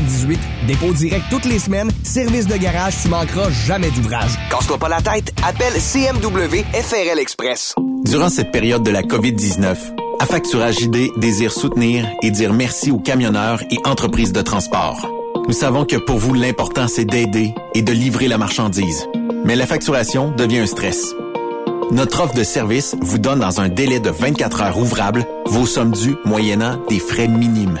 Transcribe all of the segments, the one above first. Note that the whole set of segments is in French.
5718. Dépôt direct toutes les semaines. Service de garage, tu manqueras jamais d'ouvrage. Casse-toi pas la tête. Appelle CMW FRL Express. Durant cette période de la COVID-19, Affacturage JD désire soutenir et dire merci aux camionneurs et entreprises de transport. Nous savons que pour vous, l'important, c'est d'aider et de livrer la marchandise. Mais la facturation devient un stress. Notre offre de service vous donne dans un délai de 24 heures ouvrables vos sommes dues moyennant des frais minimes.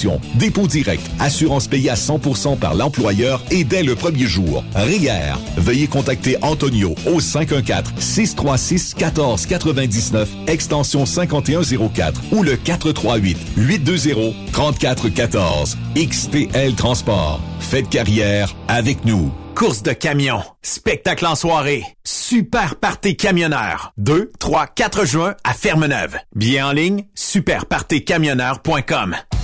dépôt direct, assurance payée à 100% par l'employeur et dès le premier jour. RIER. Veuillez contacter Antonio au 514-636-1499, extension 5104 ou le 438-820-3414. XTL Transport. Faites carrière avec nous. Course de camion, spectacle en soirée, super party camionneur. 2, 3, 4 juin à Fermeneuve. Bien en ligne, superpartycamionneur.com.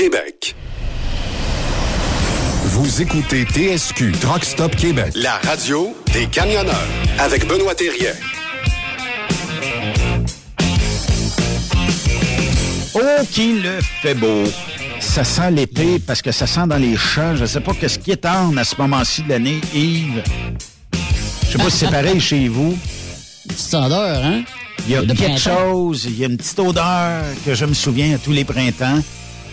Québec. Vous écoutez TSQ Truck Stop Québec, la radio des camionneurs avec Benoît Thérien. Oh, qui le fait beau. Ça sent l'été parce que ça sent dans les champs. Je sais pas qu'est-ce qui est en à ce moment-ci de l'année, Yves. Je sais pas si c'est pareil chez vous. Petite odeur, hein? Il y a quelque printemps. chose, il y a une petite odeur que je me souviens à tous les printemps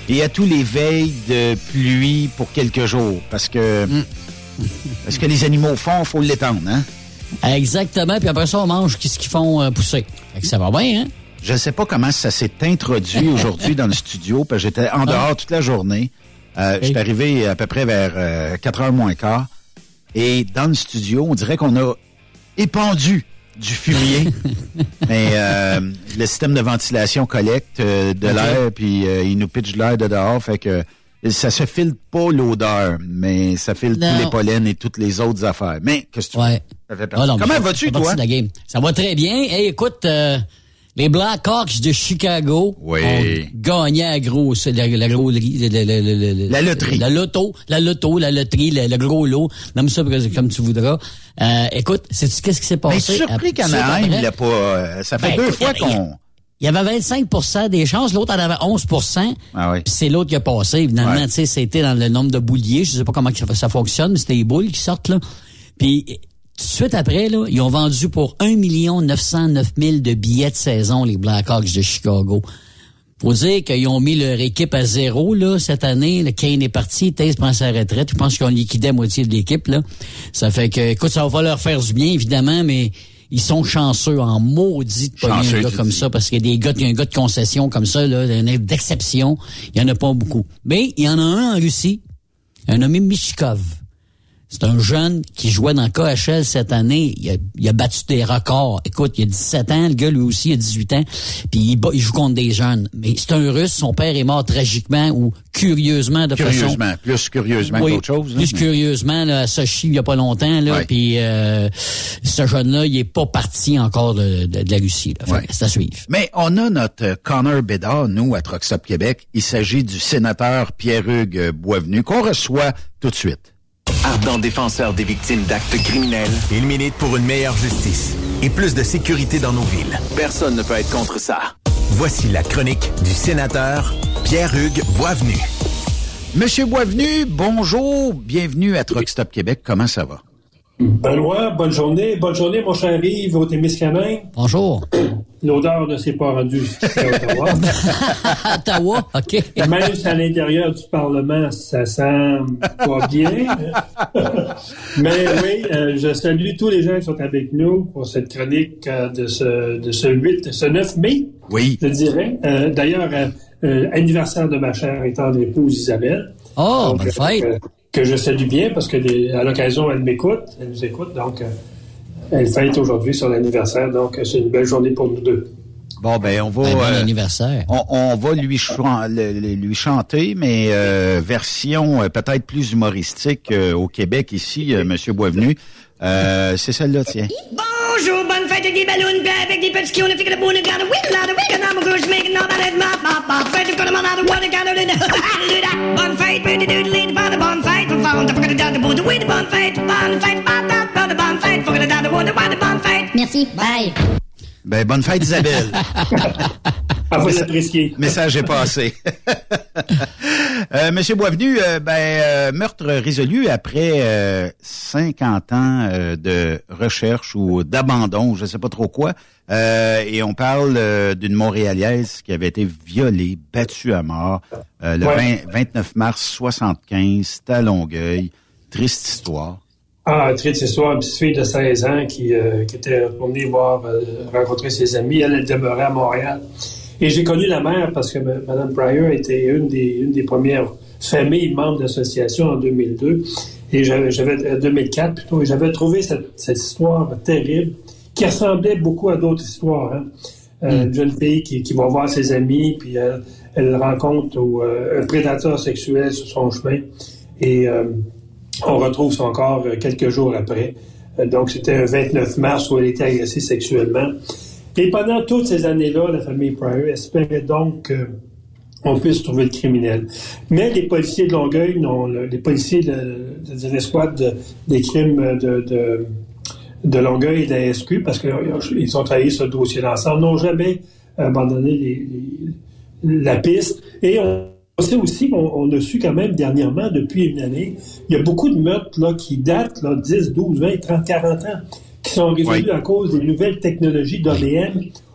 et à tous les veilles de pluie pour quelques jours. Parce que, Mm. parce que les animaux font, faut l'étendre, hein? Exactement. Puis après ça, on mange ce qu'ils font euh, pousser. Fait que ça va bien, hein? Je sais pas comment ça s'est introduit aujourd'hui dans le studio, parce que j'étais en dehors toute la journée. Euh, J'étais arrivé à peu près vers euh, 4 heures moins quart. Et dans le studio, on dirait qu'on a épandu du fumier. Mais euh, le système de ventilation collecte euh, de l'air, puis euh, il nous pitch de l'air de dehors. Fait que ça se filtre pas l'odeur, mais ça filtre Non. tous les pollens et toutes les autres affaires. Mais qu'est-ce que tu Ouais. Ça fait. Ah non, Comment vas-tu, toi? de la game. Ça va très bien. Hey, écoute, euh, les Blackhawks de Chicago Oui. ont gagné à gros, c'est la, la gros- le- La loterie. La loto, la loto, la loterie, le, gros lot. Nomme ça comme tu voudras. Euh, écoute, sais-tu qu'est-ce qui s'est Mais passé? surpris de suite qu'Anaheim après? l'a pas. euh, ça fait Ben, deux écoute, fois il a- qu'on. Il y avait 25% des chances, l'autre en avait 11 Ah oui. Puis c'est l'autre qui a passé. Évidemment, Ouais. tu sais, c'était dans le nombre de bouliers. Je sais pas comment ça fonctionne, mais c'était les boules qui sortent, là. Puis tout de suite après, là, ils ont vendu pour 1 909 000 de billets de saison, les Blackhawks de Chicago. Faut dire qu'ils ont mis leur équipe à zéro, là, cette année. Le Kane est parti, Taze prend sa retraite. Je pense qu'ils ont liquidé la moitié de l'équipe, là. Ça fait que, écoute, ça va leur faire du bien, évidemment, mais ils sont chanceux en maudit de un gars tu comme ça, parce qu'il y a des gars, il y a un gars de concession comme ça, là, d'exception. Il y en a pas beaucoup. Mais il y en a un en Russie, un nommé Michkov. C'est un jeune qui jouait dans KHL cette année. Il a, il a, battu des records. Écoute, il a 17 ans, le gars lui aussi il a 18 ans, puis il, il joue contre des jeunes. Mais c'est un Russe, son père est mort tragiquement ou curieusement de curieusement, façon... plus curieusement oui, qu'autre chose. Plus hein, curieusement, là, à Sochi, il y a pas longtemps, là, puis euh, ce jeune-là, il est pas parti encore de, de, de la Russie. Là. Fait Ouais. C'est à suivre. Mais on a notre euh, Connor Bédard, nous, à Stop Québec. Il s'agit du sénateur Pierre-Hugues Boisvenu, qu'on reçoit tout de suite. Défenseur des victimes d'actes criminels, il milite pour une meilleure justice et plus de sécurité dans nos villes. Personne ne peut être contre ça. Voici la chronique du sénateur Pierre-Hugues Boisvenu. Monsieur Boisvenu, bonjour, bienvenue à Truck Stop Québec. Comment ça va? Benoît, bonne journée. Bonne journée, mon cher Yves, au Témiscamingue. Bonjour. L'odeur ne s'est pas rendue jusqu'à Ottawa. Ottawa, OK. Même si à l'intérieur du Parlement, ça sent pas bien. Mais oui, euh, je salue tous les gens qui sont avec nous pour cette chronique euh, de ce, de ce 8, ce 9 mai, Oui. je dirais. Euh, D'ailleurs, euh, euh, anniversaire de ma chère et tendre épouse Isabelle. Oh, Donc, bonne fête. Que je salue bien parce que des- à l'occasion, elle m'écoute, elle nous écoute, donc euh, elle fête aujourd'hui son anniversaire, donc euh, c'est une belle journée pour nous deux. Bon, ben, on va... Ben, bon euh, anniversaire. on, on va lui, chan- chanter, mais euh, version euh, peut-être plus humoristique euh, au Québec ici, euh, Monsieur Boisvenu. Euh, c'est celle-là, tiens. Bonjour, bonne fête avec des ballons, puis avec des petits qui on a fait que le bout, got a wheel, lot of wig, and I'm a goose making all that mop, mop, mop. Fête, got a man out of water, got a Bonne fête, pretty doodly, bonne bonne fête, on found, forget about the boot, with bonne fête, bonne fête, bonne fête, bonne bonne fête, forget about the water, bonne fête. Merci, bye. Ben, bonne fête, Isabelle. À vous l'apprécier. Message est passé. euh, Monsieur Boisvenu, euh, ben, euh, meurtre résolu après euh, 50 ans de recherche ou d'abandon, je ne sais pas trop quoi. Et on parle d'une Montréalaise qui avait été violée, battue à mort le Ouais. 20 29 mars 75, c'était à Longueuil. Triste histoire. Ah, triste histoire, une petite fille de 16 ans qui, qui était retournée voir, rencontrer ses amis. Elle, elle demeurait à Montréal. Et j'ai connu la mère parce que Mme Pryor était une des, une des premières familles membres de l'association en 2002. Et j'avais, j'avais euh, 2004 plutôt, et j'avais trouvé cette, cette histoire terrible qui ressemblait beaucoup à d'autres histoires. Hein. Euh, Une jeune fille qui, qui va voir ses amis, puis euh, elle rencontre euh, un prédateur sexuel sur son chemin. Et euh, on retrouve son corps quelques jours après. Donc, c'était un 29 mars où elle était agressée sexuellement. Et pendant toutes ces années-là, la famille Pryor espérait donc qu'on puisse trouver le criminel. Mais les policiers de Longueuil, non, le- les policiers de, de, de l'escouade de- des crimes de, de, Longueuil et de la SQ, parce qu'ils ont travaillé sur le dossier d'ensemble, n'ont jamais abandonné la piste. Et on sait aussi qu'on on a su quand même dernièrement, depuis une année, il y a beaucoup de meurtres là, qui datent là, 10, 12, 20, 30, 40 ans, sont résolus à cause des nouvelles technologies d'ADN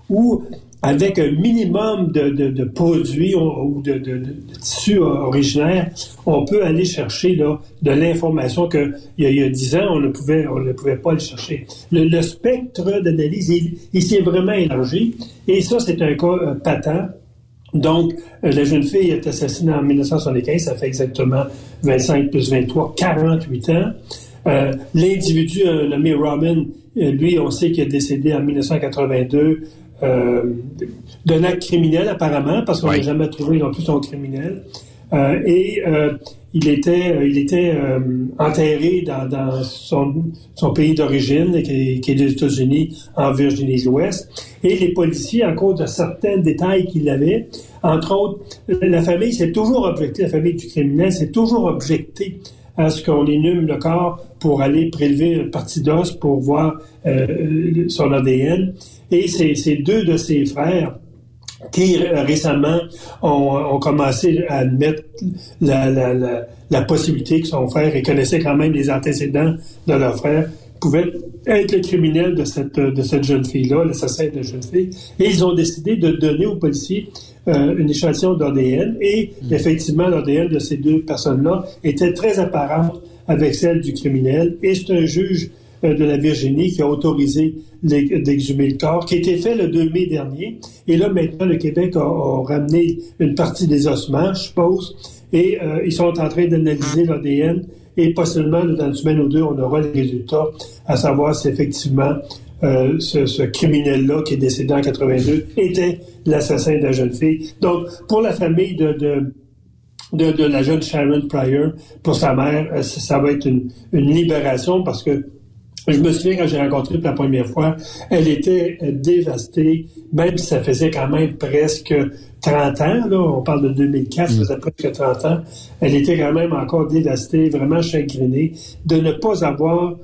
où, avec un minimum de, de- de produits ou de, de, tissus originaires, on peut aller chercher là, de l'information que il y, a, il y a 10 ans, on ne pouvait, on ne pouvait pas le chercher. Le, le spectre d'analyse, il, il s'est vraiment élargi. Et ça, c'est un cas euh, patent. Donc, euh, la jeune fille est assassinée en 1975, ça fait exactement 25 plus 23, 48 ans. Euh, L'individu euh, nommé Robin, euh, lui, on sait qu'il est décédé en 1982 euh, d'un acte criminel apparemment, parce qu'on n'a jamais trouvé non plus son criminel. Euh, et euh, il était, euh, il était euh, enterré dans, dans son, son pays d'origine, qui, est- qui est les États-Unis, en Virginie-Ouest. Et les policiers, à cause de certains détails qu'il avait, entre autres, la famille s'est toujours objectée, la famille du criminel s'est toujours objectée à ce qu'on inhume le corps pour aller prélever une partie d'os pour voir euh, son ADN. Et c'est deux de ses frères qui euh, récemment ont, ont commencé à admettre la, la, la, la possibilité que son frère, et connaissait quand même les antécédents de leur frère, pouvait être le criminel de cette, de cette jeune fille-là, l'assassin de la jeune fille. Et ils ont décidé de donner aux policiers euh, une échantillon d'ADN. Et effectivement, l'ADN de ces deux personnes-là était très apparente avec celle du criminel. Et c'est un juge euh, de la Virginie qui a autorisé d'exhumer le corps, qui a été fait le 2 mai dernier. Et là, maintenant, le Québec a, a ramené une partie des ossements, je suppose, et euh, ils sont en train d'analyser l'ADN et possiblement dans une semaine ou deux, on aura les résultats, à savoir si effectivement euh, ce, ce criminel-là qui est décédé en 82 était l'assassin de la jeune fille. Donc, pour la famille de, de de, de, la jeune Sharon Pryor pour sa mère, euh, ça, va être une, une, libération parce que je me souviens quand j'ai rencontré pour la première fois, elle était euh, dévastée, même si ça faisait quand même presque 30 ans, là, on parle de 2004, ça faisait presque 30 ans, elle était quand même encore dévastée, vraiment chagrinée de ne pas avoir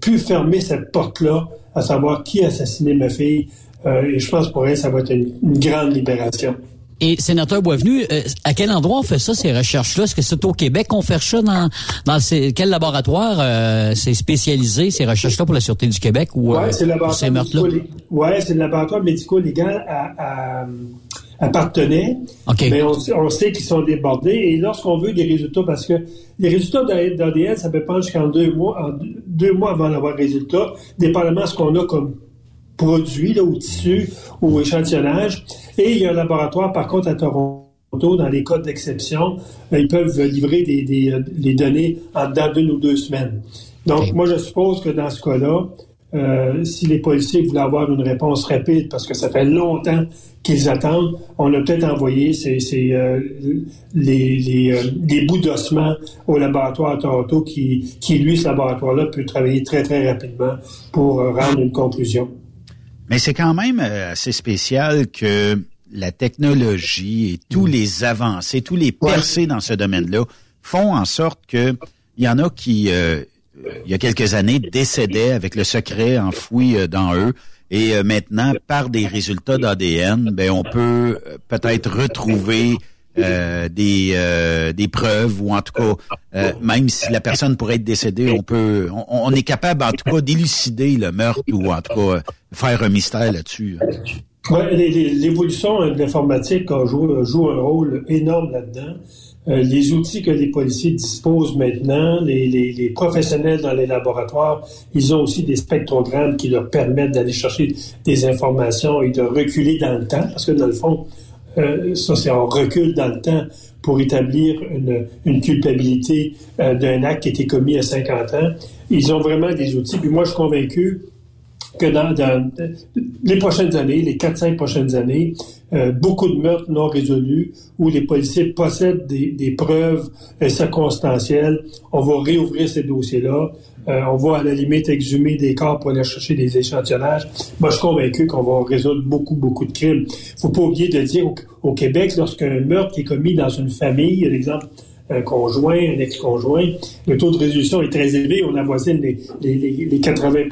pu fermer cette porte-là, à savoir qui a assassiné ma fille. Euh, et je pense pour elle, ça va être une, une grande libération. Et sénateur Boisvenu, euh, à quel endroit on fait ça, ces recherches-là? Est-ce que c'est au Québec qu'on fait ça dans, dans ces, quel laboratoire euh, c'est spécialisé, ces recherches-là pour la Sûreté du Québec ou ouais, c'est le pour ces meurtres-là? Oui, c'est le laboratoire médico-légal à, à, Okay. Mais on, on sait qu'ils sont débordés. Et lorsqu'on veut des résultats, parce que les résultats d'ADN, ça peut prendre jusqu'en deux mois, en deux mois avant d'avoir le résultat, dépendamment de ce qu'on a comme produit là, ou tissu ou échantillonnage. Et il y a un laboratoire, par contre, à Toronto, dans les cas d'exception, ils peuvent livrer des, des, les données en dedans d'une ou deux semaines. Donc, moi, je suppose que dans ce cas-là, euh, si les policiers voulaient avoir une réponse rapide, parce que ça fait longtemps qu'ils attendent, on a peut-être envoyé ces, ces, euh, les, les, euh, les bouts d'ossement au laboratoire à Toronto qui, qui, lui, ce laboratoire-là, peut travailler très, très rapidement pour rendre une conclusion. Mais c'est quand même assez spécial que la technologie et tous les avancées, tous les percées ouais. dans ce domaine-là font en sorte que il y en a qui, euh, il y a quelques années, décédaient avec le secret enfoui euh, dans eux. Et euh, maintenant, par des résultats d'ADN, ben on peut peut-être retrouver euh, des euh, des preuves ou en tout cas euh, même si la personne pourrait être décédée, on peut on, est capable en tout cas d'élucider le meurtre ou en tout cas faire un mystère là-dessus. Ouais, l'évolution de l'informatique joue, joue un rôle énorme là-dedans. Euh, les outils que les policiers disposent maintenant, les, professionnels dans les laboratoires, ils ont aussi des spectrogrammes qui leur permettent d'aller chercher des informations et de reculer dans le temps, parce que dans le fond, euh, ça c'est on recule dans le temps pour établir une, culpabilité euh, d'un acte qui a été commis à 50 ans. Ils ont vraiment des outils. Puis moi, je suis convaincu que dans, les prochaines années, les 4-5 prochaines années, euh, beaucoup de meurtres non résolus où les policiers possèdent des, des preuves euh, circonstancielles. On va réouvrir ces dossiers-là. Euh, on va à la limite exhumer des corps pour aller chercher des échantillonnages. Moi, je suis convaincu qu'on va résoudre beaucoup, beaucoup de crimes. faut pas oublier de dire au, Québec, lorsqu'un meurtre est commis dans une famille, l'exemple un conjoint, un ex-conjoint, le taux de résolution est très élevé, on avoisine les, les, les 80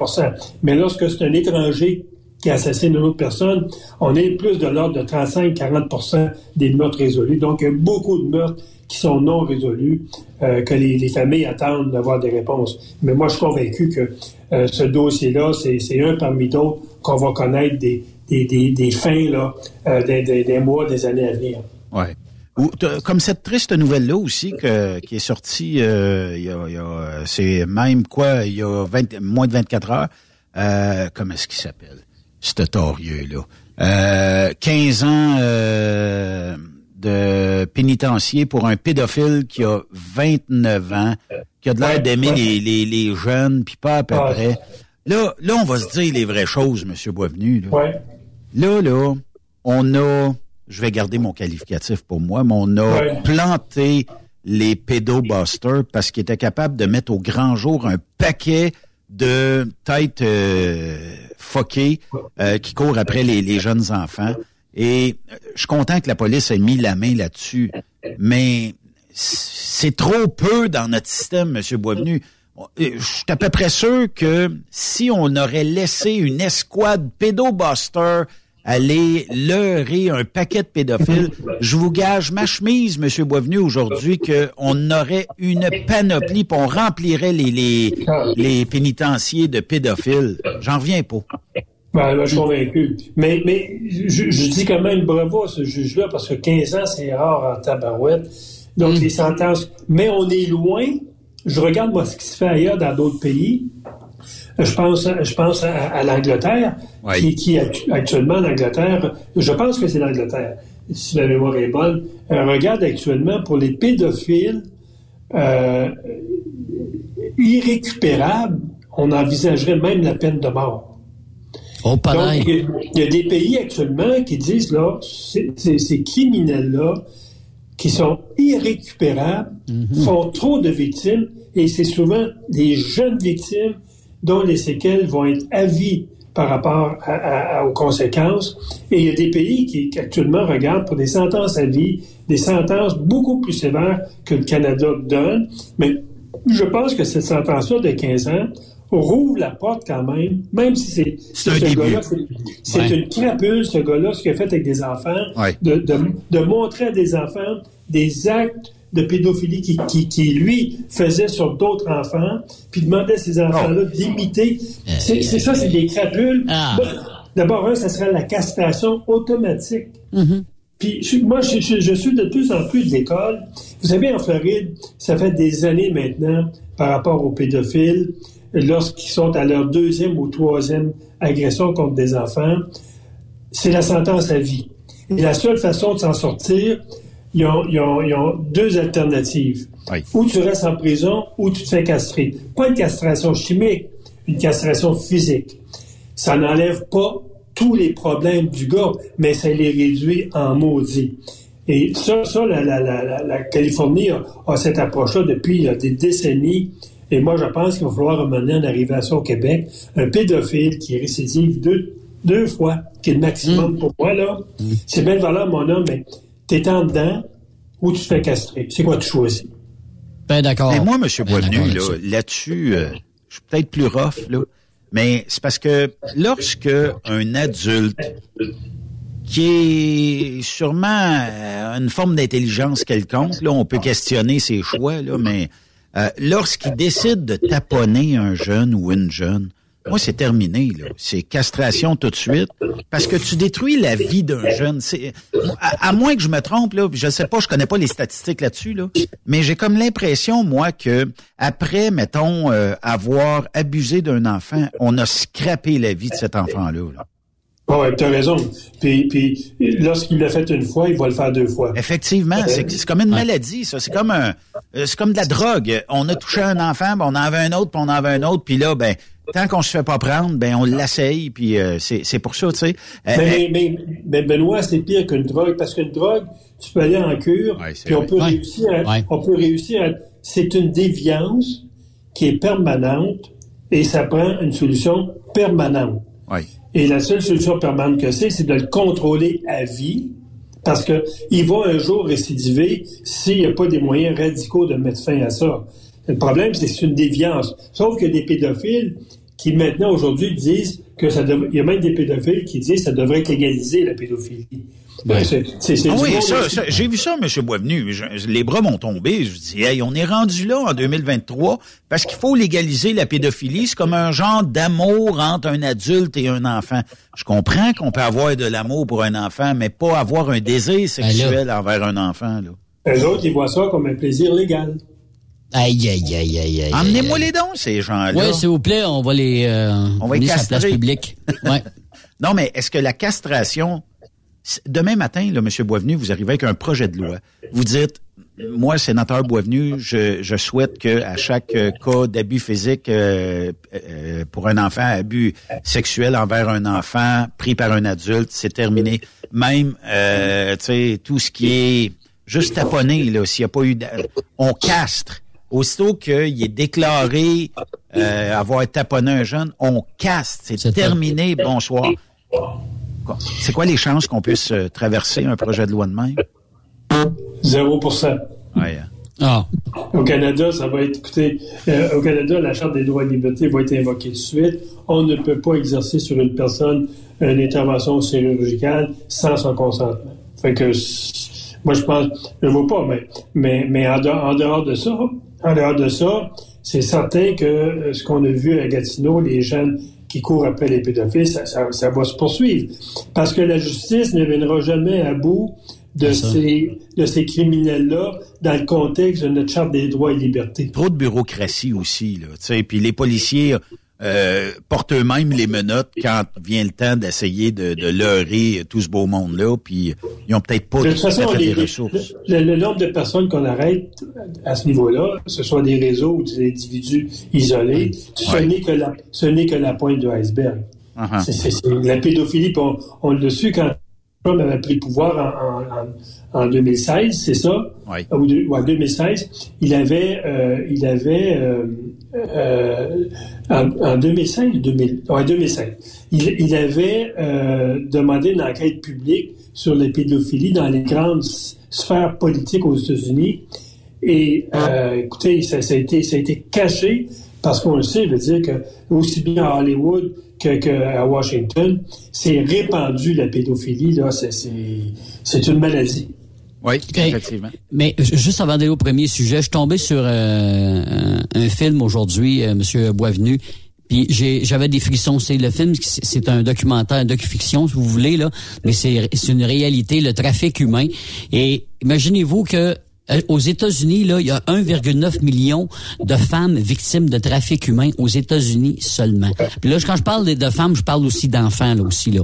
Mais lorsque c'est un étranger qui assassine une autre personne, on est plus de l'ordre de 35-40% des meurtres résolus. Donc, il y a beaucoup de meurtres qui sont non résolus, euh, que les, les, familles attendent d'avoir des réponses. Mais moi, je suis convaincu que euh, ce dossier-là, c'est un parmi d'autres qu'on va connaître des, fins là, euh, des, mois, des années à venir. Ouais. Ou, comme cette triste nouvelle-là aussi qui est sortie, c'est même quoi, il y a 20, moins de 24 heures. Comment est-ce qu'il s'appelle? Ce torieux-là. Euh, 15 ans euh, de pénitencier pour un pédophile qui a 29 ans, qui a de l'air d'aimer les, les, les, jeunes, puis pas à peu près. Là, là, on va se dire les vraies choses, Monsieur Boisvenu. Là, ouais. là, là, on a je vais garder mon qualificatif pour moi, mais on a ouais. planté les pédobusters parce qu'ils étaient capables de mettre au grand jour un paquet de têtes euh, foquées euh, qui courent après les, jeunes enfants. Et je suis content que la police ait mis la main là-dessus, mais c'est trop peu dans notre système, Monsieur Boisvenu. Je suis à peu près sûr que si on aurait laissé une escouade pédobuster aller leurrer un paquet de pédophiles. Je vous gage ma chemise, Monsieur Boisvenu, aujourd'hui, qu'on aurait une panoplie, puis on remplirait les, les, les pénitenciers de pédophiles. J'en reviens pas. Ben, ben, je suis convaincu. Mais, mais je, je, dis quand même bravo à ce juge-là, parce que 15 ans, c'est rare en tabarouette. Donc, mmh. les sentences... Mais on est loin. Je regarde, moi, ce qui se fait ailleurs dans d'autres pays. Je pense, je pense à, à l'Angleterre, oui. qui, qui actuellement l'Angleterre, je pense que c'est l'Angleterre, si la mémoire est bonne, euh, regarde actuellement pour les pédophiles, euh, irrécupérable, on envisagerait même la peine de mort. Oh, Donc, il y, a, il y a des pays actuellement qui disent, là, ces, criminels-là, qui sont irrécupérables, font trop de victimes, et c'est souvent des jeunes victimes dont les séquelles vont être à vie par rapport à- à- à- aux conséquences. Et il y a des pays qui, qui actuellement regardent pour des sentences à vie, des sentences beaucoup plus sévères que le Canada donne. Mais je pense que cette sentence-là de 15 ans rouvre la porte quand même, même si c'est ce gars-là, c'est- c'est Ouais. une crapule, ce gars-là, ce qu'il a fait avec des enfants, Ouais. de, de, de montrer à des enfants des actes de pédophilie qui, qui, qui, lui, faisait sur d'autres enfants, puis demandait à ces enfants-là d'imiter. C'est c'est ça, c'est des crapules. Ah. D'abord, un, ça serait la castration automatique. Puis je- moi, je, je- je suis de plus en plus d'école. Vous savez, en Floride, ça fait des années maintenant, par rapport aux pédophiles, lorsqu'ils sont à leur deuxième ou troisième agression contre des enfants, c'est la sentence à vie. Et la seule façon de s'en sortir, ils ont, ils ont- ils ont deux alternatives. Ou tu restes en prison, ou tu te fais castrer. Pas une castration chimique, une castration physique. Ça n'enlève pas tous les problèmes du gars, mais ça les réduit en maudit. Et ça, ça la, la- la- la- la Californie a, a cette approche-là depuis là, des décennies. Et moi, je pense qu'il va falloir amener en arriver à ça au Québec. Un pédophile qui récidive deux, deux fois, qui est le maximum pour moi, là, c'est bien de valeur, mon homme, mais t'es en dedans ou tu te fais castrer? C'est quoi tu choisis? Ben d'accord. Mais moi, M. Boisvenu, d'accord là, là-dessus. là-dessus, euh, je suis peut-être plus rough, là, mais c'est parce que lorsque un adulte qui est sûrement euh, une forme d'intelligence quelconque, là, on peut questionner ses choix, là, mais euh, lorsqu'il décide de taponner un jeune ou une jeune, moi, c'est terminé, là. C'est castration tout de suite. Parce que tu détruis la vie d'un jeune. C'est, à, à moins que je me trompe, là, je sais pas, je connais pas les statistiques là-dessus, là, mais j'ai comme l'impression, moi, que après, mettons, euh, avoir abusé d'un enfant, on a scrappé la vie de cet enfant-là. Là. Ah ouais, t'as raison. Puis, puis lorsqu'il l'a fait une fois, il va le faire deux fois. Effectivement, c'est, c'est comme une maladie, ça. C'est comme un, euh, c'est comme de la drogue. On a touché un enfant, ben, on en avait un autre, puis on en avait un autre, puis là, ben, tant qu'on se fait pas prendre, ben, on l'essaye, puis euh, c'est, c'est pour ça, tu sais. Euh, Mais, mais, mais, mais Benoît, c'est pire qu'une drogue, parce qu'une drogue, tu peux aller en cure, puis on peut Ouais. réussir à, Ouais. on peut réussir à, c'est une déviance qui est permanente et ça prend une solution permanente. Et la seule solution permanente que c'est, c'est de le contrôler à vie, parce que il va un jour récidiver s'il n'y a pas des moyens radicaux de mettre fin à ça. Le problème, c'est que c'est une déviance. Sauf que des pédophiles qui maintenant aujourd'hui disent que ça devrait, il y a même des pédophiles qui disent que ça devrait être légalisé la pédophilie. Ben, c'est, c'est, c'est Ah oui, ça, j'ai vu ça, M. Boisvenu. Je- les bras m'ont tombé. Je dis, hey, on est rendu là en 2023 parce qu'il faut légaliser la pédophilie. C'est comme un genre d'amour entre un adulte et un enfant. Je comprends qu'on peut avoir de l'amour pour un enfant, mais pas avoir un désir sexuel envers un enfant. Là. Eux autres, ils voient ça comme un plaisir légal. Aïe, aïe, aïe, aïe, aïe. Emmenez-moi les dons, ces gens-là. Oui, s'il vous plaît, on va les euh, On va les sur la place castrer. publique. Ouais. non, mais est-ce que la castration... Demain matin, là, M. Boisvenu, vous arrivez avec un projet de loi. Vous dites, moi, sénateur Boisvenu, je, je souhaite que à chaque euh, cas d'abus physique euh, euh, pour un enfant, abus sexuel envers un enfant pris par un adulte, c'est terminé. Même, euh, tu sais, tout ce qui est juste taponné, là, s'il n'y a pas eu... On castre. Aussitôt qu'il est déclaré euh, avoir taponné un jeune, on caste. C'est terminé. Bonsoir. Quoi? C'est quoi les chances qu'on puisse euh, traverser un projet de loi de même? 0 Ouais. Ah. Au Canada, ça va être, écoutez, euh, au Canada, la Charte des droits et libertés va être invoquée tout de suite. On ne peut pas exercer sur une personne une intervention chirurgicale sans son consentement. Fait que, moi, je pense, je ne vois pas, mais, mais, mais en, dehors, en dehors de ça, en dehors de ça, c'est certain que euh, ce qu'on a vu à Gatineau, les jeunes qui courent après les pédophiles, ça, ça- ça va se poursuivre. Parce que la justice ne viendra jamais à bout de ces, de ces criminels-là dans le contexte de notre charte des droits et libertés. Trop de bureaucratie aussi, là. Tu sais, puis les policiers euh, portent eux-mêmes les menottes quand vient le temps d'essayer de, de leurrer tout ce beau monde-là, puis ils ont peut-être pas De toute façon, les- ressources. le, le nombre de personnes qu'on arrête à ce niveau-là, ce soit des réseaux ou des individus isolés, ce n'est que la, ce n'est que la pointe de l'iceberg. Uh-huh. La pédophilie, on, on l'a su quand Trump avait pris le pouvoir en, en, en, en 2016, c'est ça? Ou, de- ou en 2016, il avait, euh, il avait euh, euh, en, en 2005, 2000, ouais, 2005, il, il avait demandé une enquête publique sur la pédophilie dans les grandes sphères politiques aux États-Unis. Et écoutez, ça, ça a été, ça a été caché parce qu'on le sait, je veux dire que aussi bien à Hollywood que, que à Washington, c'est répandu la pédophilie là, c'est une maladie. Oui, effectivement. Mais ju- juste avant d'aller au premier sujet, je suis tombé sur euh, un, film aujourd'hui, euh, Monsieur Boisvenu. Puis j'avais des frissons. C'est le film, c'est un documentaire, un docu-fiction, si vous voulez là, mais c'est c'est une réalité, le trafic humain. Et imaginez-vous que aux États-Unis, là, il y a 1,9 million de femmes victimes de trafic humain aux États-Unis seulement. Puis là, quand je parle de, femmes, je parle aussi d'enfants là aussi là.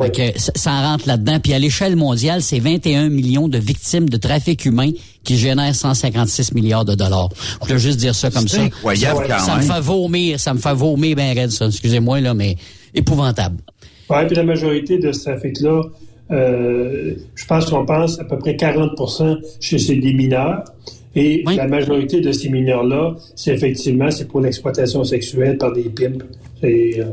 Fait que ça, rentre là-dedans. Puis à l'échelle mondiale, c'est 21 millions de victimes de trafic humain qui génèrent 156 milliards de dollars. Je voulais juste dire ça comme ça. incroyable ça, quand ça me fait vomir, ça me fait vomir ben raide ça. Excusez-moi là, mais épouvantable. Ouais, puis la majorité de ce trafic-là, euh, je pense qu'on pense à peu près 40 chez chez des mineurs. Et la majorité de ces mineurs-là, c'est effectivement c'est pour l'exploitation sexuelle par des pimps. Et, euh,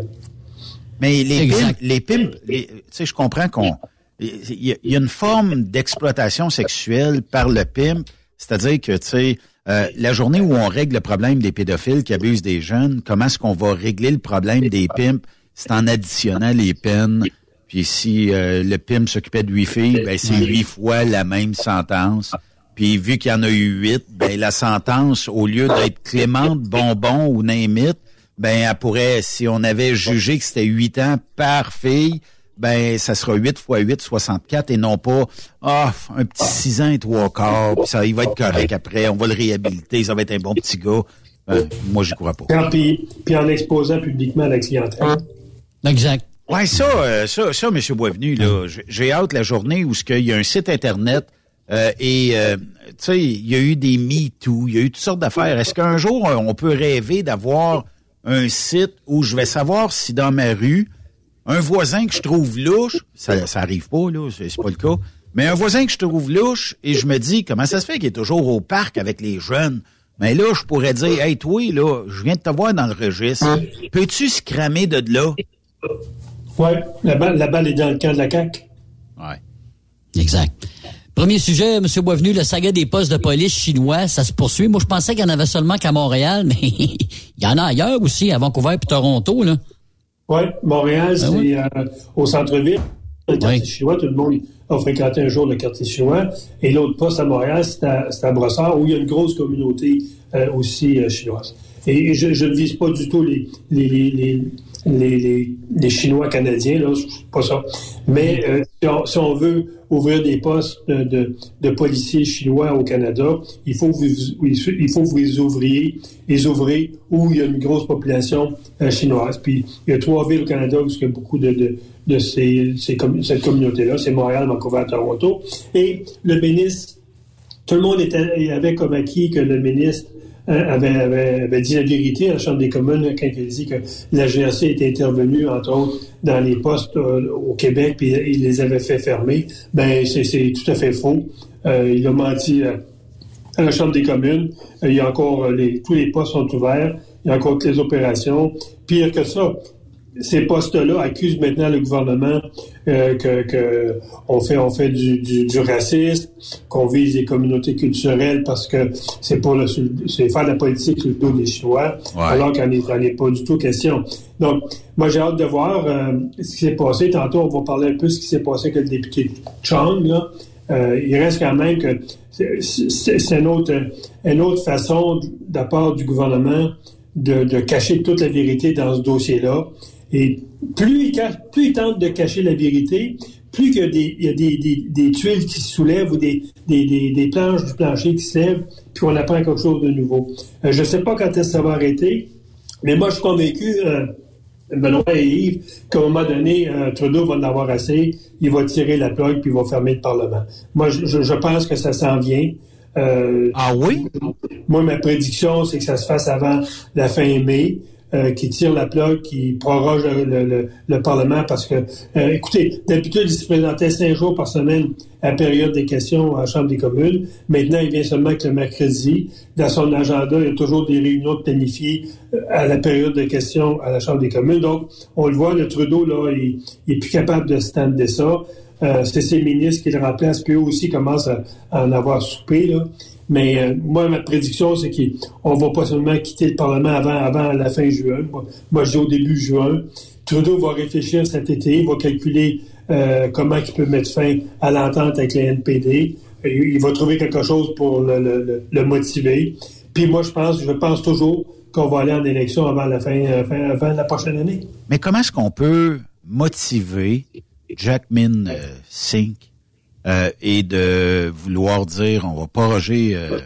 Mais les pimps, les pimps, les- tu sais, je comprends qu'on, il y, a- il y a une forme d'exploitation sexuelle par le pimp, c'est-à-dire que, tu sais, euh, la journée où on règle le problème des pédophiles qui abusent des jeunes, comment est-ce qu'on va régler le problème des pimps? C'est en additionnant les peines. Puis si euh, le pimp s'occupait de huit filles, ben c'est huit fois la même sentence. Puis vu qu'il y en a eu huit, ben la sentence, au lieu d'être clémente, bonbon ou némite, ben elle pourrait, si on avait jugé que c'était huit ans par fille, ben ça sera 8 fois 8, 64 et non pas ah, un petit 6 ans et trois quarts, puis ça il va être correct après, on va le réhabiliter, ça va être un bon petit gars. Ben, moi j'y crois pas. Puis, puis en exposant publiquement la clientèle. Exact. Ouais, ça, euh, ça, ça, M. Boisvenu, là, j'ai hâte la journée où ce qu'il y a un site internet euh, et euh, tu sais, il y a eu des MeToo, il y a eu toutes sortes d'affaires. Est-ce qu'un jour euh, on peut rêver d'avoir un site où je vais savoir si dans ma rue un voisin que je trouve louche, ça, ça arrive pas là, c'est c'est pas le cas, mais un voisin que je trouve louche et je me dis comment ça se fait qu'il est toujours au parc avec les jeunes? Mais là, je pourrais dire, hey, toi, là, je viens de te voir dans le registre. Peux-tu se cramer de là? Oui, la balle, la balle est dans le camp de la CAQ. Ouais. Exact. Premier sujet, M. Boisvenu, le saga des postes de police chinois, ça se poursuit. Moi, je pensais qu'il y en avait seulement qu'à Montréal, mais il y en a ailleurs aussi, à Vancouver et Toronto, là. Oui, Montréal, Ben c'est oui. euh, au centre-ville. Le quartier chinois, tout le monde a fréquenté un jour le quartier chinois. Et l'autre poste à Montréal, c'est à, c'est à Brossard, où il y a une grosse communauté euh, aussi euh, chinoise. Et, et je, je ne vise pas du tout les, les, les, les, les, les- Chinois canadiens, là, pas ça. Mais euh, si, on, veut ouvrir des postes de, de, policiers chinois au Canada, il faut vous, il faut vous les ouvriez, les ouvrez où il y a une grosse population euh, chinoise. Puis il y a trois villes au Canada où il y a beaucoup de, de, de ces, ces cette communauté-là, c'est Montréal, Vancouver, Toronto. Et le ministre tout le monde était, avait comme acquis que le ministre avait, avait, dit la vérité à la Chambre des communes quand il a dit que la GRC était intervenue, entre autres, dans les postes euh, au Québec, puis il les avait fait fermer. Ben, c'est tout à fait faux. Euh, il a menti euh, à la Chambre des communes. Euh, il y a encore euh, tous les postes sont ouverts. Il y a encore toutes les opérations. Pire que ça, ces postes-là accusent maintenant le gouvernement euh, que, que on fait on fait du, du, du racisme, qu'on vise les communautés culturelles parce que c'est pour le c'est faire de la politique sur le dos des Chinois, alors qu'il n'y en est pas du tout question. Donc, moi j'ai hâte de voir euh, ce qui s'est passé. Tantôt, on va parler un peu de ce qui s'est passé avec le député Chong. Là. Euh, il reste quand même que c'est une autre, une autre façon de la part du gouvernement de, de cacher toute la vérité dans ce dossier-là. Et plus il, plus il tente de cacher la vérité, plus qu'il y a des, il y a des, des, des tuiles qui se soulèvent ou des, planches du plancher qui se lèvent, puis on apprend quelque chose de nouveau. Euh, je ne sais pas quand est-ce que ça va arrêter. Mais moi, je suis convaincu, euh, Benoît et Yves, qu'à un moment donné, euh, Trudeau va en avoir assez, il va tirer la plug puis il va fermer le Parlement. Moi, je, pense que ça s'en vient. Ah oui? Moi, ma prédiction, c'est que ça se fasse avant la fin mai. Euh, qui tire la plug, qui proroge le, le- le- le Parlement parce que, euh, écoutez, d'habitude, il se présentait cinq jours par semaine à la période des questions à la Chambre des communes. Maintenant, il vient seulement que le mercredi. Dans son agenda, il y a toujours des réunions planifiées euh, à la période de questions à la Chambre des communes. Donc, on le voit, le Trudeau, là, il, est plus capable de stander ça. C'est ses ministres qui le remplacent, puis eux aussi commencent à, à en avoir soupé. Là. Mais euh, moi, ma prédiction, c'est qu'on va pas seulement quitter le Parlement avant, avant la fin juin. Moi, je dis au début juin. Trudeau va réfléchir cet été, il va calculer euh, comment il peut mettre fin à l'entente avec les NPD. Il, va trouver quelque chose pour le, le- le- le motiver. Puis moi, je pense, je pense toujours qu'on va aller en élection avant la fin, euh, fin- avant la prochaine année. Mais comment est-ce qu'on peut motiver Jackmin euh, Sink euh, et de vouloir dire on va proroger euh,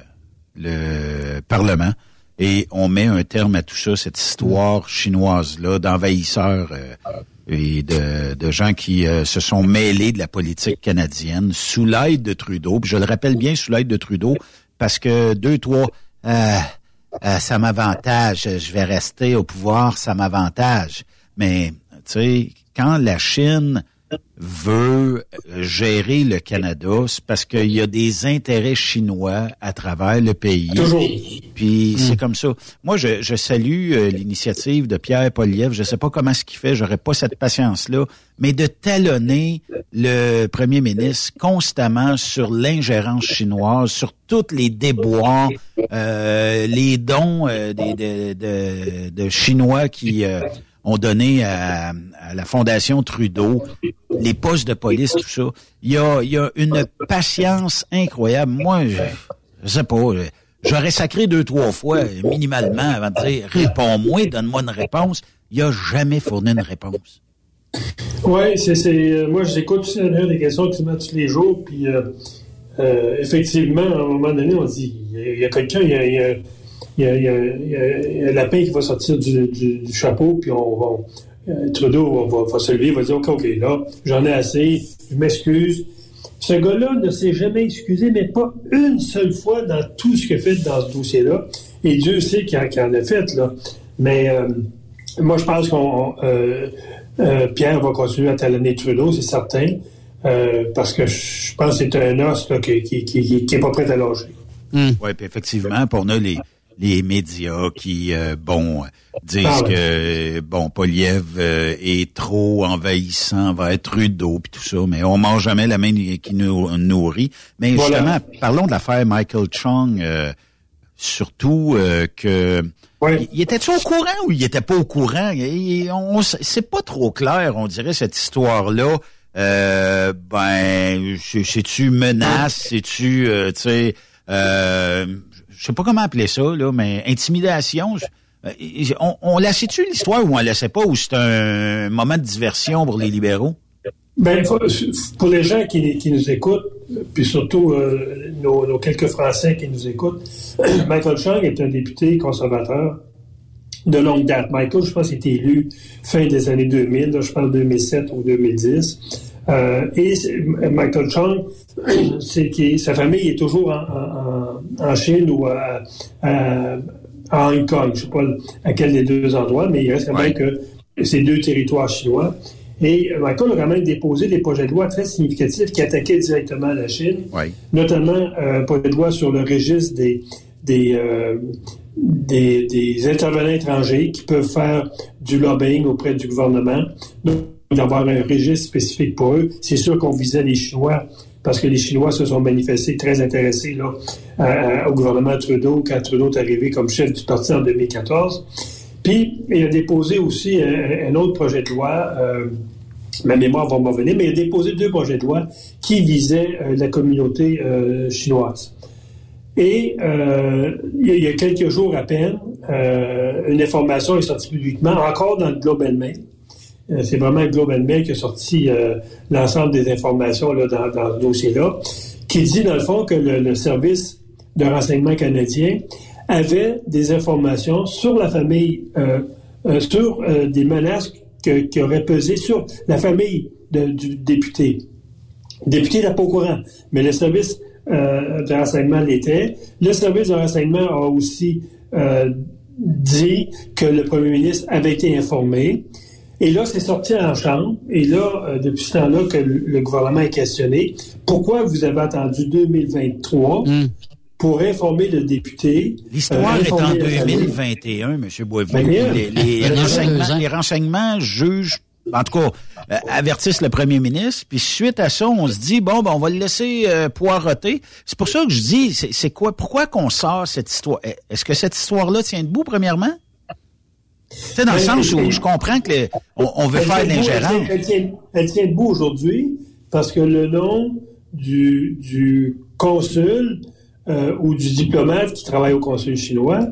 le Parlement et on met un terme à tout ça, cette histoire chinoise-là d'envahisseurs euh, et de, de gens qui euh, se sont mêlés de la politique canadienne sous l'aide de Trudeau. Puis je le rappelle bien, sous l'aide de Trudeau, parce que deux, trois, euh, ça m'avantage, je vais rester au pouvoir, ça m'avantage. Mais, tu sais, quand la Chine veut gérer le Canada, c'est parce qu'il y a des intérêts chinois à travers le pays. Toujours. Puis c'est comme ça. Moi, je, je salue euh, l'initiative de Pierre Poliev. Je sais pas comment ce qu'il fait, j'aurais pas cette patience-là, mais de talonner le premier ministre constamment sur l'ingérence chinoise, sur tous les déboires, euh, les dons euh, des, de, de- de Chinois qui euh, ont donné à, la Fondation Trudeau, les postes de police, tout ça. Il y a, une patience incroyable. Moi, je, je sais pas, j'aurais sacré deux, trois fois minimalement avant de dire réponds-moi, donne-moi une réponse. Il a jamais fourni une réponse. Oui, c'est, euh, moi, j'écoute des questions mettent tous les jours, puis euh, euh, effectivement, à un moment donné, on dit, il y a, il y a quelqu'un, il y a, il y a- il y a- il y a- il y a- il y a un lapin qui va sortir du, du- du chapeau, puis on va, euh, Trudeau va, va- va se lever, il va dire, OK, OK, là, j'en ai assez, je m'excuse. Ce gars-là ne s'est jamais excusé, mais pas une seule fois dans tout ce qu'il a fait dans ce dossier-là. Et Dieu sait qu'il en, a fait, là. Mais euh, moi, je pense qu'on euh, euh, Pierre va continuer à talonner Trudeau, c'est certain, euh, parce que je pense que c'est un os là, qui, qui, qui, qui est pas prêt à lâcher. Oui, puis effectivement, puis on a les, les médias qui, euh, bon, disent Ah ouais. que, bon, Poliev euh, est trop envahissant envers Trudeau, puis tout ça, mais on mange jamais la main qui nous nourrit. Mais Voilà. justement, parlons de l'affaire Michael Chung, euh, surtout euh, que... Il, il était-tu au courant ou il était pas au courant? Il- on, c'est pas trop clair, on dirait, cette histoire-là. Euh, ben, c'est- c'est-tu menace, c'est-tu, euh, tu sais, euh, je sais pas comment appeler ça, là, mais intimidation. euh, on, la sait-tu l'histoire ou on la sait pas, ou c'est un moment de diversion pour les libéraux? Ben, pour les gens qui, nous écoutent, puis surtout euh, nos, nos quelques Français qui nous écoutent, Michael Chang est un député conservateur de longue date. Michael, je pense, a été élu fin des années 2000, là, je pense 2007 ou 2010. Euh, et Michael Chang, c'est sa famille est toujours en, en- en- en Chine ou à, à- à Hong Kong. Je ne sais pas à quel des deux endroits, mais il reste quand même que c'est deux territoires chinois. Et Michael a quand même déposé des projets de loi très significatifs qui attaquaient directement la Chine, notamment euh, un projet de loi sur le registre des, des, euh, des, des intervenants étrangers qui peuvent faire du lobbying auprès du gouvernement, donc d'avoir un registre spécifique pour eux. C'est sûr qu'on visait les Chinois parce que les Chinois se sont manifestés très intéressés là, au gouvernement Trudeau quand Trudeau est arrivé comme chef du parti en 2014. Puis, il a déposé aussi un, autre projet de loi, euh, ma mémoire va m'en venir, mais il a déposé deux projets de loi qui visaient euh, la communauté euh, chinoise. Et il y a- quelques jours à peine, une information est sortie publiquement, encore dans le Globe and Mail. Euh, C'est vraiment Globe Mail qui a sorti euh, l'ensemble des informations dans, ce dossier-là, qui dit dans le fond que le, service de renseignement canadien avait des informations sur la famille, euh, sur des menaces qui auraient pesé sur la famille du député. Le député n'était pas au courant, mais le service de renseignement l'était. Le service de renseignement a aussi dit que le premier ministre avait été informé. Et là, c'est sorti en chambre. Et là, euh, depuis ce temps-là que le, le gouvernement est questionné, pourquoi vous avez attendu 2023 pour informer le député? L'histoire euh, est en informer la famille? 2021, M. Boisvenu. Ben, bien. les, les Ben, renseignements, les renseignements jugent, en tout cas, euh, avertissent le premier ministre. Puis suite à ça, on se dit, bon, ben, on va le laisser euh, poireauter. C'est pour ça que je dis, c'est quoi, pourquoi qu'on sort cette histoire? Est-ce que cette histoire-là tient debout, premièrement? C'est dans le sens où je comprends que on, on veut Elle faire de l'ingérence. Elle, tient- elle elle tient debout aujourd'hui parce que le nom du, du consul euh, ou du diplomate qui travaille au consul chinois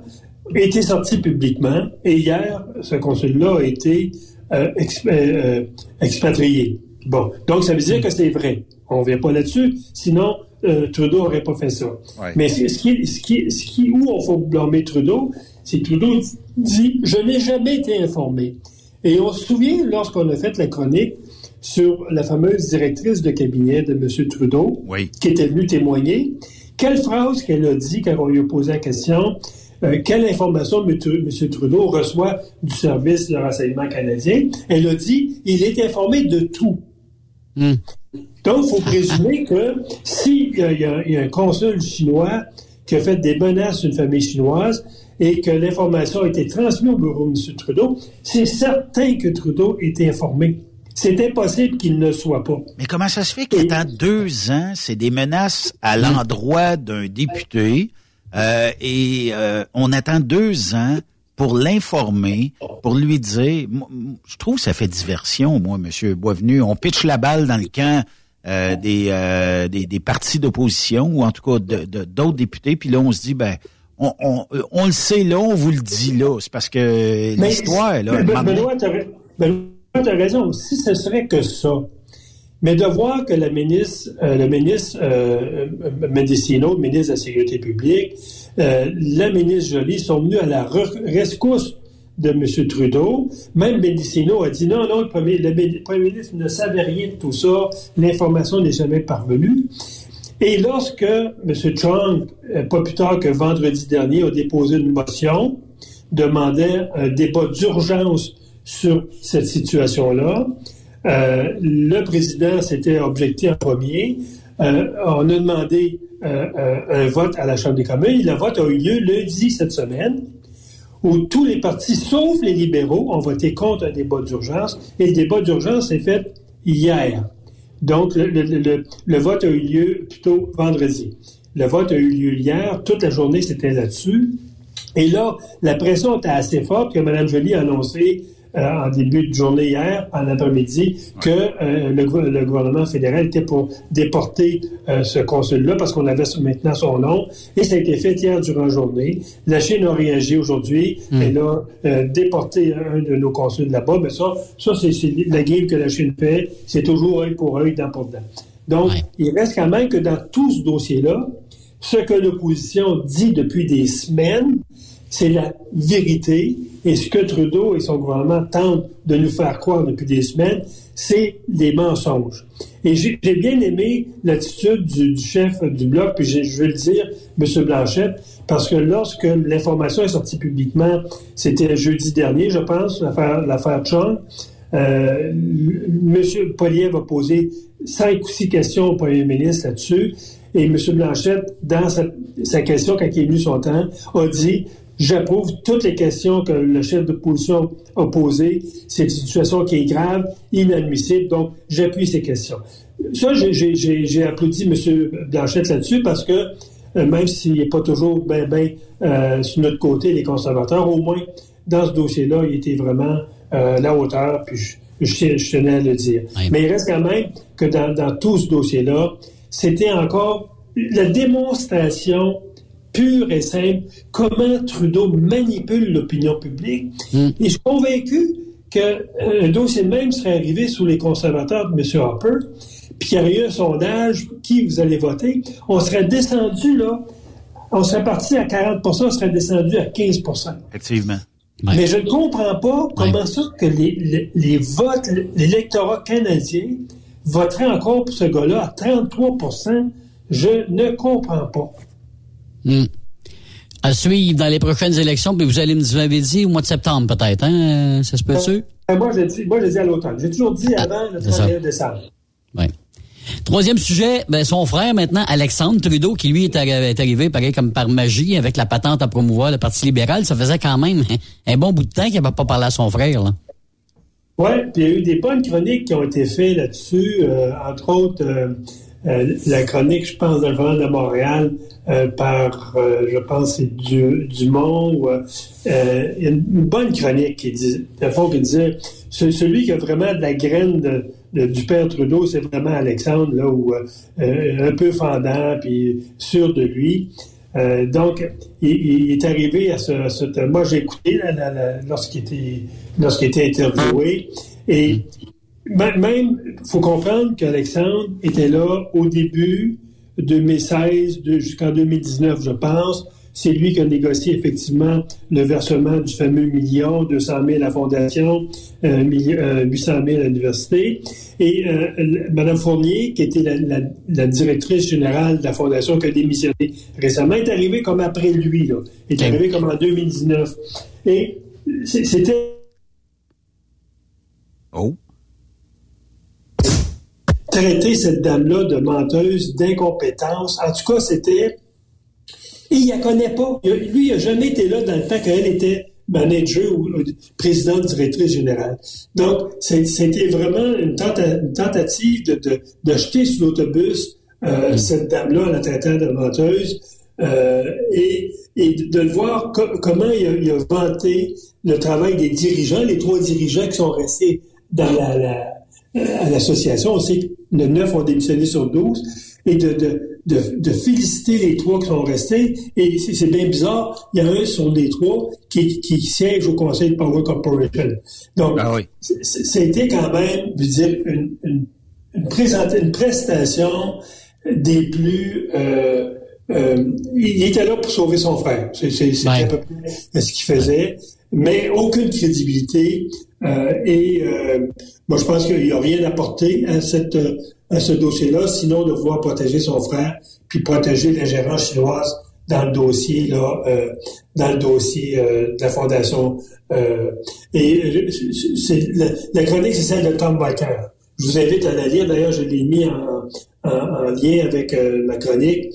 a été sorti publiquement et hier, ce consul-là a été euh, exp- euh, expatrié. Bon, donc ça veut dire que c'est vrai. On ne vient pas là-dessus, sinon euh, Trudeau n'aurait pas fait ça. Ouais. Mais ce qui, ce qui, ce qui, où on faut blâmer Trudeau, c'est Trudeau dit Je n'ai jamais été informé. Et on se souvient, lorsqu'on a fait la chronique sur la fameuse directrice de cabinet de M. Trudeau, Oui. qui était venue témoigner, quelle phrase qu'elle a dit quand on lui a posé la question euh, quelle information M. M. Trudeau reçoit du service de renseignement canadien? Elle a dit il est informé de tout. Donc, il faut présumer que s'il y, a- il y a- il y a un consul chinois qui a fait des menaces à une famille chinoise et que l'information a été transmise au bureau de M. Trudeau, c'est certain que Trudeau est informé. C'est impossible qu'il ne soit pas. Mais comment ça se fait qu'attend deux ans, c'est des menaces à l'endroit d'un député euh, et euh, on attend deux ans pour l'informer, pour lui dire, je trouve que ça fait diversion, moi, Monsieur Boisvenu. On pitche la balle dans le camp euh, des, euh, des des partis d'opposition ou en tout cas de- de- d'autres députés, puis là on se dit ben on, on, on le sait là, on vous le dit là, c'est parce que Mais- l'histoire là. Ra- Benoît, t'as raison. Si ce serait que ça, mais de voir que ministre, euh, le ministre euh, euh, Mendicino, le ministre de la Sécurité publique, euh, la ministre Joly sont venus à la re- rescousse de M. Trudeau. Même Mendicino a dit non, non, le premier, le mi- premier ministre ne savait rien de tout ça, l'information n'est jamais parvenue. Et lorsque M. Trump, euh, pas plus tard que vendredi dernier, a déposé une motion, demandait un débat d'urgence sur cette situation-là, euh, le président s'était objecté en premier. Euh, on a demandé euh, un vote à la Chambre des communes. Le vote a eu lieu lundi cette semaine, où tous les partis, sauf les libéraux, ont voté contre un débat d'urgence. Et le débat d'urgence s'est fait hier. Donc, le, vote a eu lieu plutôt vendredi. Le vote a eu lieu hier. Toute la journée, c'était là-dessus. Et là, la pression était assez forte que Mme Joly a annoncé en début de journée hier, en après-midi, que euh, le, le gouvernement fédéral était pour déporter euh, ce consul-là parce qu'on avait maintenant son nom. Et ça a été fait hier durant la journée. La Chine a réagi aujourd'hui. Elle a euh, déporté un de nos consuls là-bas. Mais ça, ça c'est c'est la game que la Chine fait. C'est toujours œil pour œil, dent pour dent. Donc, il reste quand même que dans tout ce dossier-là, ce que l'opposition dit depuis des semaines, c'est la vérité. Et ce que Trudeau et son gouvernement tentent de nous faire croire depuis des semaines, c'est des mensonges. Et j'ai bien aimé l'attitude du, chef du Bloc, puis je veux le dire, M. Blanchette, parce que lorsque l'information est sortie publiquement, c'était jeudi dernier, je pense, l'affaire l'affaire Chung, euh, M. Poliev a posé cinq ou six questions au premier ministre là-dessus. Et M. Blanchette, dans sa, sa question, quand il est venu son temps, a dit J'approuve toutes les questions que le chef d'opposition a posées. C'est une situation qui est grave, inadmissible, donc j'appuie ces questions. Ça, j'ai- j'ai j'ai- j'ai applaudi M. Blanchette là-dessus parce que euh, même s'il n'est pas toujours ben, ben, euh, sur notre côté, les conservateurs, au moins dans ce dossier-là, il était vraiment euh, à la hauteur, puis je, je, je tenais à le dire. Mais il reste quand même que dans, dans tout ce dossier-là, c'était encore la démonstration pure et simple comment Trudeau manipule l'opinion publique. Et je suis convaincu qu'un dossier de même serait arrivé sous les conservateurs de M. Harper, puis qu'il y aurait eu un sondage, qui vous allez voter, on serait descendu là on serait parti à 40% on serait descendu à 15% Effectivement. Mais je ne comprends pas comment ça que les, les, les votes, l'électorat canadien voterait encore pour ce gars-là à 33% Je ne comprends pas. Hmm. À suivre dans les prochaines élections, puis vous allez me vous avez dit au mois de septembre peut-être, hein? Ça se peut-tu? Euh, moi, je dis, moi, je dis à l'automne. J'ai toujours dit avant le 31 décembre. Oui. Troisième sujet, ben, son frère maintenant, Alexandre Trudeau, qui lui est arrivé, pareil comme par magie, avec la patente à promouvoir le Parti libéral. Ça faisait quand même un bon bout de temps qu'il n'avait pas parlé à son frère. Là. Oui, puis il y a eu des bonnes chroniques qui ont été faites là-dessus, euh, entre autres euh, euh, la chronique, je pense, dans de Montréal par, je pense, c'est du, Dumont, une, bonne chronique qui dit, fond, qui disait, celui qui a vraiment de la graine du père Trudeau, c'est vraiment Alexandre, là, où, un peu fendant, puis sûr de lui. donc, il, est arrivé à ce, moi j'ai écouté lorsqu'il était lorsqu'il était interviewé. Et même, il faut comprendre qu'Alexandre était là au début 2016 jusqu'en 2019, je pense. C'est lui qui a négocié effectivement le versement du fameux million, 200 000 à la fondation, euh, 800 euh, 000 à l'université. Et euh, Mme Fournier, qui était la, directrice générale de la fondation qui a démissionné récemment, est arrivée comme après lui, là. est arrivée comme en 2019. Et c'était Oh. Traiter cette dame-là de menteuse, d'incompétence, en tout cas, c'était. Et il la connaît pas. Lui, il n'a jamais été là dans le temps qu'elle était manager ou présidente directrice générale. Donc, c'était vraiment une, tentative de, de, jeter sous l'autobus euh, mm. cette dame-là, la traitant de menteuse, euh, et, de le voir comment il a, il a, vanté le travail des dirigeants, les trois dirigeants qui sont restés dans la, euh, l'association. On sait que le 9 ont démissionné sur 12 et de, de, de, féliciter les trois qui sont restés. Et c'est bien bizarre, il y a un sur les trois qui, qui siège au conseil de Power Corporation. Donc, ah ça a été quand même, je veux dire, une, une, une, une prestation des plus... Euh, euh, il était là pour sauver son frère. C'est à peu près ce qu'il faisait, mais aucune crédibilité. Euh, et euh, moi, je pense qu'il n'y a rien apporté à, cette, à ce dossier-là, sinon de pouvoir protéger son frère, puis protéger l'ingérence chinoise dans le dossier là, euh, dans le dossier euh, de la fondation. Euh, et c'est la, la, chronique, c'est celle de Tom Baker. Je vous invite à la lire. D'ailleurs, je l'ai mis en, en, en, lien avec ma chronique.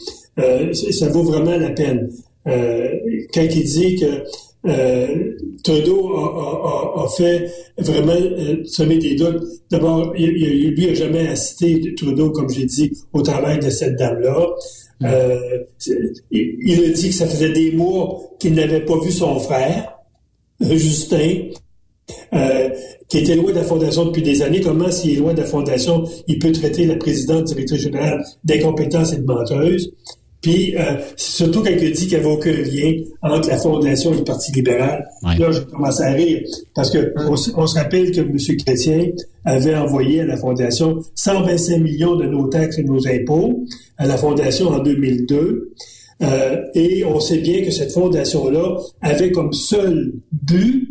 ça vaut vraiment la peine. quand il dit que euh, Trudeau a, fait vraiment euh, semer des doutes. D'abord, il, lui a jamais assisté, Trudeau, comme j'ai dit, au travail de cette dame-là. Mm. Euh, il, a dit que ça faisait des mois qu'il n'avait pas vu son frère, Justin, euh, qui était loin de la Fondation depuis des années. Comment, s'il est loin de la Fondation, il peut traiter la présidente directrice générale d'incompétence et de menteuse? Puis, euh, surtout quand il dit qu'il n'y avait aucun lien entre la fondation et le Parti libéral. Là, je commence à rire. Parce que on, se rappelle que M. Chrétien avait envoyé à la fondation 125 millions de nos taxes et nos impôts à la fondation en 2002. Euh, et on sait bien que cette fondation-là avait comme seul but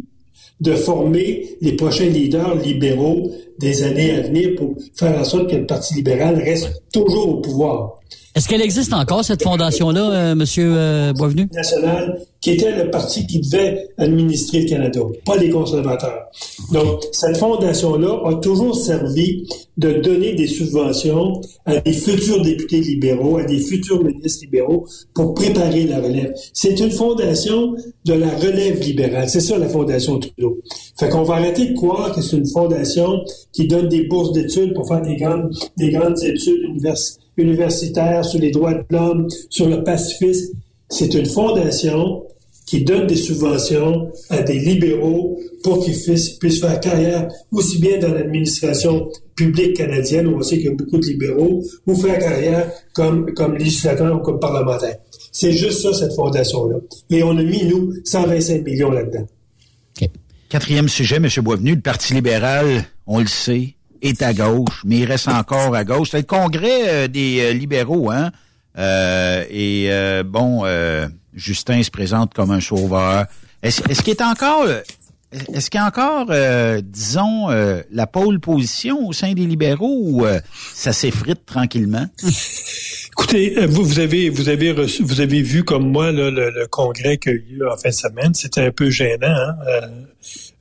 de former les prochains leaders libéraux des années à venir pour faire en sorte que le Parti libéral reste toujours au pouvoir. Est-ce qu'elle existe encore, cette fondation-là, euh, Monsieur euh, Boisvenu? National, qui était le parti qui devait administrer le Canada, pas les conservateurs. Donc, cette fondation-là a toujours servi de donner des subventions à des futurs députés libéraux, à des futurs ministres libéraux pour préparer la relève. C'est une fondation de la relève libérale. C'est ça, la fondation Trudeau. Fait qu'on va arrêter de croire que c'est une fondation qui donne des bourses d'études pour faire des grandes, des grandes études universitaires universitaire, sur les droits de l'homme, sur le pacifisme. C'est une fondation qui donne des subventions à des libéraux pour qu'ils puissent faire carrière aussi bien dans l'administration publique canadienne, où on sait qu'il y a beaucoup de libéraux, ou faire carrière comme, comme législateur ou comme parlementaire. C'est juste ça, cette fondation-là. Et on a mis, nous, 125 millions là-dedans. Quatrième sujet, M. Boisvenu, le Parti libéral, on le sait, est à gauche, mais il reste encore à gauche. C'est le congrès euh, des euh, libéraux, hein? Euh, et bon, Justin se présente comme un sauveur. Est-ce qu'il est encore, est-ce qu'il y a encore, disons, la pôle position au sein des libéraux ou ça s'effrite tranquillement? Écoutez, vous, vous avez vous avez reçu, vous avez vu comme moi le, le congrès qu'il y a eu en fin de semaine. C'était un peu gênant. Hein?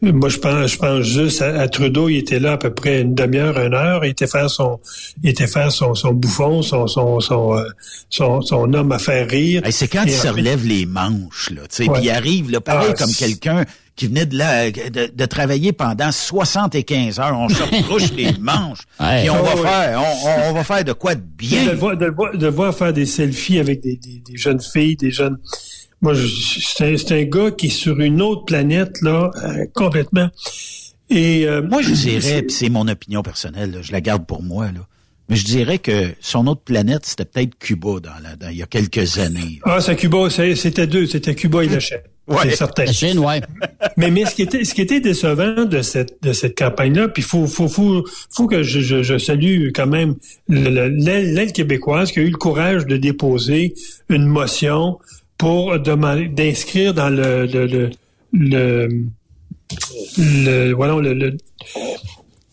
Moi, je pense, je pense juste à, à Trudeau. Il était là à peu près une demi-heure, une heure. Il était faire son, il était faire son, son bouffon, son son son, euh, son, son homme à faire rire. Hey, c'est quand Et il se relève les manches, là, tu sais, puis il arrive, là, pareil Ah, comme quelqu'un qui venait de, là, de, de travailler pendant 75 heures. On se retrouche les manches, Ouais. puis on Ah, va ouais. faire, on, on- on va faire de quoi de De bien. le, voir, de, le voir, de le voir faire des selfies avec des, des, des jeunes filles, des jeunes. Moi, je- c'est un, c'est un gars qui est sur une autre planète, là, euh, complètement. Et euh, Moi, je dirais, puis c'est mon opinion personnelle, là, je la garde pour moi, là. Mais je dirais que son autre planète, c'était peut-être Cuba dans la, dans, il y a quelques années. Ah, c'est Cuba, c'est- c'était deux, c'était Cuba et la Chine. Ouais. C'est certain. La Chine, ouais. Mais, mais ce qui était, ce qui était décevant de cette, de cette campagne-là, puis faut, faut, faut, faut que je, je, je salue quand même le- le- l'aile l'aile québécoise qui a eu le courage de déposer une motion pour demander, d'inscrire dans le, le, le, le, le- voilà, le, le,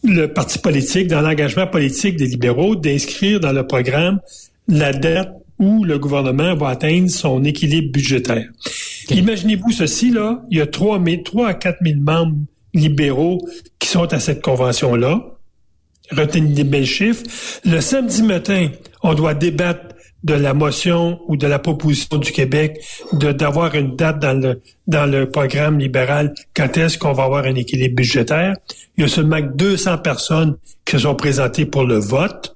le parti politique, dans l'engagement politique des libéraux, d'inscrire dans le programme la date où le gouvernement va atteindre son équilibre budgétaire. Imaginez-vous ceci, là, il y a 3, 3 à 4 000 membres libéraux qui sont à cette convention-là. Retenez des belles chiffres. Le samedi matin, on doit débattre de la motion ou de la proposition du Québec de d'avoir une date dans le dans le programme libéral quand est-ce qu'on va avoir un équilibre budgétaire? Il y a seulement que 200 personnes qui se sont présentées pour le vote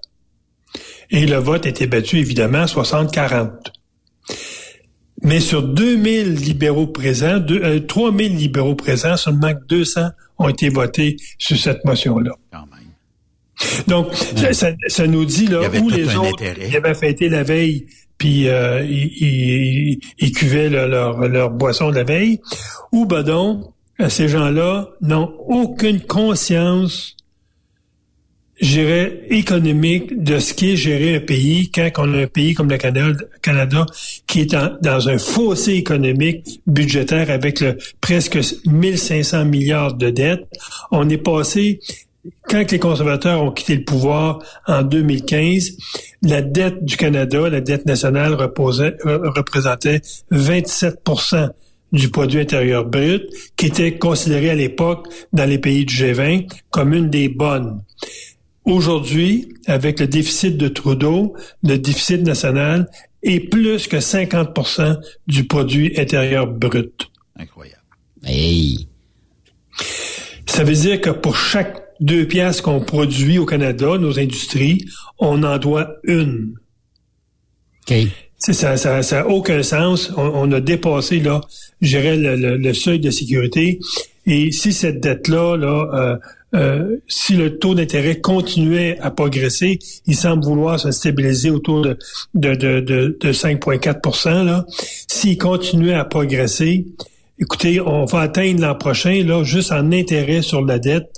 et le vote été battu évidemment 60-40. Mais sur 2000 libéraux présents, deux- euh, 3000 libéraux présents, seulement que 200 ont été votés sur cette motion-là. Donc, ça, ça- ça nous dit là où les autres ils avaient fêté la veille, puis euh, ils, ils, ils cuvaient le- leur, leur boisson de la veille, ou ben donc, ces gens-là n'ont aucune conscience gérer économique de ce qui est gérer un pays quand on a un pays comme le Canada, Canada qui est en- dans un fossé économique budgétaire avec le presque 1500 milliards de dettes. On est passé quand les conservateurs ont quitté le pouvoir en 2015, la dette du Canada, la dette nationale reposait, euh, représentait 27% du produit intérieur brut, qui était considéré à l'époque dans les pays du G20 comme une des bonnes. Aujourd'hui, avec le déficit de Trudeau, le déficit national est plus que 50% du produit intérieur brut. Incroyable. Hey. Ça veut dire que pour chaque deux piastres qu'on produit au Canada, nos industries, on en doit une. OK. C'est ça, ça, ça a aucun sens. On, on a dépassé là, je dirais le, le- le seuil de sécurité. Et si cette dette-là, là, euh, euh, si le taux d'intérêt continuait à progresser, il semble vouloir se stabiliser autour de, de, de, de, de 5,4% là. S'il continuait à progresser, écoutez, on va atteindre l'an prochain, là, juste en intérêt sur la dette,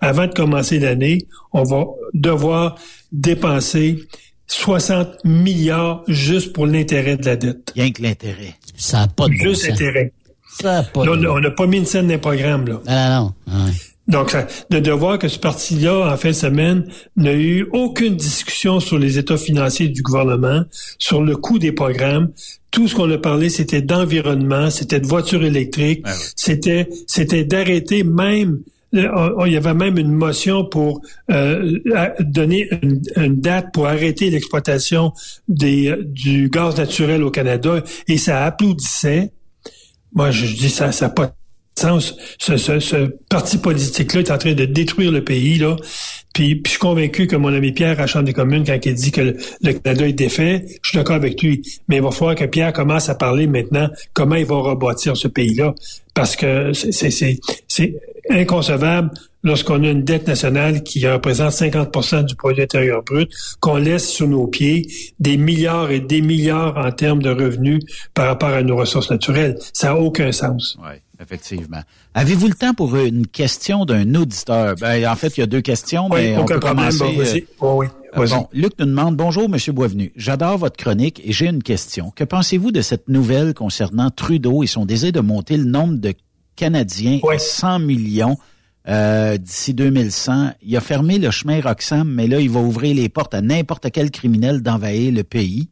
avant de commencer l'année, on va devoir dépenser 60 milliards juste pour l'intérêt de la dette. Rien que l'intérêt. Ça n'a pas de Juste sens. intérêt. Ça a pas Là, de on on n'a pas mis une scène d'un programme, là. Ah, non, non. Donc, ça- de, de voir que ce parti-là, en fin de semaine, n'a eu aucune discussion sur les états financiers du gouvernement, sur le coût des programmes. Tout ce qu'on a parlé, c'était d'environnement, c'était de voitures électriques, c'était c'était d'arrêter même euh, on- il y avait même une motion pour euh, donner une, une date pour arrêter l'exploitation des du gaz naturel au Canada et ça applaudissait. Moi, je dis ça, ça pas sens. Ce, parti politique-là est en train de détruire le pays, là. Puis, je suis convaincu que mon ami Pierre à la Chambre des communes, quand il dit que le, Canada est défait, je suis d'accord avec lui. Mais il va falloir que Pierre commence à parler maintenant comment il va rebâtir ce pays-là. Parce que c'est- inconcevable lorsqu'on a une dette nationale qui représente 50% du produit intérieur brut, qu'on laisse sous nos pieds des milliards et des milliards en termes de revenus par rapport à nos ressources naturelles. Ça n'a aucun sens. Effectivement. Avez-vous le temps pour une question d'un auditeur? Ben, en fait, il y a deux questions, Oui, mais on peut problème. commencer. Bon, euh, Oui, oui. Euh, Bon, Luc nous demande Bonjour, Monsieur Boisvenu. J'adore votre chronique et j'ai une question. Que pensez-vous de cette nouvelle concernant Trudeau et son désir de monter le nombre de Canadiens à 100 millions euh, d'ici 2100? Il a fermé le chemin Roxham, mais là, il va ouvrir les portes à n'importe quel criminel d'envahir le pays.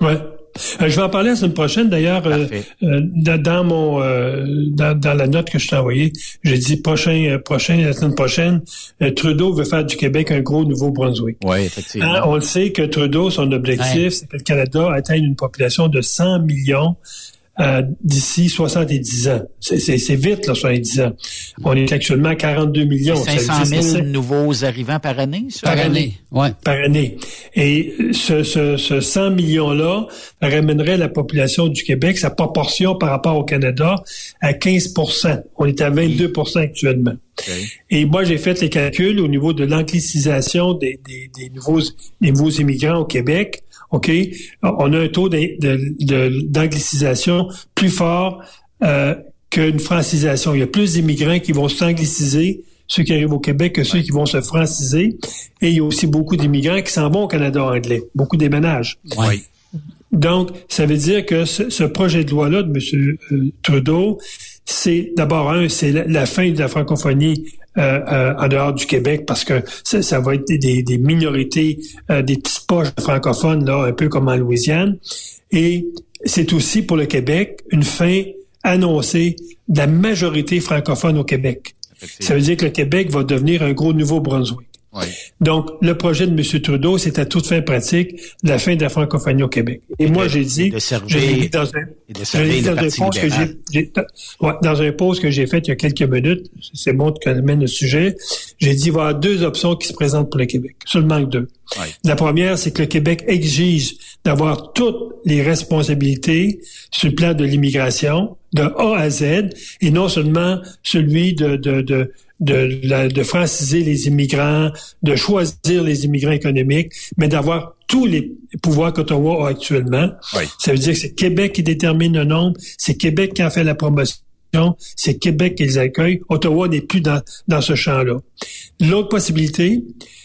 Ouais. Euh, je vais en parler la semaine prochaine. D'ailleurs, euh, euh, dans, mon dans, dans la note que je t'ai envoyée, j'ai dit prochain prochain la semaine prochaine, Trudeau veut faire du Québec un gros Nouveau-Brunswick. Oui, effectivement. Hein, on le sait que Trudeau, son objectif, Ouais. c'est que le Canada atteigne une population de 100 millions euh, d'ici 70 ans. C'est- C'est c'est vite, là, 70 ans. On est actuellement à 42 millions. Ça veut 500 dire 000 c'est- nouveaux arrivants par année, ça? par année. Par année. Et ce, ce, ce 100 millions-là ramènerait la population du Québec, sa proportion par rapport au Canada, à 15% On est à 22% actuellement. Et moi, j'ai fait les calculs au niveau de l'anglicisation des, des, des nouveaux, des nouveaux immigrants au Québec. OK? On a un taux d'anglicisation plus fort euh, qu'une francisation. Il y a plus d'immigrants qui vont s'angliciser, ceux qui arrivent au Québec, que ceux qui vont se franciser. Et il y a aussi beaucoup d'immigrants qui s'en vont au Canada anglais. Beaucoup déménagent. Oui. Donc, ça veut dire que ce, ce projet de loi-là de M. Trudeau, c'est d'abord un, c'est la, la fin de la francophonie euh, euh, en dehors du Québec parce que ça, ça va être des, des minorités, euh, des petites poches francophones là, un peu comme en Louisiane. Et c'est aussi pour le Québec une fin annoncée de la majorité francophone au Québec. Ça veut dire que le Québec va devenir un gros Nouveau-Brunswick. Donc, le projet de M. Trudeau, c'est à toute fin pratique la fin de la francophonie au Québec. Et, moi, j'ai dit, de servir- je l'ai dit dans un, dans post que j'ai, j'ai- ouais, dans un post que j'ai fait il y a quelques minutes, c'est bon que mène le sujet, j'ai dit, il va y avoir deux options qui se présentent pour le Québec. Seulement que deux. La première, c'est que le Québec exige d'avoir toutes les responsabilités sur le plan de l'immigration, de A à Z, et non seulement celui de, de, de, de, la- de franciser les immigrants, de choisir les immigrants économiques, mais d'avoir tous les pouvoirs qu'Ottawa a actuellement. Ça veut dire que c'est Québec qui détermine le nombre, c'est Québec qui en fait la promotion, c'est Québec qui les accueille. Ottawa n'est plus dans, dans ce champ-là. L'autre possibilité,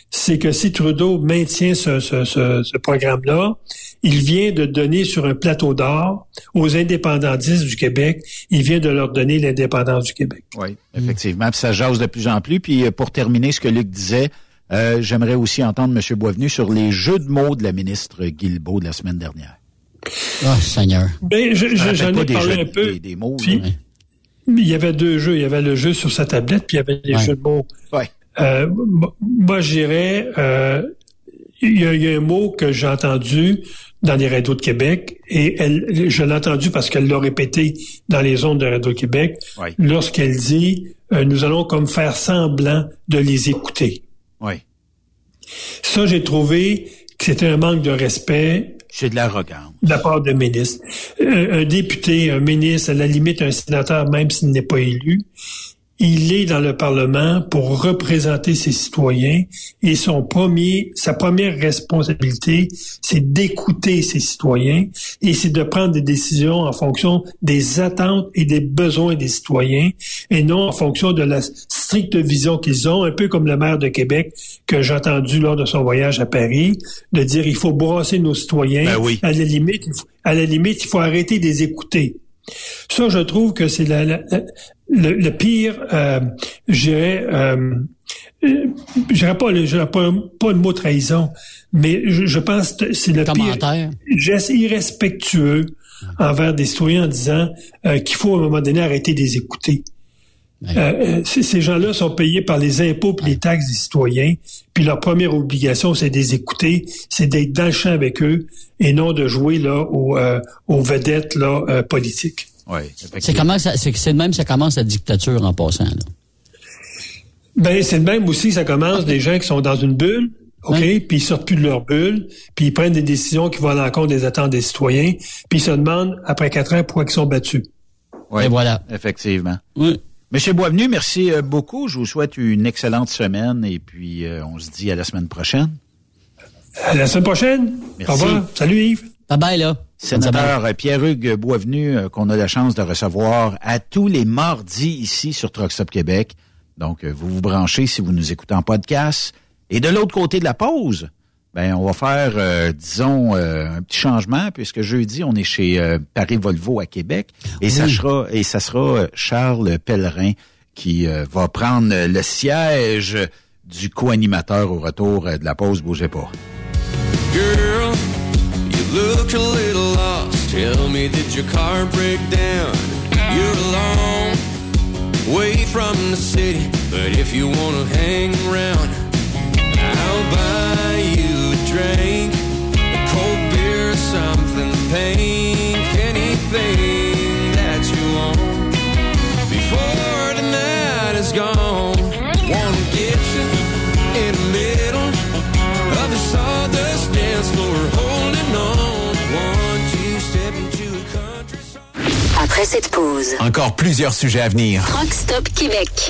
c'est que si Trudeau maintient ce, ce, ce, ce programme-là, il vient de donner sur un plateau d'or aux indépendantistes du Québec, il vient de leur donner l'indépendance du Québec. Oui, effectivement. Puis ça jase de plus en plus. Puis euh, pour terminer ce que Luc disait, euh, j'aimerais aussi entendre M. Boisvenu sur les jeux de mots de la ministre Guilbeault de la semaine dernière. Oh, Seigneur. Ben, je- je- j'en ai des parlé jeux- un peu. des- des mots, Puis, là. il y avait deux jeux. Il y avait le jeu sur sa tablette, puis il y avait les Ouais. jeux de mots. Ouais. Euh, moi, je dirais, euh, il y, a- il y a un mot que j'ai entendu dans les radios de Québec, et elle, je l'ai entendu parce qu'elle l'a répété dans les ondes de Radio-Québec, Ouais. lorsqu'elle dit euh, Nous allons comme faire semblant de les écouter ». Oui. Ça, j'ai trouvé que c'était un manque de respect C'est de l'arrogance. de la part d'un ministre. Un, un député, un ministre, à la limite un sénateur, même s'il n'est pas élu, il est dans le Parlement pour représenter ses citoyens et son premier, sa première responsabilité, c'est d'écouter ses citoyens et c'est de prendre des décisions en fonction des attentes et des besoins des citoyens et non en fonction de la stricte vision qu'ils ont, un peu comme le maire de Québec que j'ai entendu lors de son voyage à Paris, de dire il faut brasser nos citoyens. Ben oui. À la limite, à la limite, il faut arrêter de les écouter. Ça, je trouve que c'est la- la- la- le, le pire, euh, je dirais, euh, je dirais pas, pas, pas le mot trahison, mais je, je pense que c'est le pire geste irrespectueux envers des citoyens en disant euh, qu'il faut à un moment donné arrêter de les écouter. Euh, euh, ces gens-là sont payés par les impôts et les taxes des citoyens, puis leur première obligation, c'est de les écouter, c'est d'être dans le champ avec eux et non de jouer là aux, euh, aux vedettes là euh, politiques. Oui, C'est comment ça, c'est, même que ça commence la dictature en passant, là. Ben c'est le même aussi, ça commence des gens qui sont dans une bulle, OK, puis ils sortent plus de leur bulle, puis ils prennent des décisions qui vont à l'encontre des attentes des citoyens, puis ils se demandent après quatre ans pourquoi ils sont battus. Oui, Et voilà. Effectivement. Oui. Monsieur Boisvenu, merci euh, beaucoup. Je vous souhaite une excellente semaine et puis euh, on se dit à la semaine prochaine. À la semaine prochaine. Merci. Au revoir. Salut Yves. Bye bye, là. Sénateur Pierre-Hugues Boisvenu, euh, qu'on a la chance de recevoir à tous les mardis ici sur Truckstop Québec. Donc, euh, vous vous branchez si vous nous écoutez en podcast. Et de l'autre côté de la pause, Ben, on va faire, euh, disons, euh, un petit changement, puisque jeudi, on est chez euh, Paris Volvo à Québec. Et ça Oui. sera, et ça sera euh, Charles Pellerin qui euh, va prendre le siège du co-animateur au retour euh, de la pause. Bougez pas. Girl, you look a little lost. Tell me, did your car break down? You're alone, way from the city. But if you wanna hang around, I'll buy you a drink, a cold beer, something pink, anything that you want. Before the night is gone, wanna get you in the middle of the sawdust dance floor, holding on. One, two, step into a country song. Après cette pause, Encore plusieurs sujets à venir. Rockstop Québec.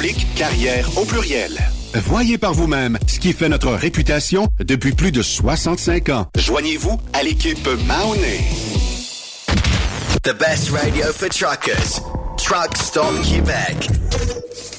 carrière au pluriel. Voyez par vous-même ce qui fait notre réputation depuis plus de 65 ans. Joignez-vous à l'équipe Mahoney. The best radio for truckers. Truck Stop Québec.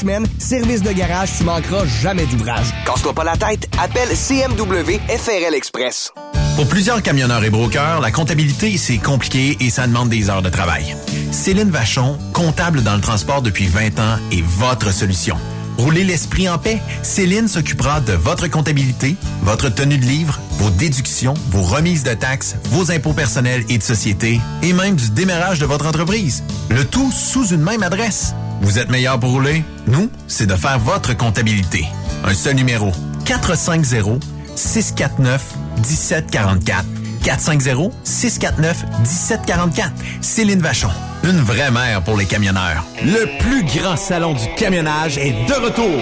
semaines. Service de garage, tu manqueras jamais d'ouvrage. Casse-toi pas la tête, appelle CMW FRL Express. Pour plusieurs camionneurs et brokers, la comptabilité, c'est compliqué et ça demande des heures de travail. Céline Vachon, comptable dans le transport depuis 20 ans, est votre solution. Roulez l'esprit en paix. Céline s'occupera de votre comptabilité, votre tenue de livre, vos déductions, vos remises de taxes, vos impôts personnels et de société, et même du démarrage de votre entreprise. Le tout sous une même adresse. Vous êtes meilleur pour rouler? Nous, c'est de faire votre comptabilité. Un seul numéro. 450 649 1744. 450-649-1744. Céline Vachon, une vraie mère pour les camionneurs. Le plus grand salon du camionnage est de retour.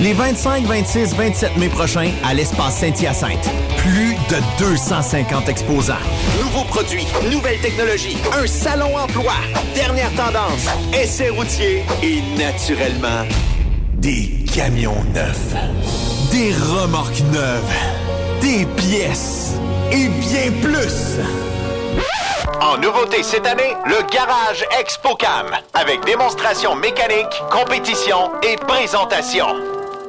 Les 25, 26, 27 mai prochains à l'espace Saint-Hyacinthe. Plus de 250 exposants. Nouveaux produits, nouvelles technologies, un salon emploi, dernière tendance, essais routiers et naturellement des camions neufs, des remorques neuves, des pièces et bien plus. En nouveauté cette année, le Garage ExpoCam, avec démonstration mécanique, compétition et présentation.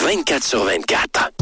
24 sur 24.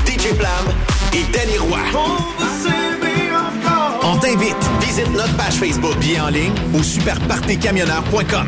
DJ Plam et Danny Roy. On t'invite. Visite notre page Facebook, bien en ligne ou superpartycamionneur.com.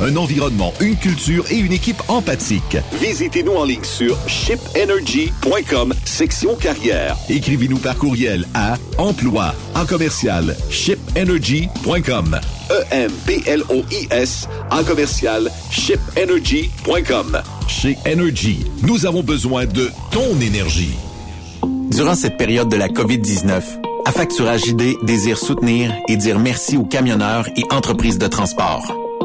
un environnement, une culture et une équipe empathique. Visitez-nous en ligne sur shipenergy.com, section carrière. Écrivez-nous par courriel à emploi en commercial shipenergy.com. E-M-P-L-O-I-S en commercial shipenergy.com. Chez Energy, nous avons besoin de ton énergie. Durant cette période de la COVID-19, Affacturage ID désire soutenir et dire merci aux camionneurs et entreprises de transport.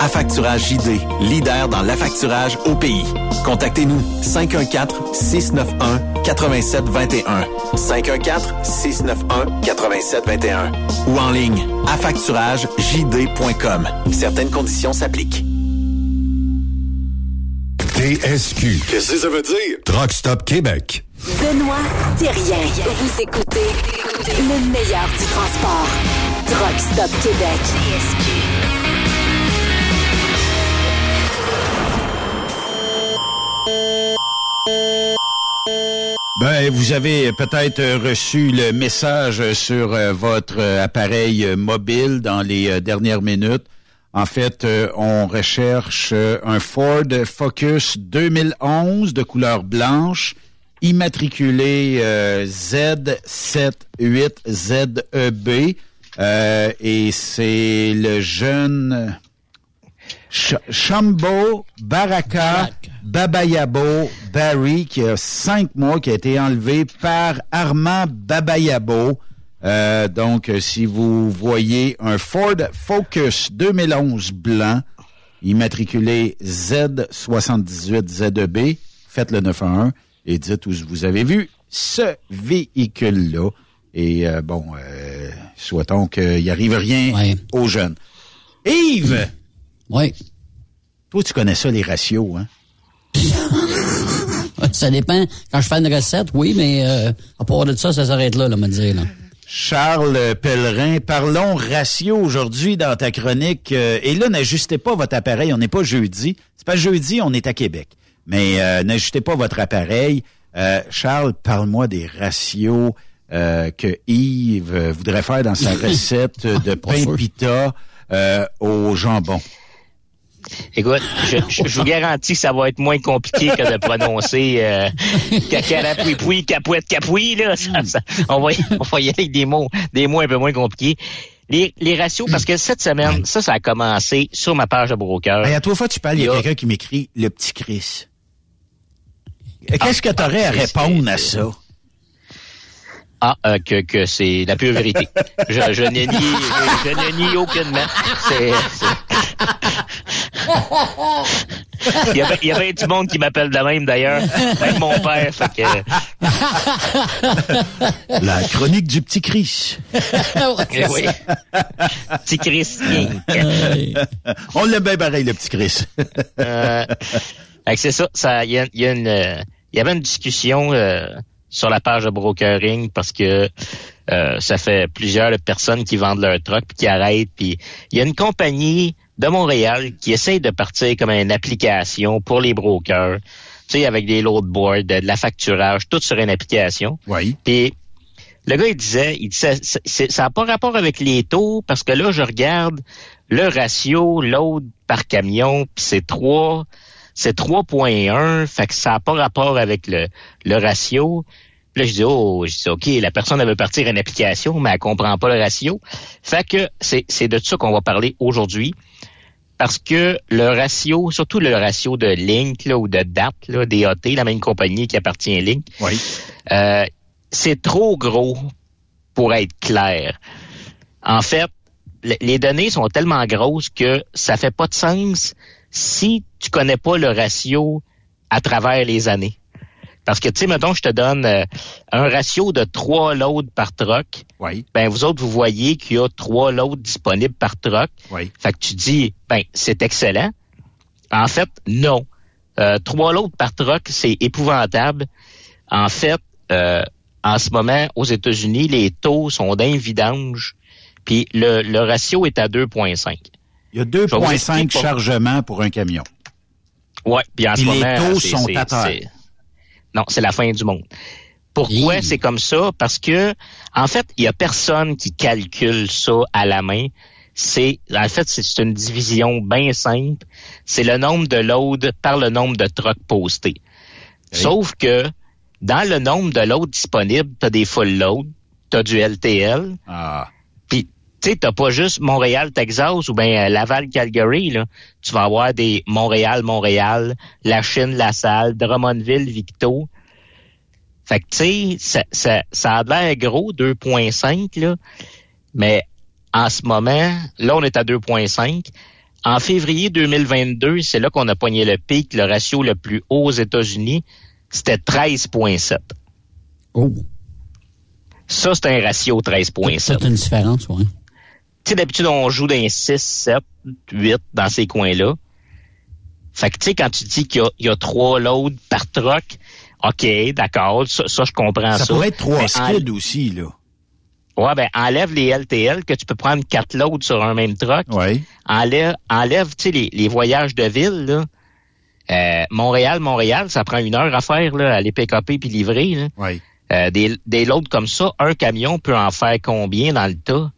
Affacturage JD, leader dans l'affacturage au pays. Contactez-nous 514-691-8721. 514-691-8721. Ou en ligne, affacturagejd.com. Certaines conditions s'appliquent. TSQ. Qu'est-ce que ça veut dire? Truck Stop Québec. Benoît Thérien. Vous écoutez le meilleur du transport. Truck Stop Québec. Ben, vous avez peut-être reçu le message sur euh, votre euh, appareil mobile dans les euh, dernières minutes. En fait, on recherche un Ford Focus 2011 de couleur blanche, immatriculé euh, Z78ZEB. Euh, et c'est le jeune Ch- Chambo Baraka Babayabo Barry qui a cinq mois qui a été enlevé par Armand Babayabo Euh, donc, euh, si vous voyez un Ford Focus 2011 blanc, immatriculé Z78ZEB, faites le 911 et dites où vous avez vu ce véhicule-là. Et euh, bon, euh, souhaitons qu'il n'y arrive rien aux jeunes. Yves! Oui. Toi, tu connais ça, les ratios, hein? Ça dépend. Quand je fais une recette, oui, mais euh, à part de ça, ça s'arrête là, là, me dire. Là. Charles Pellerin, parlons ratio aujourd'hui dans ta chronique. Euh, et là, n'ajustez pas votre appareil. On n'est pas jeudi. C'est pas jeudi, on est à Québec. Mais euh, n'ajustez pas votre appareil. Euh, Charles, parle-moi des ratios euh, que Yves voudrait faire dans sa recette de pain pita euh, au jambon. Écoute, je, je- je vous garantis que ça va être moins compliqué que de prononcer euh, cacarapoui capouette capoui là. Ça- ça- on va y, on va y aller avec des mots, des mots un peu moins compliqués. Les, les ratios, parce que cette semaine, ça, ça a commencé sur ma page de broker. Hey, à toi fois tu parles, il y a quelqu'un qui m'écrit le petit Chris. Qu'est-ce que tu aurais à répondre à ça? Ah, euh, que, que c'est la pure vérité. Je, je ne nie, je, je ne nie aucunement. C'est, c'est- Il y avait, il y avait du monde qui m'appelle de même d'ailleurs, même mon père. Fait que, La chronique du petit Chris. Eh oui. Petit Chris. On l'a bien pareil, le petit Chris. Euh, fait que c'est ça. Ça, il y, a- il y a une, il y avait une discussion euh, sur la page de brokering parce que euh, ça fait plusieurs personnes qui vendent leur truck puis qui arrêtent. Puis il y a une compagnie de Montréal qui essaye de partir comme une application pour les brokers. Tu sais, avec des load boards, de la facturage, tout sur une application. Oui. Puis le gars, il disait, il disait, ça n'a pas rapport avec les taux, parce que là, je regarde le ratio load par camion, puis c'est 3, c'est 3.1, fait que ça n'a pas rapport avec le, le ratio. Puis là, je dis, oh, je dis, OK, la personne, elle veut partir une application, mais elle comprend pas le ratio. Fait que c'est, c'est de ça qu'on va parler aujourd'hui. Parce que le ratio, surtout le ratio de Link là, ou de DAT, là, DAT, la même compagnie qui appartient à Link, oui. euh, c'est trop gros pour être clair. En fait, le- les données sont tellement grosses que ça fait pas de sens si tu connais pas le ratio à travers les années. Parce que, tu sais, mettons, je te donne euh, un ratio de trois loads par truck. Oui. Ben, vous autres, vous voyez qu'il y a trois loads disponibles par truck. Oui. Fait que tu dis, ben, c'est excellent. En fait, non. Euh, trois loads par truck, c'est épouvantable. En fait, euh, en ce moment, aux États-Unis, les taux sont d'un vidange, puis le, le ratio est à 2,5. Il y a Je vais vous 2,5 expliquer pour- chargements pour un camion. Ouais, puis en Puis ce les moment, taux c'est- sont à terre. Non, c'est la fin du monde. Pourquoi c'est comme ça? Parce que, en fait, il y a personne qui calcule ça à la main. C'est, en fait, c'est une division bien simple. C'est le nombre de loads par le nombre de trucks postés. Sauf que, dans le nombre de loads disponibles, tu as des full loads, tu as du LTL. Ah. Tu sais, t'as pas juste Montréal, Texas ou bien Laval, Calgary, là. Tu vas avoir des Montréal, Montréal, La Chine, La Salle, Drummondville, Victo. Fait que, tu sais, ça, ça, ça a l'air gros, 2.5, là. Mais en ce moment, là, on est à 2.5. En février 2022, c'est là qu'on a pogné le pic, le ratio le plus haut aux États-Unis. C'était 13.7. Oh. Ça, c'est un ratio 13.7. C'est une différence, oui. Tu sais, d'habitude, on joue dans 6, 7, 8 dans ces coins-là. Fait que, tu sais, quand tu dis qu'il y a, il y a trois loads par truck, OK, d'accord, ça, ça, je comprends ça. Ça pourrait être trois en- skids aussi, là. Ouais, ben, enlève les LTL, que tu peux prendre quatre loads sur un même truck. Oui. Enlève, enlève, tu sais, les, les voyages de ville, là. Euh, Montréal, Montréal, ça prend une heure à faire, là, aller PKP puis livrer, là. Oui. Euh, des, des loads comme ça, un camion peut en faire combien dans le tas?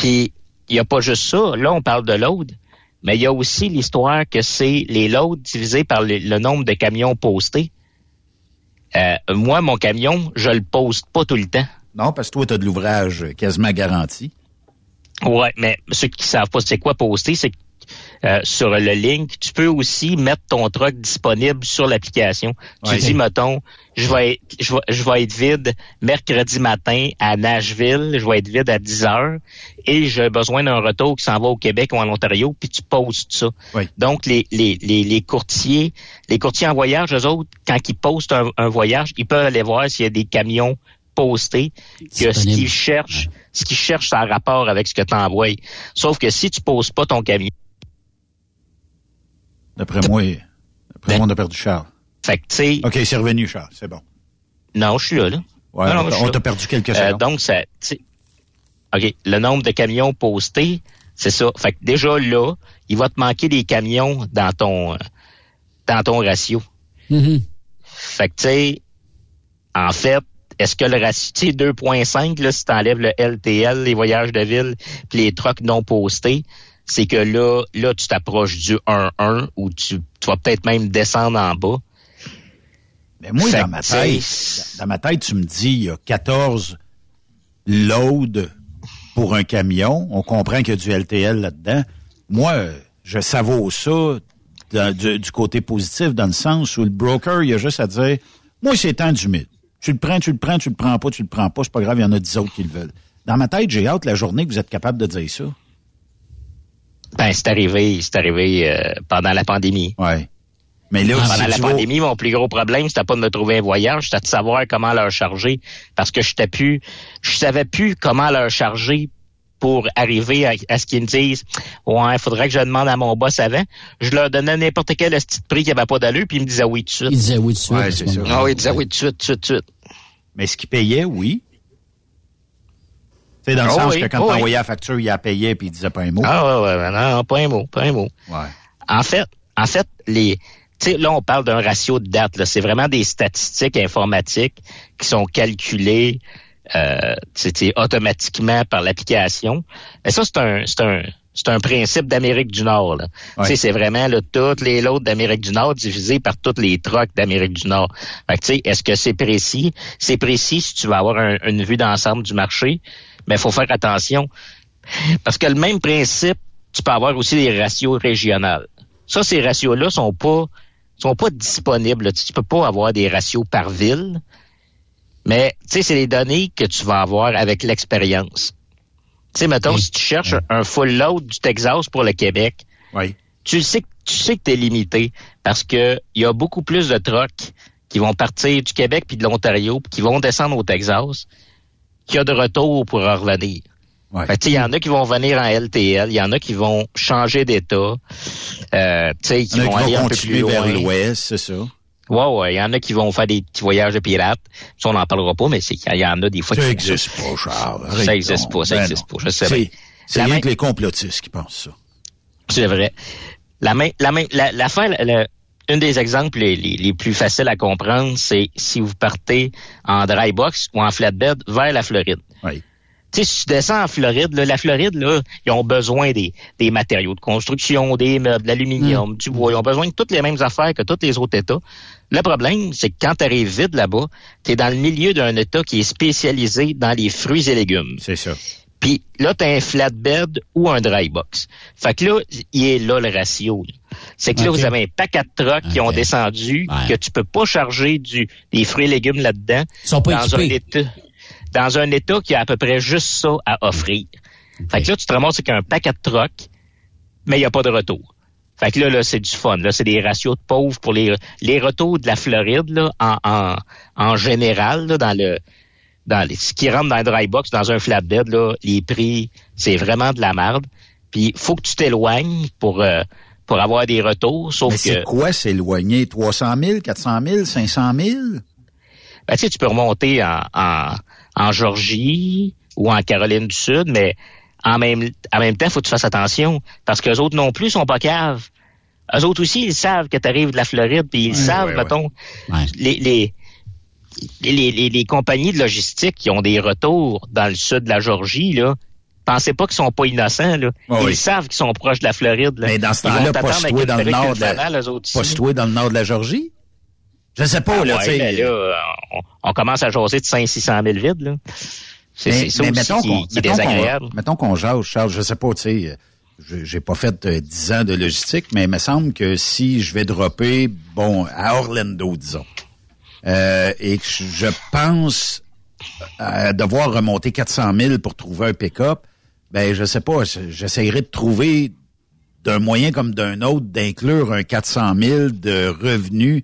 Puis, il n'y a pas juste ça. Là, on parle de load. Mais il y a aussi l'histoire que c'est les loads divisés par le, le nombre de camions postés. Euh, moi, mon camion, je le poste pas tout le temps. Non, parce que toi, tu as de l'ouvrage quasiment garanti. Ouais, mais ceux qui savent pas c'est quoi poster, c'est que euh, sur le link. Tu peux aussi mettre ton truck disponible sur l'application. Tu Ouais. dis, mettons, je vais, être, je, vais, je vais être vide mercredi matin à Nashville, je vais être vide à 10 heures et j'ai besoin d'un retour qui s'en va au Québec ou en Ontario, puis tu postes ça. Donc, les, les, les, les courtiers, les courtiers en voyage, eux autres, quand ils postent un, un voyage, ils peuvent aller voir s'il y a des camions postés, que ce qu'ils cherchent, ce qu'ils cherchent, c'est en rapport avec ce que tu envoies. Sauf que si tu poses pas ton camion, D'après moi, d'après moi, on a perdu Charles. fait que tu sais, OK, c'est revenu, Charles. C'est bon. non, je suis là, là. Ouais, Non, non, on je t'a- perdu quelques Euh, secondes. donc, ça, tu sais, OK, le nombre de camions postés, c'est ça. Fait que déjà là, il va te manquer des camions dans ton, euh, dans ton ratio. Fait que, tu sais, en fait, est-ce que le ratio, tu sais, 2.5, là, si t'enlèves le LTL, les voyages de ville, puis les trucks non postés, c'est que là, là, tu t'approches du 1-1 ou tu, tu vas peut-être même descendre en bas. Mais moi, Fait dans ma tête, dans ma tête, tu me dis, il y a 14 loads pour un camion. On comprend qu'il y a du LTL là-dedans. Moi, je savoure ça dans- du, du côté positif, dans le sens où le broker, il a juste à dire, moi, c'est temps du mythe. Tu le prends, tu le prends, tu le prends pas, tu le prends pas, c'est pas grave, il y en a 10 autres qui le veulent. Dans ma tête, j'ai hâte la journée que vous êtes capable de dire ça. Ben, c'est arrivé, c'est arrivé euh, pendant la pandémie. Ouais. Mais là, pendant si la pandémie, mon plus gros problème, c'était pas de me trouver un voyage, c'était de savoir comment leur charger. Parce que je plus, je savais plus comment leur charger pour arriver à, à ce qu'ils me disent Ouais, il faudrait que je demande à mon boss avant. Je leur donnais n'importe quel petit prix qui avait pas d'allure, puis ils me disaient oui tout de suite. Il disait oui tout de suite. Ouais, c'est ça. Ah oui, ils disaient oui tout de suite, tout de suite, tout de suite. Mais ce qu'il payait, oui. Tu sais, dans le Ah sens oui, que quand ah tu oui. envoyais la facture, il la payait puis il disait pas un mot. Ah ouais, ouais, non, pas un mot, pas un mot. Ouais. En fait, en fait, les, tu sais, là, on parle d'un ratio de date. Là, c'est vraiment des statistiques informatiques qui sont calculées, euh, automatiquement par l'application. Mais ça, c'est un, c'est un, c'est un principe d'Amérique du Nord. Là. Tu sais, c'est vraiment là, toutes les lots d'Amérique du Nord divisés par toutes les trucks d'Amérique du Nord. Fait que, tu sais, est-ce que c'est précis? C'est précis si tu veux avoir un- une vue d'ensemble du marché, mais il faut faire attention. Parce que le même principe, tu peux avoir aussi des ratios régionales. Ça, ces ratios-là sont pas sont pas disponibles. Tu, tu peux pas avoir des ratios par ville, mais tu sais, c'est les données que tu vas avoir avec l'expérience. Tu sais, mettons, si tu cherches un full load du Texas pour le Québec, tu sais que tu sais que t'es limité parce que il y a beaucoup plus de trucks qui vont partir du Québec puis de l'Ontario puis qui vont descendre au Texas qu'il y a de retour pour en revenir. Sais, il y en a qui vont venir en LTL, il y en a qui vont changer d'état, euh, tu qui vont qui aller vont un peu plus vers l'ouest, c'est ça? Ouais, ouais, il y en a qui vont faire des petits voyages de pirates. Ça, on n'en parlera pas, mais c'est qu'il y en a des fois Ça qui existe pas, Charles. Ça existe pas, ça Ben existe non. pas, je sais C'est- La rien main- que les complotistes qui pensent ça. C'est vrai. La main, la main, la, l'affaire, le- une des exemples les, les, les plus faciles à comprendre, c'est si vous partez en dry box ou en flatbed vers la Floride. Oui. Tu sais, si tu descends en Floride, là, la Floride, là, ils ont besoin des, des matériaux de construction, des meubles, de l'aluminium, du bois. Ils ont besoin de toutes les mêmes affaires que tous les autres États. Le problème, c'est que quand tu arrives vite là-bas, tu es dans le milieu d'un État qui est spécialisé dans les fruits et légumes. C'est ça. Puis là, tu as un flatbed ou un dry box. Fait que là, il est là le ratio. là. C'est que là, vous avez un paquet de trucks qui ont descendu, que tu peux pas charger du, des fruits et légumes là-dedans. Ils sont pas dans un état, dans un état qui a à peu près juste ça à offrir. Fait que là, tu te ramasses avec un paquet de trucks, mais il n'y a pas de retour. Fait que là, là, c'est du fun. Là, c'est des ratios de pauvres pour les, les retours de la Floride, là, en, en, en général, là, dans le, dans les, ce qui rentre dans un dry box, dans un flatbed, là, les prix, c'est vraiment de la merde. Puis, faut que tu t'éloignes pour, euh, pour avoir des retours, sauf Mais que... c'est quoi s'éloigner? 300 000, 400 000, 500 000? Ben, tu sais, tu peux remonter en, en, en Georgie ou en Caroline du Sud, mais en même, en même temps, il faut que tu fasses attention parce que les autres non plus sont pas caves. Eux autres aussi, ils savent que tu arrives de la Floride, puis ils savent, mettons, les, les, les, les, les compagnies de logistique qui ont des retours dans le sud de la Georgie, là, pensez pas qu'ils sont pas innocents, là. Ouais, ils savent qu'ils sont proches de la Floride, là. Mais dans ce temps-là, une dans le nord de la, dans le nord de la Georgie? Je sais pas, là, Ah ouais, sais. ben là, on, on commence à jaser de 500-600 000 vides, là. C'est Mais, ça mais aussi mettons qui, est mettons qu'on- désagréable. mettons qu'on jase, Charles, je sais pas, tu sais, j'ai pas fait euh, 10 ans de logistique, mais il me semble que si je vais dropper, bon, à Orlando, disons, euh, et que je je pense à devoir remonter 400 000 pour trouver un pick-up, ben, je sais pas, j'essaierai de trouver d'un moyen comme d'un autre d'inclure un 400 000 de revenus.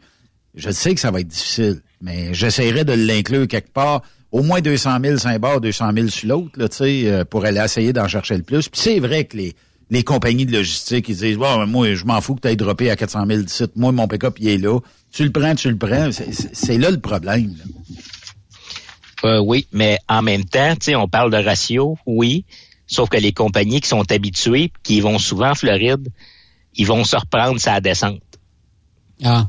Je sais que ça va être difficile, mais j'essaierai de l'inclure quelque part. Au moins 200 000 sur un bord, 200 000 sur l'autre, tu sais, euh, pour aller essayer d'en chercher le plus. Puis c'est vrai que les, les compagnies de logistique, ils disent, bon, moi, je m'en fous que tu aies droppé à 400 000 d'ici. Moi, mon pick-up, il est là. Tu le prends, tu le prends. C'est là le problème. là. Euh, oui, mais en même temps, tu sais, on parle de ratio, oui, sauf que les compagnies qui sont habituées, qui vont souvent en Floride, ils vont se reprendre sa descente. Ah.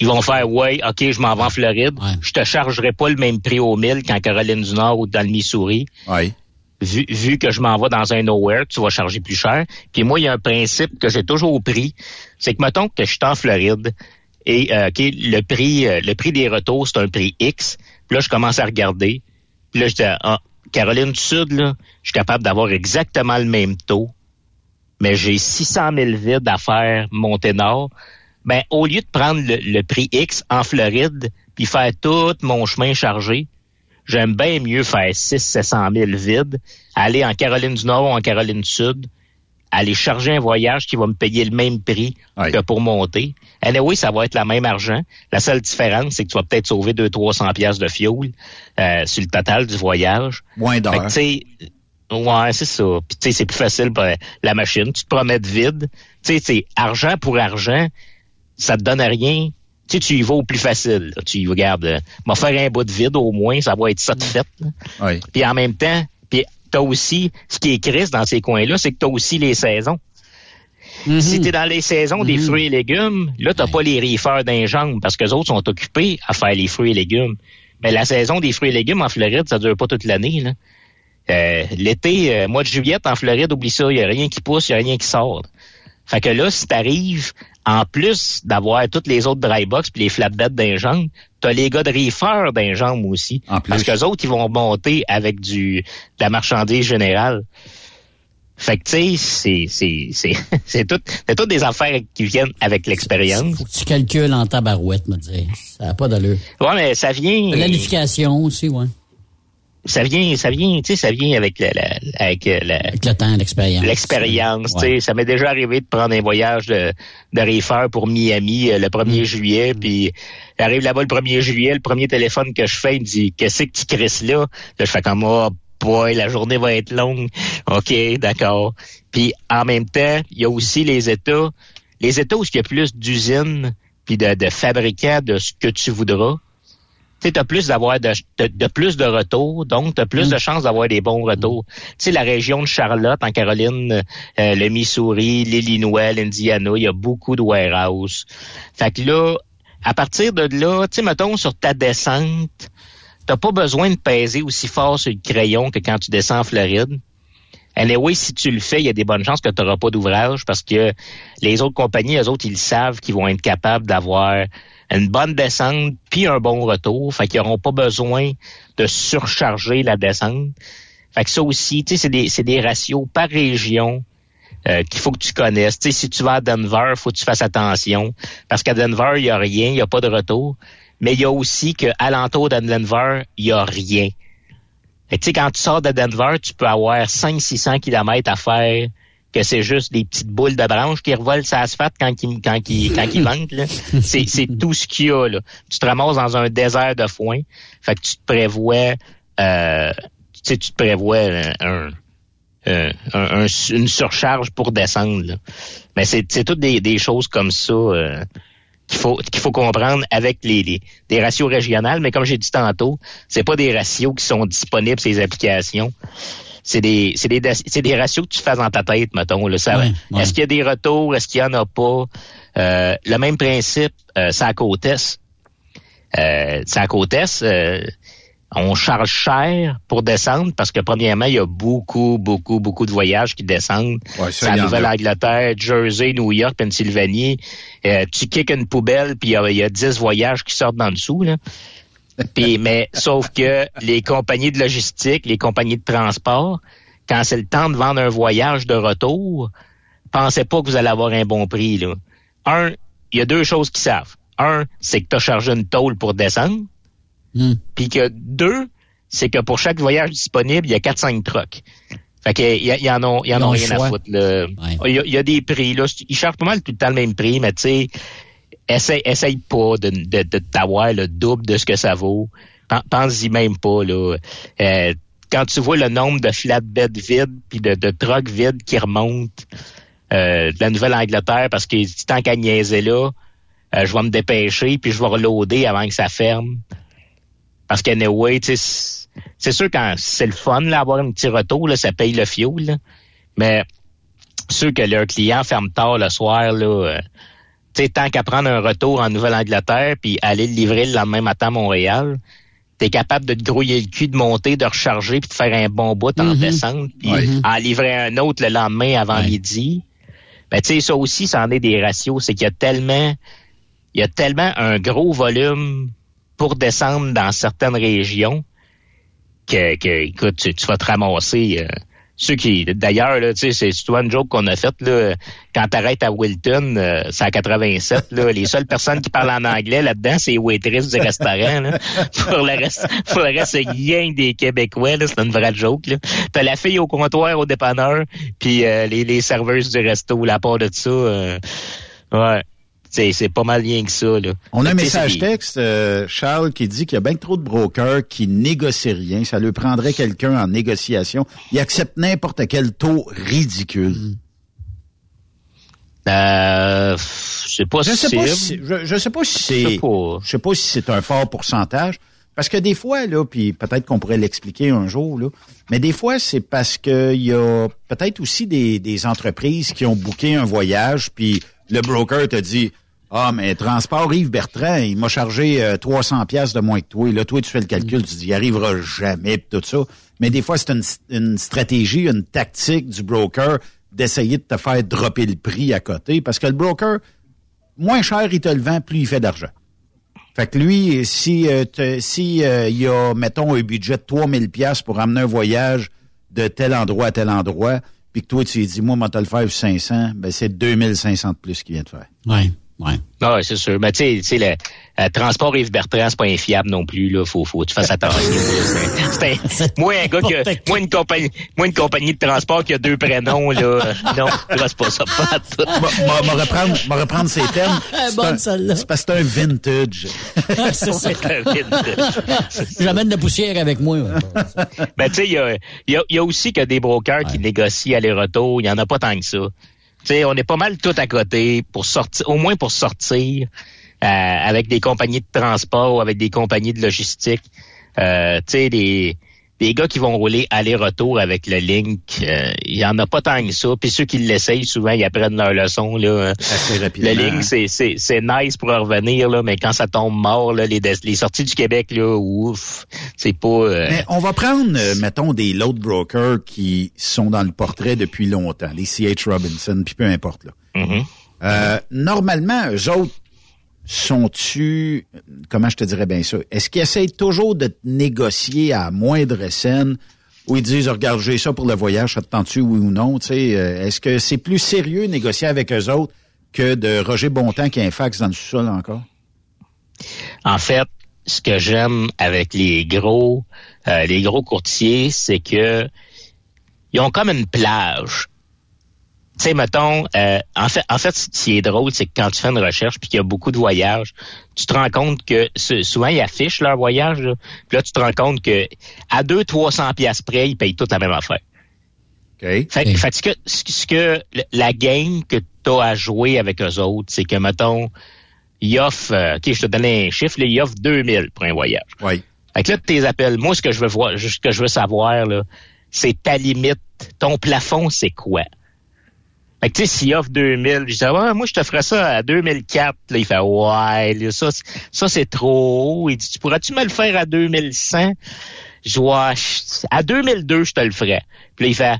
Ils vont faire, ouais, OK, je m'en vais en Floride, je te chargerai pas le même prix au mille qu'en Caroline du Nord ou dans le Missouri. Oui. Vu, vu que je m'en vais dans un nowhere, tu vas charger plus cher. Puis moi, il y a un principe que j'ai toujours pris, c'est que mettons que je suis en Floride et euh, OK, le prix euh, le prix des retours, c'est un prix X. Puis là, je commence à regarder. Puis là, je dis, ah, Caroline du Sud, là, je suis capable d'avoir exactement le même taux, mais j'ai 600 000 vides à faire monter nord. Ben, au lieu de prendre le, le prix X en Floride, puis faire tout mon chemin chargé, j'aime bien mieux faire 6 700 000 vides, aller en Caroline du Nord ou en Caroline du Sud, aller charger un voyage qui va me payer le même prix que pour monter. Et oui, ça va être le même argent. La seule différence, c'est que tu vas peut-être sauver 200-300 pièces de fuel euh, sur le total du voyage. Moins d'heures. Ouais, c'est ça. Puis tu sais, c'est plus facile pour la machine. Tu te promets de vide. Tu sais, c'est argent pour argent, ça te donne rien. Tu sais, tu y vas au plus facile. là. Tu y regardes, euh, m'a faire un bout de vide au moins, ça va être ça de fait. Oui. Puis en même temps, puis t'as aussi, ce qui est triste dans ces coins-là, c'est que t'as aussi les saisons. Si t'es dans les saisons des fruits et légumes, là, t'as pas les reefers d'un parce que les autres sont occupés à faire les fruits et légumes. Mais la saison des fruits et légumes en Floride, ça dure pas toute l'année. Euh, L'été, euh, mois de juillet, en Floride, oublie ça, il y a rien qui pousse, il y a rien qui sort. Fait que là, si t'arrives, en plus d'avoir toutes les autres dry box puis les flatbeds d'un jambe, t'as les gars de reefer d'un jambe aussi. Parce que les autres, ils vont monter avec du de la marchandise générale. Fait que tu sais, c'est c'est c'est c'est tout c'est toutes des affaires qui viennent avec l'expérience. Faut que tu calcules en tabarouette, me dire. Ça n'a pas d'allure. Ouais, mais ça vient De L'unification aussi, ouais. ça vient ça vient tu sais ça vient avec la, la- avec la, Avec le temps, l'expérience. l'expérience. tu sais. Ça m'est déjà arrivé de prendre un voyage de, de reefer pour Miami euh, le 1er Mm. juillet, puis j'arrive là-bas le 1er juillet, le premier téléphone que je fais, il me dit « Qu'est-ce que tu crisses là? » Là, je fais comme « Oh boy, la journée va être longue. » OK, d'accord. Puis en même temps, il y a aussi les États. Les États où il y a plus d'usines puis de, de fabricants de ce que tu voudras, tu t'as plus d'avoir de, de, de plus de retours, donc t'as plus de chances d'avoir des bons retours. Tu sais, la région de Charlotte, en Caroline, euh, le Missouri, l'Illinois, l'Indiana, il y a beaucoup de warehouse. Fait que là, à partir de là, tu sais, mettons, sur ta descente, t'as pas besoin de peser aussi fort sur le crayon que quand tu descends en Floride. Anyway, si tu le fais, il y a des bonnes chances que tu n'auras pas d'ouvrage parce que les autres compagnies, eux autres, ils savent qu'ils vont être capables d'avoir une bonne descente puis un bon retour. Fait qu'ils n'auront pas besoin de surcharger la descente. Fait que ça aussi, tu sais, c'est des, c'est des ratios par région euh, qu'il faut que tu connaisses. Tu sais, si tu vas à Denver, faut que tu fasses attention parce qu'à Denver, il y a rien, il y a pas de retour. Mais il y a aussi qu'à l'entour de Denver, il y a rien. Tu sais, quand tu sors de Denver, tu peux avoir 500-600 kilomètres à faire que c'est juste des petites boules de branches qui revolent sur l'asphalte quand ils, quand ils, quand ils ventent, là. C'est, c'est tout ce qu'il y a, là. Tu te ramasses dans un désert de foin. Fait que tu te prévois, euh, tu sais, tu te prévois un, un- un- un- une surcharge pour descendre, là. Mais c'est, c'est toutes des, des choses comme ça, euh, qu'il faut qu'il faut comprendre avec les, les des ratios régionales, mais comme j'ai dit tantôt, c'est pas des ratios qui sont disponibles ces applications. C'est des c'est des c'est des ratios que tu fais dans ta tête, mettons. Là, ça. Est-ce qu'il y a des retours, est-ce qu'il y en a pas? Euh, Le même principe, euh, c'est à est. Euh, c'est à euh, on charge cher pour descendre parce que premièrement, il y a beaucoup, beaucoup, beaucoup de voyages qui descendent. ça, c'est il y la. Nouvelle-Angleterre, Jersey, New York, Pennsylvanie. Euh, tu kicks une poubelle, puis il y a- il y, a 10 voyages qui sortent dans le dessous. Là. Puis, mais sauf que les compagnies de logistique, les compagnies de transport, quand c'est le temps de vendre un voyage de retour, pensez pas que vous allez avoir un bon prix. Là. Un, il y a deux choses qu'ils savent. Un, c'est que tu as chargé une tôle pour descendre. Puis que deux, c'est que pour chaque voyage disponible, il y a 4-5 trucks. Fait que y, a- il y en il y en Ils ont rien à foutre. Il y, a, il y a des prix. Là. Ils chargent pas mal tout le temps le même prix, mais tu sais, essaye, essaye pas de, de, de t'avoir le double de ce que ça vaut. Pen- Pense-y même pas. Là. Euh, quand tu vois le nombre de flatbeds vides puis de, de trucks vides qui remontent euh, de la Nouvelle-Angleterre parce que tant qu'à niaiser là, euh, je vais me dépêcher puis je vais reloader avant que ça ferme. Parce qu'anyway, c'est- sûr quand c'est le fun là, avoir un petit retour, là, ça paye le fioul. là. Mais ceux que leurs clients ferment tard le soir, là, euh, tant qu'à prendre un retour en Nouvelle-Angleterre puis aller le livrer le lendemain matin à Montréal, t'es capable de te grouiller le cul, de monter, de recharger puis de faire un bon bout en descente, puis en livrer un autre le lendemain avant midi. Ben, tu sais, ça aussi, ça en est des ratios. C'est qu'il y a tellement, il y a tellement un gros volume pour descendre dans certaines régions que, écoute, tu, vas te ramasser. euh, ceux qui, d'ailleurs, tu sais, c'est une joke qu'on a faite, là, quand t'arrêtes à Wilton, euh, c'est à 87, là, les seules personnes qui parlent en anglais là-dedans, c'est les waitresses du restaurant. Pour le reste, pour reste, c'est rien des Québécois, c'est une vraie joke. T'as la fille au comptoir, au dépanneur, puis euh, les, les serveuses du resto, la part de ça, euh, ouais. C'est, pas mal rien que ça, là. On a un message texte, euh, Charles, qui dit qu'il y a bien trop de brokers qui négocient rien. Ça lui prendrait quelqu'un en négociation. Il accepte n'importe quel taux ridicule. Euh, je sais pas je si sais pas c'est- si, je, je sais pas si Je c'est, je sais pas si c'est un fort pourcentage. Parce que des fois, là, puis peut-être qu'on pourrait l'expliquer un jour, là, mais des fois, c'est parce que il y a peut-être aussi des, des entreprises qui ont booké un voyage, puis le broker te dit Ah, mais Transport Yves Bertrand, il m'a chargé euh, 300 pièces de moins que toi. Et là, toi, tu fais le calcul, tu dis, il arrivera jamais, pis tout ça. Mais des fois, c'est une, stratégie, une tactique du broker d'essayer de te faire dropper le prix à côté, parce que le broker, moins cher il te le vend, plus il fait d'argent. Fait que lui, si euh, si euh, il y a, mettons, un budget de 3000 pièces pour amener un voyage de tel endroit à tel endroit, puis que toi, tu lui dis, moi, moi, te le faire pour 500, ben c'est 2500 de plus qu'il vient de faire. Ouais, ouais. Ah ouais, c'est sûr. Mais tu sais, tu sais, le euh, transport Yves Bertrand, c'est pas infiable non plus. Là, faut, faut que tu fasses attention. C'est- c'est un- moi, un gars qui a, moi une compagnie, moi une compagnie de transport qui a deux prénoms là, non, là, c'est pas ça. Pas tout. Reprendre, reprendre ses termes. C'est un- celle-là. C'est parce que c'est un vintage. C'est ça. J'amène de la poussière avec moi. ouais. Ben, tu sais, il y a, il y, a, il y a aussi que des brokers qui négocient aller-retour. Il y en a pas tant que ça. Tu sais, on est pas mal tout à côté pour sortir, au moins pour sortir euh, avec des compagnies de transport, avec des compagnies de logistique. Euh, des, des gars qui vont rouler aller-retour avec le Link, euh, il y en a pas tant que ça. Puis ceux qui l'essayent, souvent, ils apprennent leur leçon. Là. Assez Le. Link, c'est, c'est, c'est nice pour revenir, là, mais quand ça tombe mort, là, les, les sorties du Québec, là, ouf, c'est pas... euh, Mais on va prendre, euh, mettons, des load brokers qui sont dans le portrait depuis longtemps, les C.H. Robinson, puis peu importe. Là. Mhm. Euh, normalement, eux autres, sont-tu, comment je te dirais bien ça, est-ce qu'ils essayent toujours de négocier à moindre scène ou ils disent, regarde, j'ai ça pour le voyage, ça te tente-tu, oui ou non, euh, est-ce que c'est plus sérieux négocier avec eux autres que de Roger Bontemps qui a un fax dans le sous-sol encore? En fait, ce que j'aime avec les gros, euh, les gros courtiers, c'est que ils ont comme une plage. Tu sais, mettons, euh, en fait, en fait, ce qui est drôle, c'est que quand tu fais une recherche puis qu'il y a beaucoup de voyages, tu te rends compte que ce- souvent ils affichent leur voyage, là, puis là tu te rends compte que à 200-300 pièces près, ils payent toute la même affaire. Fait, que- fait que ce que, ce que- la game que tu as à jouer avec eux autres, c'est que, mettons, ils offrent, euh, OK, je te donne un chiffre, là, ils offrent 2000 pour un voyage. Oui. Fait que là, tes appels, moi, ce que je veux voir, ce que je veux savoir, là, c'est ta limite. Ton plafond, c'est quoi? Fait que, tu sais, s'il offre 2000, je dis, ouais, moi, je te ferais ça à 2004. Là, il fait, ouais, là, ça, c'est- ça, c'est trop haut. Il dit, tu pourrais-tu me le faire à 2100? Je dis, ouais, je- à 2002, je te le ferais. Puis là, il fait,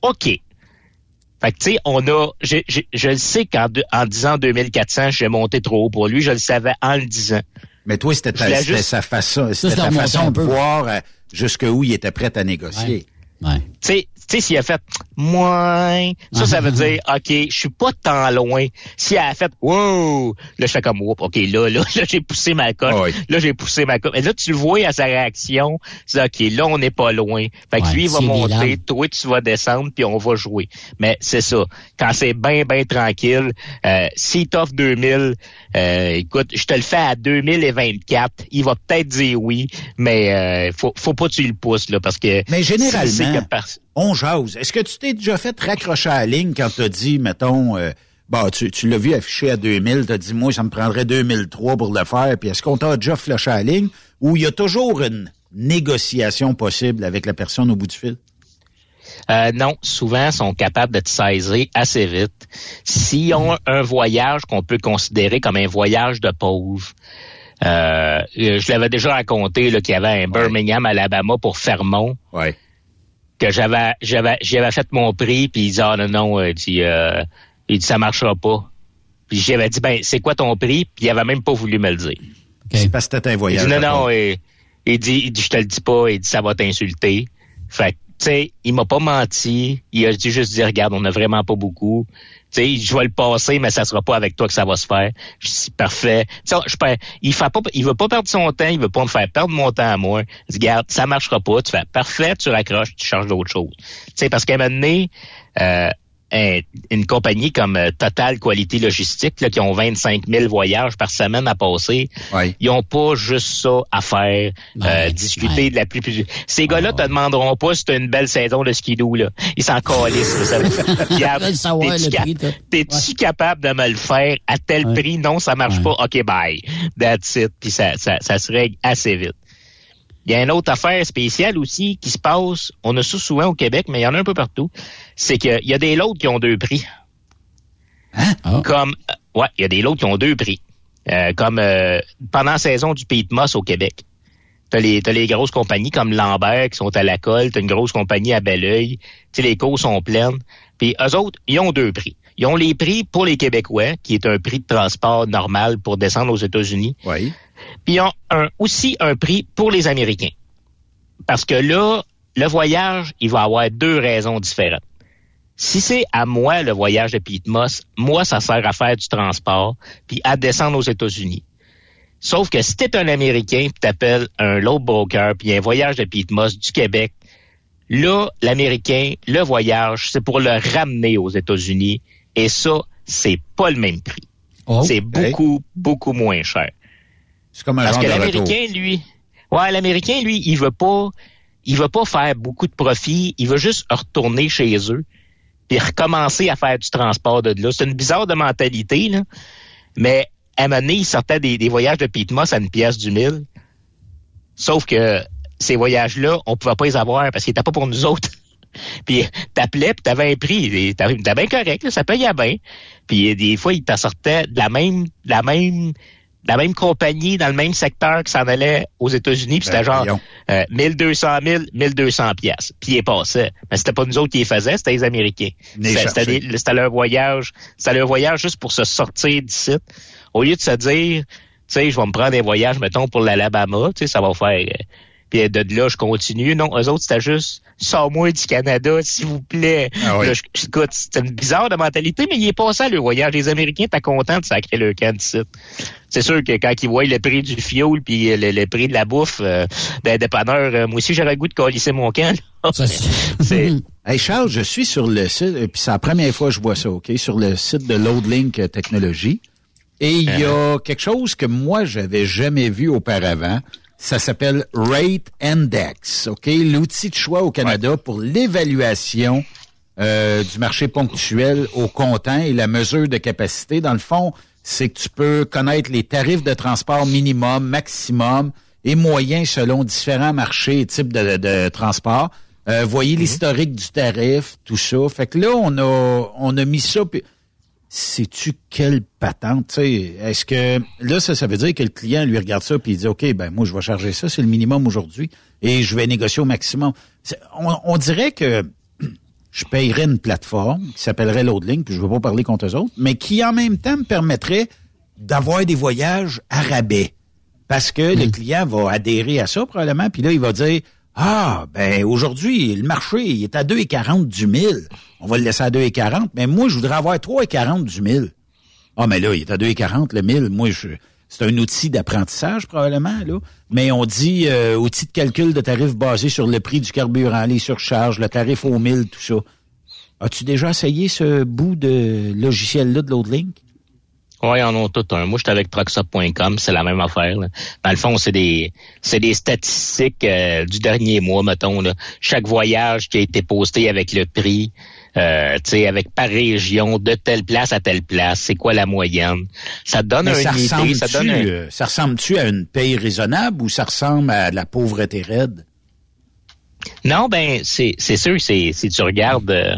OK. Fait que, tu sais, on a, je, je, je le sais qu'en en disant 2400, j'ai monté trop haut pour lui. Je le savais en le disant. Mais toi, c'était ta, juste- sa façon, c'était ta façon de voir euh, jusqu'où il était prêt à négocier. Ouais. Tu sais, tu sais, s'il a fait moins, ça, ça veut dire, OK, je suis pas tant loin. Si elle a fait wow, là, je fais comme whoop, OK, là, là, là, j'ai poussé ma cote. Là, j'ai poussé ma cote. Et là, tu le vois à sa réaction. C'est OK, là, on n'est pas loin. Fait que Ouais, lui, il va monter, toi, tu vas descendre, puis on va jouer. Mais c'est ça. Quand c'est bien, bien tranquille, euh, s'il t'offre 2000, euh, écoute, je te le fais à 2024, il va peut-être dire oui, mais euh, faut, faut pas que tu le pousses, là, parce que... Mais si c'est généralement, on jase. Est-ce que tu t'es déjà fait raccrocher à la ligne quand tu as dit, mettons, euh, bah, tu, tu l'as vu affiché à 2000, tu as dit, moi, ça me prendrait 2003 pour le faire, puis est-ce qu'on t'a déjà flashé à la ligne ou il y a toujours une négociation possible avec la personne au bout du fil? Euh, non, souvent ils sont capables de te saisir assez vite. S'ils ont un voyage qu'on peut considérer comme un voyage de pauvre, euh, je l'avais déjà raconté qu'il y avait un Birmingham, Alabama pour Fermont. Ouais. Que j'avais j'avais j'avais fait mon prix, puis il dit Ah non, non, euh, il dit, euh, il dit ça marchera pas. Puis j'avais dit ben c'est quoi ton prix? Puis il avait même pas voulu me le dire. C'est parce que c'était un Il voyage. dit non, non, et- il dit, il dit, je te le dis pas, il dit, ça va t'insulter. Fait que, tu sais, il m'a pas menti. Il a dit juste dit, regarde, on a vraiment pas beaucoup. Sais, je vais le passer, mais ça sera pas avec toi que ça va se faire. Je dis, parfait. Je peux- il fait pas, il veut pas perdre son temps, il veut pas me faire perdre mon temps à moi. Dit, regarde, ça marchera pas. Tu fais, parfait, tu raccroches, tu charges d'autres choses. Tu sais, parce qu'à un moment donné, euh, un- une compagnie comme euh, Total Quality Logistique, là, qui ont 25 000 voyages par semaine à passer, ils ont pas juste ça à faire, euh, discuter de la plus... plus... Ces gars-là te demanderont pas si tu une belle saison de skidoo. Là. Ils s'en calissent. t'es-tu capable de me le faire à tel Ouais. prix? Non, ça marche pas. OK, bye. That's it. Puis ça, ça, ça se règle assez vite. Il y a une autre affaire spéciale aussi qui se passe, on a ça souvent au Québec, mais il y en a un peu partout, c'est qu'il y a des lots qui ont deux prix. Comme, euh, ouais, il y a des lots qui ont deux prix. Euh, comme euh, pendant la saison du Pete Moss au Québec. T'as les, t'as les grosses compagnies comme Lambert qui sont à la colle, t'as une grosse compagnie à Belleuil, tu sais, les cours sont pleines. Puis eux autres, ils ont deux prix. Ils ont les prix pour les Québécois, qui est un prix de transport normal pour descendre aux États-Unis. Oui. Puis ils ont un, aussi un prix pour les Américains. Parce que là, le voyage, il va avoir deux raisons différentes. Si c'est à moi le voyage de Pete Moss, moi, ça sert à faire du transport, puis à descendre aux États-Unis. Sauf que si t'es un Américain, puis t'appelles un load broker, puis un voyage de Pete Moss du Québec, là, l'Américain, le voyage, c'est pour le ramener aux États-Unis, et ça, c'est pas le même prix. c'est beaucoup, beaucoup moins cher. C'est comme un Parce genre que l'Américain, lui, ouais, l'Américain, lui, il veut pas, il veut pas faire beaucoup de profit. Il veut juste retourner chez eux puis recommencer à faire du transport de là. C'est une bizarre de mentalité, là. Mais à un moment donné, il sortait des, voyages de Pete Moss à une pièce du mille. Sauf que ces voyages-là, on pouvait pas les avoir parce qu'ils étaient pas pour nous autres. puis t'appelais, puis t'avais un prix. t'avais bien correct, là, ça payait bien. Puis des fois, ils t'en sortaient de la même, de la même, la même compagnie dans le même secteur que ça en allait aux États-Unis. Puis c'était Ben, genre euh, 1200 000, 1200 pièces. Puis ils passaient. Mais c'était pas nous autres qui les faisaient, c'était les Américains. C'était des- leur voyage, c'était leur voyage juste pour se sortir d'ici. Au lieu de se dire, tu sais, je vais me prendre un voyage, mettons, pour l'Alabama, tu sais, ça va faire... euh, puis de là, je continue. Non, eux autres, c'était juste, sors-moi du Canada, s'il vous plaît. Ah oui. Là, je- écoute, c'était une bizarre de mentalité, mais il est passé à le voyage. Les Américains, t'es content de sacrer le camp. C'est sûr que quand ils voient le prix du fioul puis le, le prix de la bouffe euh, d'un dépanneur, euh, moi aussi, j'aurais le goût de colisser mon camp. là. C'est... Hey Charles, je suis sur le site, et puis c'est la première fois que je vois ça, OK, sur le site de Loadlink Technologies. Et il y a quelque chose que moi, j'avais jamais vu auparavant. Ça s'appelle Rate Index, OK? L'outil de choix au Canada pour l'évaluation euh, du marché ponctuel au comptant et la mesure de capacité. Dans le fond, c'est que tu peux connaître les tarifs de transport minimum, maximum et moyen selon différents marchés et types de, de transport. Euh, voyez l'historique du tarif, tout ça. Fait que là, on a on a mis ça. puis Sais-tu quelle patente? tu sais, Est-ce que là, ça, ça veut dire que le client lui regarde ça puis il dit OK, ben moi, je vais charger ça, c'est le minimum aujourd'hui, et je vais négocier au maximum. On, on dirait que je payerais une plateforme qui s'appellerait Loadlink, puis je ne veux pas parler contre eux autres, mais qui en même temps me permettrait d'avoir des voyages à rabais. Parce que le client va adhérer à ça probablement, puis là, il va dire Ah, ben aujourd'hui, le marché il est à 2,40 du 1000. On va le laisser à 2,40, mais moi, je voudrais avoir 3,40 du 1000. Ah, mais là, il est à 2,40 le 1000. Moi, je, c'est un outil d'apprentissage probablement, là. Mais on dit euh, outil de calcul de tarif basé sur le prix du carburant, les surcharges, le tarif au 1000, tout ça. As-tu déjà essayé ce bout de logiciel-là de Loadlink? Oui, en ont tout un. Moi, j'étais avec Truckstop.com, c'est la même affaire. là. Dans le fond, c'est des c'est des statistiques euh, du dernier mois, mettons. Là. Chaque voyage qui a été posté avec le prix, euh, tu sais, avec par région, de telle place à telle place, c'est quoi la moyenne? Ça donne Mais un ça idée, ça ressemble-tu donne un- euh, ça ressemble-tu à une paye raisonnable ou ça ressemble à de la pauvreté raide? Non, ben c'est c'est sûr, c'est si tu regardes, euh,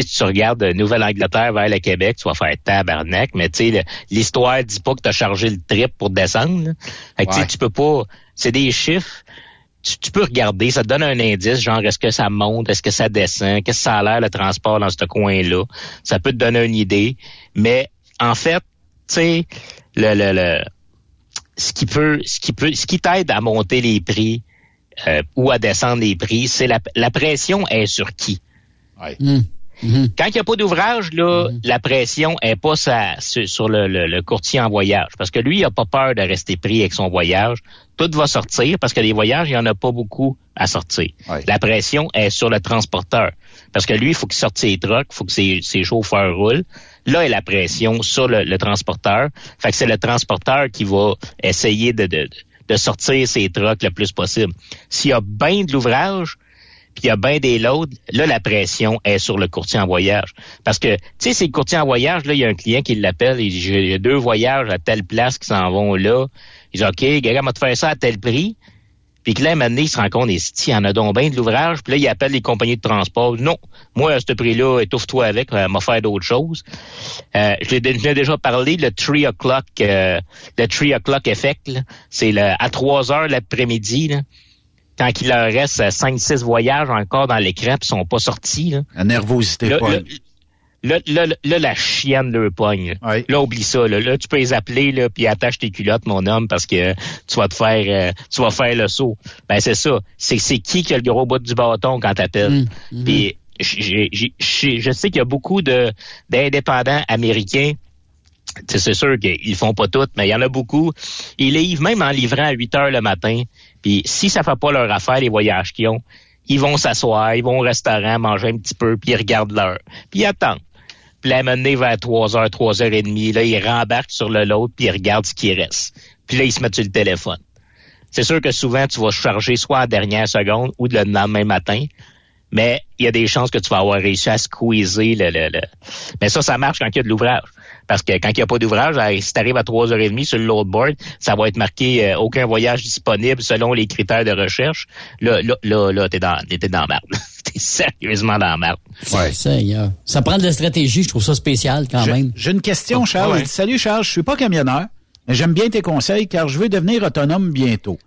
sais, si tu regardes euh, Nouvelle-Angleterre vers le Québec, tu vas faire tabarnak, mais tu sais, l'histoire dit pas que tu as chargé le trip pour descendre. là. Fait que tu sais, Ouais. tu peux pas. C'est des chiffres. Tu, tu peux regarder, ça te donne un indice, genre est-ce que ça monte, est-ce que ça descend, qu'est-ce que ça a l'air le transport dans ce coin-là. Ça peut te donner une idée. Mais en fait, tu sais, le, le, le ce qui peut, ce qui peut, ce qui t'aide à monter les prix euh, ou à descendre les prix, c'est la, la pression est sur qui. Quand il n'y a pas d'ouvrage, là, la pression est pas sa- sur, le, le- le courtier en voyage. Parce que lui, il a pas peur de rester pris avec son voyage. Tout va sortir parce que les voyages, il y en a pas beaucoup à sortir. La pression est sur le transporteur. Parce que lui, il faut qu'il sorte ses trucks, il faut que ses, ses chauffeurs roulent. Là est la pression sur le, le transporteur. Fait que c'est le transporteur qui va essayer de, de, de sortir ses trucks le plus possible. S'il y a bien de l'ouvrage, puis il y a bien des loads, là, la pression est sur le courtier en voyage. Parce que, tu sais, c'est le courtier en voyage, là, il y a un client qui l'appelle, il dit, j'ai deux voyages à telle place qui s'en vont là. Il dit, OK, gars, m'a te faire ça à tel prix. Puis que là, donné, il se rend compte, il y en a donc bien de l'ouvrage? Puis là, il appelle les compagnies de transport. Non, moi, à ce prix-là, étouffe-toi avec, euh, m'a faire d'autres choses. Euh, je l'ai déjà parlé, le 3 o'clock, euh, le 3 o'clock effect, c'est à 3 heures l'après-midi, quand il leur reste 5-6 voyages encore dans l'écran puis ils sont pas sortis. Là. La nervosité Là, pogne. Là, là, là, là, la chienne le pogne. Là. Là, oublie ça. Là, Là, tu peux les appeler là, puis attache tes culottes, mon homme, parce que tu vas te faire euh, tu vas faire le saut. Ben c'est ça. C'est c'est qui qui a le gros bout du bâton quand t'appelles? Puis j'ai- j'ai- j'ai- je sais qu'il y a beaucoup de d'indépendants américains c'est sûr qu'ils font pas tout, mais il y en a beaucoup. Ils livrent même en livrant à 8 heures le matin. Puis si ça fait pas leur affaire, les voyages qu'ils ont, ils vont s'asseoir, ils vont au restaurant, manger un petit peu, puis ils regardent l'heure. Puis ils attendent. Puis là, mener vers 3 heures, 3 heures et demie, là, ils rembarquent sur le lot, puis ils regardent ce qui reste. Puis là, ils se mettent sur le téléphone. C'est sûr que souvent, tu vas charger soit à la dernière seconde ou le lendemain matin. Mais il y a des chances que tu vas avoir réussi à squeezer le, le, le- Mais ça, ça marche quand il y a de l'ouvrage. Parce que quand il n'y a pas d'ouvrage, si tu arrives à 3h30 sur le loadboard, ça va être marqué euh, aucun voyage disponible selon les critères de recherche. Là, là, là, là t'es dans, t'es dans la merde. t'es sérieusement dans la merde. Ouais. Ça prend de la stratégie, je trouve ça spécial quand même. J'ai une question, Charles. Ouais. Il dit, Salut, Charles. Je suis pas camionneur, mais j'aime bien tes conseils car je veux devenir autonome bientôt.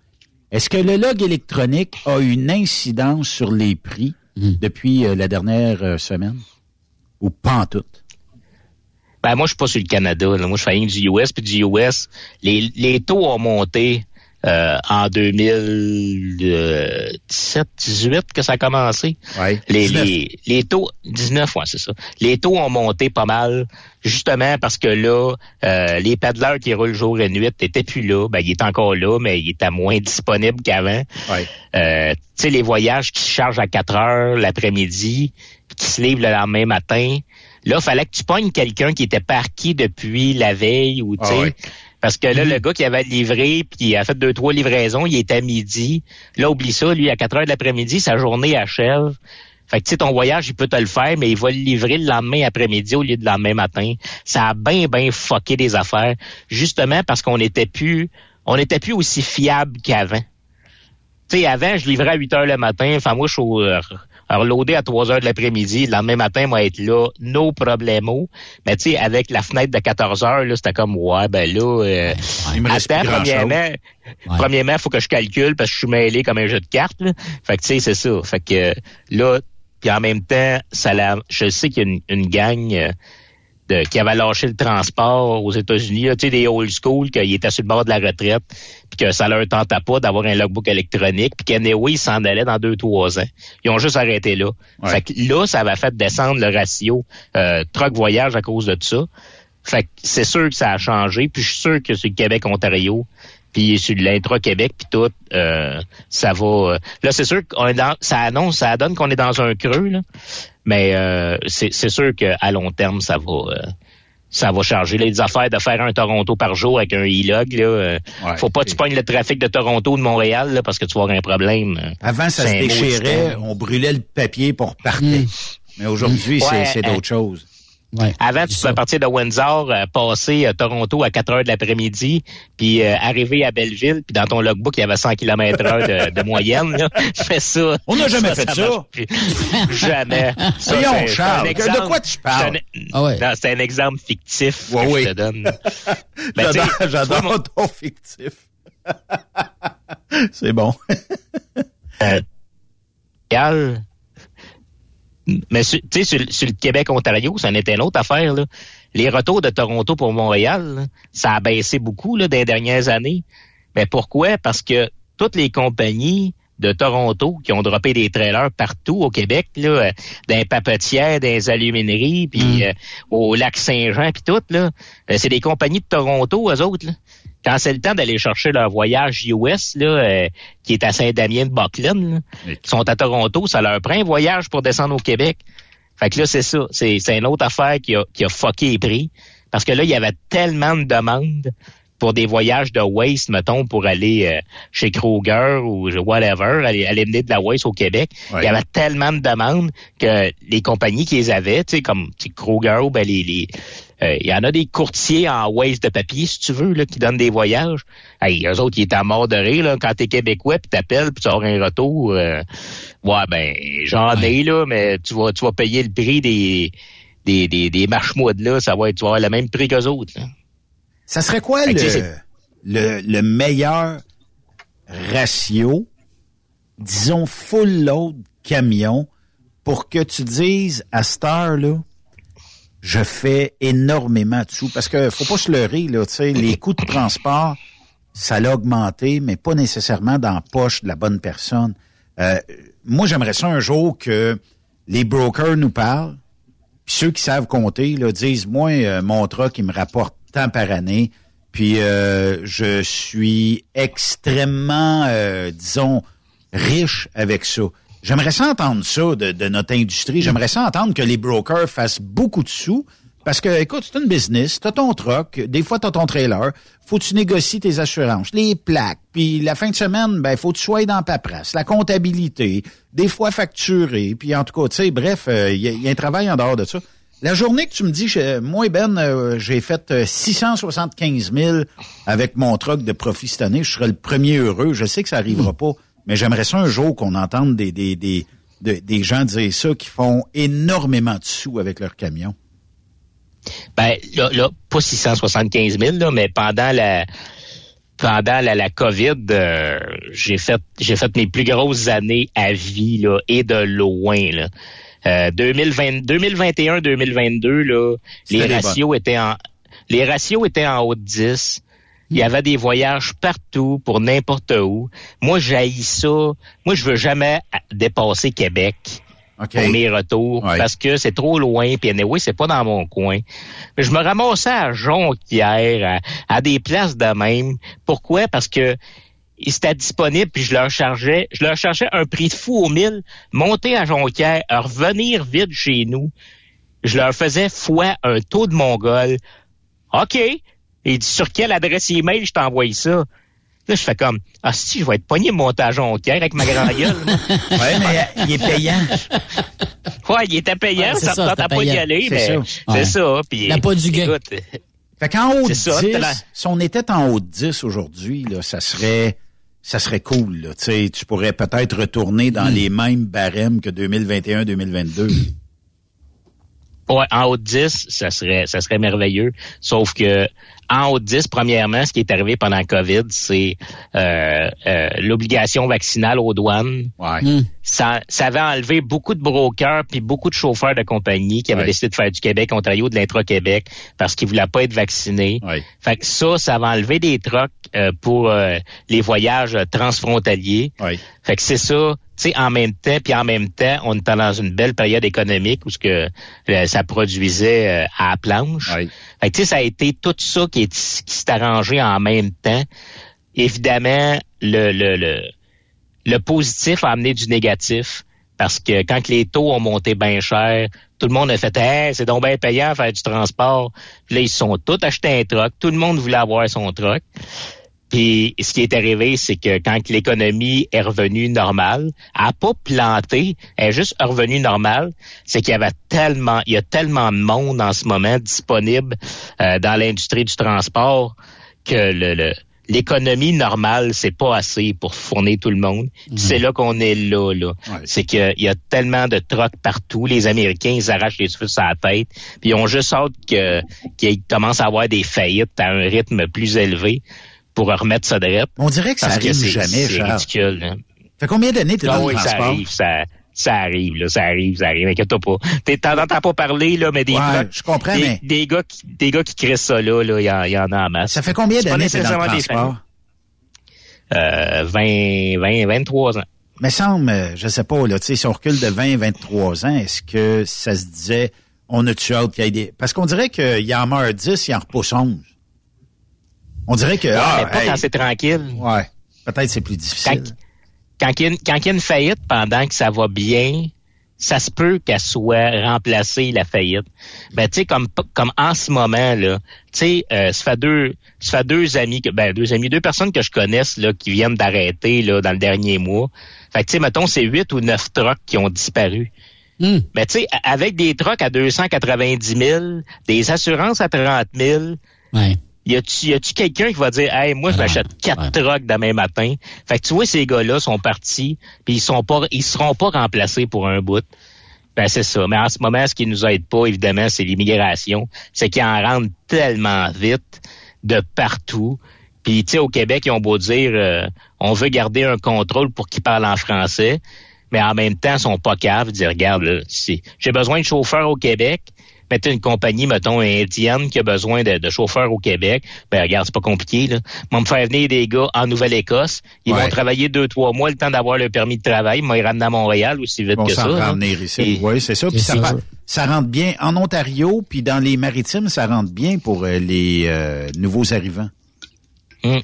Est-ce que le log électronique a une incidence sur les prix depuis euh, la dernière euh, semaine? Ou pas en tout? Ben, moi, je suis pas sur le Canada. là. Moi, je fais rien que du US. Puis du US, les, les taux ont monté euh, en 2017-18 que ça a commencé. Les, 19. les, les taux, 19, ouais, c'est ça. Les taux ont monté pas mal, justement parce que là, euh, les paddleurs qui roulent jour et nuit n'étaient plus là. Ben, il est encore là, mais il était moins disponible qu'avant. Euh, tu sais, les voyages qui se chargent à 4 heures l'après-midi, puis qui se livrent le lendemain matin. Là, fallait que tu pognes quelqu'un qui était parqué depuis la veille ou tu sais. Ah ouais. Parce que là, le gars qui avait livré, puis il a fait deux, trois livraisons, il était à midi. Là, oublie ça, lui, à 4 heures de l'après-midi, sa journée achève. Fait que, tu sais, ton voyage, il peut te le faire, mais il va le livrer le lendemain après-midi au lieu de lendemain matin. Ça a bien, bien fucké des affaires. Justement parce qu'on était plus, on était plus aussi fiable qu'avant. Tu sais, avant, je livrais à 8 heures le matin. Enfin, moi, je suis au- euh, reloadé à 3 heures de l'après-midi. Le lendemain matin, moi, être là, no problemo. Mais tu sais, avec la fenêtre de 14 heures, là, c'était comme, ouais, ben là, euh, Il me reste attends, premièrement, premièrement, faut que je calcule parce que je suis mêlé comme un jeu de cartes, là. Fait que, tu sais, c'est ça. Fait que, là, puis en même temps, ça la, je sais qu'il y a une, une gang, euh, de, qui avait lâché le transport aux États-Unis, tu sais, des old school, qu'ils étaient sur le bord de la retraite, puis que ça leur tentait pas d'avoir un logbook électronique, puis qu'anyway, ils s'en allaient dans deux, trois ans. Ils ont juste arrêté là. Fait que là, ça avait fait descendre le ratio euh, truck-voyage à cause de ça. Fait que c'est sûr que ça a changé, puis je suis sûr que sur le Québec-Ontario, puis sur l'intra-Québec, puis tout, euh, ça va... euh, là, c'est sûr qu'on est dans... Ça annonce, ça donne qu'on est dans un creux, là, mais euh, c'est sûr qu'à long terme, ça va... euh, ça va changer. Les affaires de faire un Toronto par jour avec un e-log, là, euh, faut pas que tu pognes le trafic de Toronto ou de Montréal là, parce que tu vas avoir un problème. euh. Avant, ça se déchirait, on brûlait le papier pour partir. Mais aujourd'hui, c'est- Ouais, c'est euh, d'autres Avant, tu pouvais partir de Windsor, euh, passer à Toronto à 4 heures de l'après-midi, puis euh, arriver à Belleville, puis dans ton logbook, il y avait 100 km heure de, de moyenne. Là. Fais ça. On n'a jamais fait ça. jamais. Ça, Voyons, c'est- c'est un Charles, de quoi tu parles? C'est un, Ah ouais. non, c'est un exemple fictif Ouais, que oui. je te donne. Ben, J'adore mon- ton fictif. c'est bon. euh. Mais sur- tu sais, sur, sur le Québec-Ontario, ça en était une autre affaire. Là. Les retours de Toronto pour Montréal, là, ça a baissé beaucoup là, dans les dernières années. Mais pourquoi? Parce que toutes les compagnies de Toronto qui ont droppé des trailers partout au Québec, là, euh, dans les papetières, dans les alumineries, puis euh, au lac Saint-Jean, puis tout, là, euh, c'est des compagnies de Toronto, eux autres. Là. Quand c'est le temps d'aller chercher leur voyage US, là, euh, qui est à Saint-Damien de Buckland, qui sont à Toronto, ça leur prend un voyage pour descendre au Québec. Fait que là, c'est ça. C'est, c'est une autre affaire qui a, qui a fucké les prix. Parce que là, il y avait tellement de demandes pour des voyages de waste, mettons, pour aller euh, chez Kroger ou whatever, aller, aller mener de la waste au Québec. Il y avait tellement de demandes que les compagnies qui les avaient, tu sais, comme tu sais, Kroger, ben les, les il y en a des courtiers en waste de papier, si tu veux, là, qui donnent des voyages. Hey, eux autres, ils étaient à mort de rire, là, quand t'es québécois, puis t'appelles, puis tu auras un retour. euh, ouais, ben, j'en ai, là, mais tu vas, tu vas payer le prix des, des, des, des marche-moudes, là. Ça va être, tu vas avoir le même prix qu'eux autres, là. Ça serait quoi Fait le, le, le meilleur ratio, disons full load camion, pour que tu dises à cette heure-là, je fais énormément de sous. Parce que faut pas se leurrer, là, les coûts de transport, ça l'a augmenté, mais pas nécessairement dans la poche de la bonne personne. Euh, moi, j'aimerais ça un jour que les brokers nous parlent, puis ceux qui savent compter là, disent, moi, euh, mon truck, il me rapporte tant par année, puis euh, je suis extrêmement, euh, disons, riche avec ça. J'aimerais ça entendre ça de, de notre industrie. J'aimerais ça entendre que les brokers fassent beaucoup de sous. Parce que, écoute, c'est une business, t'as ton truck, des fois t'as ton trailer, faut que tu négocies tes assurances, les plaques, puis la fin de semaine, ben faut que tu sois dans paperasse, la comptabilité, des fois facturé, puis en tout cas, tu sais, bref, euh, il y, a- il y a un travail en dehors de ça. La journée que tu me dis, je- moi, Ben, euh, j'ai fait euh, 675 000 avec mon truck de profit cette année, je serai le premier heureux. Je sais que ça arrivera pas, mais j'aimerais ça un jour qu'on entende des, des, des, de- des gens dire ça qui font énormément de sous avec leur camion. Ben, là, là, pas 675 000, là, mais pendant la pendant la, la COVID, euh, j'ai fait j'ai fait mes plus grosses années à vie là, et de loin. Là. Euh, 2020, 2021, 2022, là, les ratios étaient en les ratios étaient en haut de 10. Il y avait des voyages partout pour n'importe où. Moi, j'haïs ça. Moi, je veux jamais à- dépasser Québec pour mes retours parce que c'est trop loin. Puis anyway, c'est pas dans mon coin. Mais je me ramassais à Jonquière, à, à des places de même. Pourquoi? Parce que c'était disponible puis je leur chargeais, je leur chargeais un prix de fou au mille, monter à Jonquière, revenir vite chez nous. Je leur faisais fois un taux de mongol. OK. Il dit sur quelle adresse email je t'envoie ça? Là, je fais comme, ah si, je vais être pogné monter à Jonquière avec ma grande gueule. ouais, mais il est payant. Ouais, il était payant, Ouais, ça ça, ne c'était pas d'y payant. aller, C'est mais ça. ça. Puis, La pas du gain. écoute, Fait qu'en haut de C'est ça, 10, t'as la- si on était en haut de 10 aujourd'hui, là, ça serait ça serait cool. Là. Tu sais, tu pourrais peut-être retourner dans les mêmes barèmes que 2021-2022. Ouais, en haut de 10, ça serait, ça serait merveilleux. Sauf que en haut de 10, premièrement, ce qui est arrivé pendant la COVID, c'est euh, euh, l'obligation vaccinale aux douanes. Ouais. Ça, ça avait enlevé beaucoup de brokers puis beaucoup de chauffeurs de compagnie qui avaient Ouais. décidé de faire du Québec, Ontario, de l'intra-Québec parce qu'ils voulaient pas être vaccinés. Fait que ça, ça va enlever des trocs euh, pour euh, les voyages transfrontaliers. Fait que c'est ça, tu sais, en même temps, puis en même temps, on était dans une belle période économique où ce que euh, ça produisait euh, à la planche. Fait que ça a été tout ça qui, est, qui s'est arrangé en même temps. Évidemment, le, le, le, positif a amené du négatif. Parce que quand les taux ont monté bien cher, tout le monde a fait hey, c'est donc bien payant faire du transport. Puis là, ils sont tous achetés un truck. Tout le monde voulait avoir son truck. Puis ce qui est arrivé, c'est que quand l'économie est revenue normale, elle n'a pas planté, elle est juste revenue normale, c'est qu'il y avait tellement, il y a tellement de monde en ce moment disponible euh, dans l'industrie du transport que le, le- l'économie normale, c'est pas assez pour fournir tout le monde. Puis C'est là qu'on est là, là. C'est qu'il y a tellement de trocs partout. Les Américains, ils arrachent les cheveux sur la tête. Puis ils ont juste hâte que, qu'ils commencent à avoir des faillites à un rythme plus élevé pour remettre ça de rep. On dirait que ça Parce arrive c'est- jamais, C'est ridicule. hein. Fait combien d'années t'es Ah dans oui, le ça transport? arrive, ça, ça arrive, là, ça arrive, ça arrive. Inquiète-toi pas. T'es- T'en entends pas parler, là, mais des Ouais, je comprends, des, mais- des gars qui, des gars qui créent ça là, là, il y, en- y a en masse. Ça fait combien d'années t'es dans le transport? Euh, 20, 20, 23 ans. Mais semble, je sais pas, là, tu sais, si on recule de 20, 23 ans, est-ce que ça se disait, on a-tu hâte qu'il y ait des... Parce qu'on dirait qu'il en meurt 10, il en repousse 11. On dirait que... Ouais, ah, mais pas hey, quand c'est tranquille. Ouais. Peut-être c'est plus difficile. Quand il, y a une, quand il y a une faillite pendant que ça va bien, ça se peut qu'elle soit remplacée, la faillite. Ben, tu sais, comme, comme en ce moment, là, tu sais, euh, ça fait deux, ça fait deux amis, que, ben, deux amis, deux personnes que je connaisse, là, qui viennent d'arrêter, là, dans le dernier mois. Fait que, tu sais, mettons, c'est huit ou neuf trucks qui ont disparu. Hmm. Mais tu sais, avec des trucks à 290 000, des assurances à 30 000, Ouais. Y a-tu, y a-tu quelqu'un qui va dire, hey, moi, je m'achète quatre trucks demain matin? Fait que tu vois, ces gars-là sont partis, puis ils sont pas, ils seront pas remplacés pour un bout. Ben, c'est ça. Mais en ce moment, ce qui nous aide pas, évidemment, c'est l'immigration. C'est qu'ils en rentrent tellement vite de partout. Puis, tu sais, au Québec, ils ont beau dire, euh, on veut garder un contrôle pour qu'ils parlent en français. Mais en même temps, ils sont pas caves de dire, regarde, j'ai besoin de chauffeurs au Québec, mettez une compagnie, mettons, indienne qui a besoin de, de chauffeurs au Québec, ben regarde, c'est pas compliqué, là. Ils vont me faire venir des gars en Nouvelle-Écosse. Ils Ouais. vont travailler deux, trois mois, le temps d'avoir le permis de travail. Ils vont les ramener à Montréal aussi vite Bon, que ça ici. Et- Oui, c'est ça. Puis ça, ça. pa- ça rentre bien en Ontario, puis dans les maritimes, ça rentre bien pour euh, les euh, nouveaux arrivants. Mm.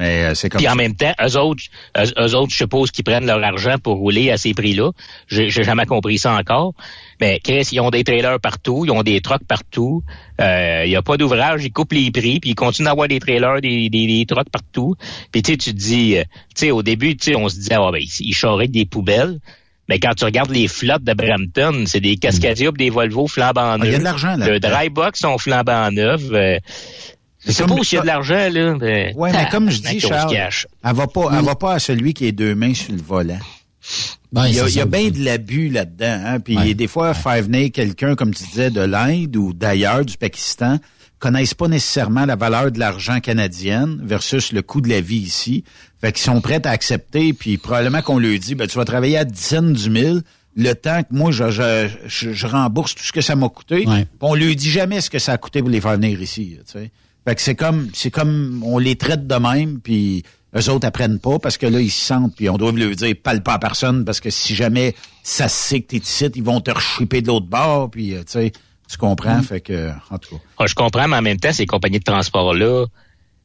Mais euh, c'est comme Puis ça. en même temps, eux autres, eux, eux autres, je suppose qu'ils prennent leur argent pour rouler à ces prix-là. J'ai j'ai jamais compris ça encore. Mais Chris, ils ont des trailers partout, ils ont des trucks partout. Euh, Il y a pas d'ouvrage, ils coupent les prix, puis ils continuent d'avoir des trailers, des, des, des trucks partout. Puis tu sais, tu te dis, euh, tu sais, au début, tu sais, on se disait, ah ben, ils, ils charrient des poubelles. Mais quand tu regardes les flottes de Brampton, c'est des Cascadia pis des Volvo flambant neufs. Ah, il y a de l'argent Le là-dedans. dry box sont flambant neufs. Euh, comme- pas s'il y a de l'argent, là. Mais, Ouais, mais comme je dis, Charles, elle va pas, elle va pas à celui qui est deux mains sur le volant. Ben, il y a, c'est il y a bien de l'abus là-dedans. Hein? Puis Ouais. des fois, faire venir quelqu'un, comme tu disais, de l'Inde ou d'ailleurs, du Pakistan, connaissent pas nécessairement la valeur de l'argent canadienne versus le coût de la vie ici. Fait qu'ils sont prêts à accepter, puis probablement qu'on leur dit, ben, tu vas travailler à dizaines du mille, le temps que moi, je, je, je, je rembourse tout ce que ça m'a coûté. Ouais. Puis on lui dit jamais ce que ça a coûté pour les faire venir ici. Tu sais. Fait que c'est comme, c'est comme, on les traite de même, puis eux autres apprennent pas parce que là, ils se sentent, puis on doit leur dire, parle pas à personne, parce que si jamais ça se sait que t'es ici, ils vont te rechipper de l'autre bord, puis euh, tu sais, tu comprends, fait que, en tout cas. Ah, je comprends, mais en même temps, ces compagnies de transport-là,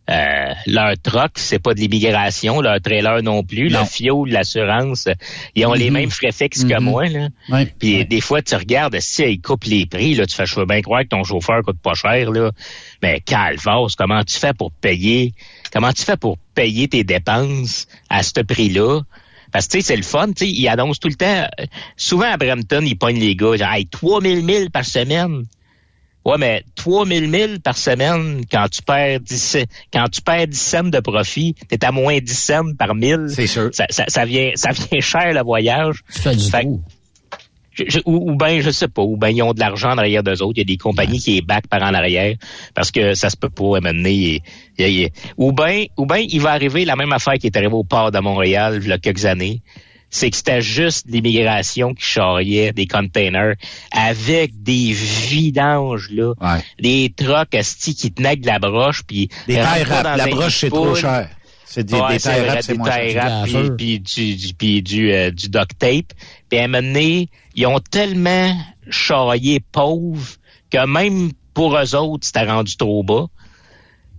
euh, leur truck, c'est pas de l'immigration, leur trailer non plus, Non. le fioul, l'assurance, ils ont les Mhm. mêmes frais fixes que Mhm. moi. Là. Ouais. Puis des fois, tu regardes, si ils coupent les prix, là, tu fais, je veux bien croire que ton chauffeur coûte pas cher, là. Mais calvas, comment tu fais pour payer, comment tu fais pour payer tes dépenses à ce prix-là? Parce que, tu sais, c'est le fun, tu sais, ils annoncent tout le temps, euh, souvent à Brampton, ils pognent les gars, genre, hey, 3000 milles par semaine. Ouais, mais 3000 milles par semaine, quand tu perds 10, quand tu perds 10 cents de profit, t'es à moins 10 cents par mille. C'est sûr. Ça, ça, ça vient, ça vient cher, le voyage. Tu fais du Fait- trou. je- je- ou, ou ben je sais pas, ou ben ils ont de l'argent en arrière d'eux autres. Il y a des compagnies qui est back par en arrière parce que ça se peut pas il- ou ben ou ben il va arriver la même affaire qui est arrivée au port de Montréal il y a quelques années. C'est que c'était juste l'immigration qui charriait des containers avec des vidanges là, des trucks asti qui tenaient de la broche puis Des tailles rap. La broche, c'est trop cher. C'est des, Ouais, des c'est tailles rap, c'est des moins tailles cher. puis, puis du, du, puis du, euh, du duct tape. Puis à un moment donné, ils ont tellement charrié pauvres que même pour eux autres, c'était rendu trop bas.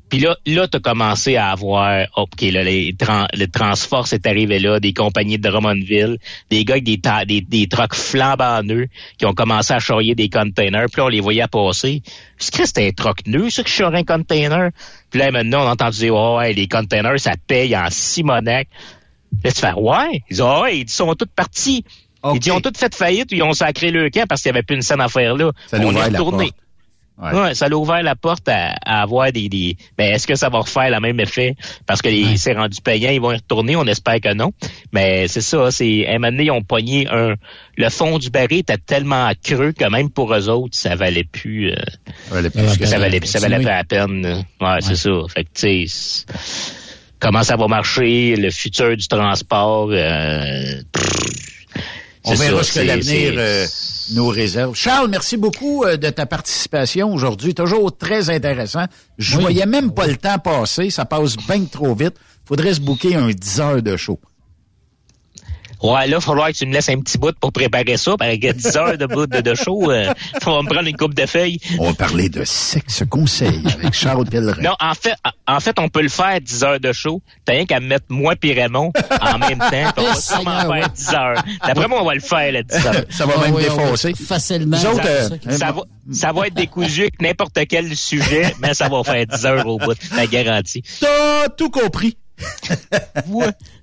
Puis là, là, t'as commencé à avoir, OK, là, les tran- le Transforce est arrivé là, des compagnies de Drummondville, des gars avec des, ta- des, des trucks flambant neufs qui ont commencé à charrier des containers, puis là, on les voyait passer. Je que c'était un truck neuf, ça, que je charrie un container? Puis là, maintenant, on a entendu dire, oh, ouais, les containers, ça paye en Simonac. Là, tu fais, ouais? Ils disent, ah ouais, ils sont tous partis. Ils disent, ils ont tous fait faillite, ils ont sacré le camp parce qu'il n'y avait plus une scène à faire là. Ça on est retourné. Ouais. Ouais, ça l'a ouvert la porte à, à avoir des, des ben est-ce que ça va refaire le même effet? Parce que les c'est rendu payant, ils vont y retourner, on espère que non. Mais c'est ça, c'est à un moment donné, ils ont pogné un le fond du baril était tellement creux que même pour eux autres, ça valait plus euh, valait plus ça, valait peine ça valait continuer. pas la peine. Ouais, c'est ça. Fait que tu sais comment ça va marcher, le futur du transport euh, On verra ce que l'avenir euh, nous réserve. Charles, merci beaucoup euh, de ta participation aujourd'hui. Toujours très intéressant. Je voyais même pas le temps passer. Ça passe bien trop vite. Faudrait se booker un 10 heures de show. Ouais, là, il va falloir que tu me laisses un petit bout pour préparer ça. Parce que 10 heures de bout de, de show, euh, ça va me prendre une coupe de feuilles. On va parler de sexe conseil avec Charles Pellerin. Non, en fait, en fait, on peut le faire 10 heures de show. T'as rien qu'à mettre moi et Raymond en même temps. On va sûrement faire 10 heures. D'après moi, on va le faire, le 10 heures. Ça va Ah même oui, défoncer. Facilement. Autres, ça, euh, ça va, ça va être décousu avec n'importe quel sujet, mais ça va faire 10 heures au bout, la garantie. T'as tout compris.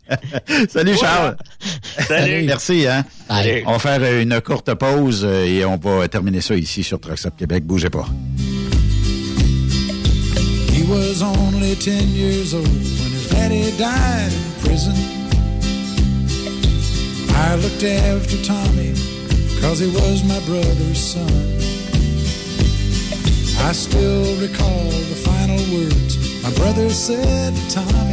Salut Charles. Salut. Merci. Hein? Salut. On va faire une courte pause et on va terminer ça ici sur Trucks Up Québec. Bougez pas. He was only 10 years old when his daddy died in prison. I looked after Tommy cause he was my brother's son. I still recall the final words my brother said to Tommy.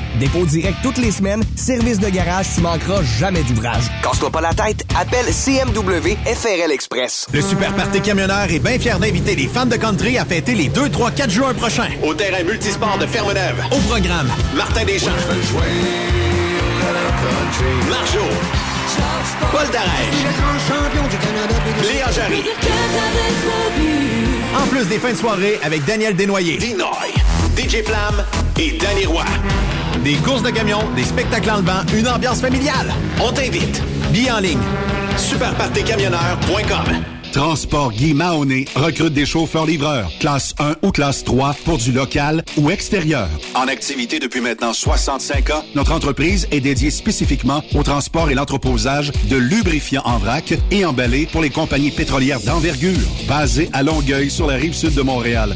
Dépôt direct toutes les semaines. Service de garage, tu manqueras jamais d'ouvrage. Casse-toi pas la tête, appelle CMW FRL Express. Le Super Party Camionneur est bien fier d'inviter les fans de country à fêter les 2, 3, 4 juin prochains au terrain multisport de Ferme-Neuve. Au programme, Martin Deschamps, Marjo, Paul Darèche, Léa Jarry. En plus des fins de soirée avec Daniel Desnoyers, Dinoy, DJ Flam et Danny Roy. Des courses de camions, des spectacles en levant, une ambiance familiale. On t'invite. Billets en ligne. Superpartycamionneur.com Transport Guy Mahoney recrute des chauffeurs-livreurs, classe 1 ou classe 3 pour du local ou extérieur. En activité depuis maintenant 65 ans, notre entreprise est dédiée spécifiquement au transport et l'entreposage de lubrifiants en vrac et emballés pour les compagnies pétrolières d'envergure, basées à Longueuil sur la rive sud de Montréal.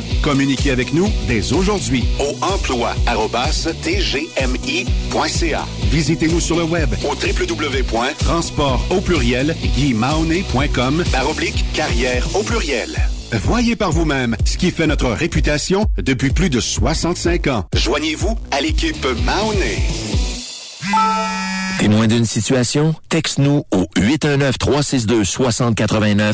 Communiquez avec nous dès aujourd'hui au emploi.tgmi.ca. Visitez-nous sur le web au www.transport au pluriel guimauné.com oblique carrière au pluriel. Voyez par vous-même ce qui fait notre réputation depuis plus de 65 ans. Joignez-vous à l'équipe Mahoney. Témoin d'une situation? Texte-nous au 819-362-6089,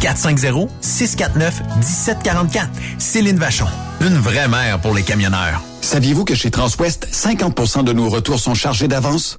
450-649-1744. Céline Vachon, une vraie mère pour les camionneurs. Saviez-vous que chez Transwest, 50% de nos retours sont chargés d'avance?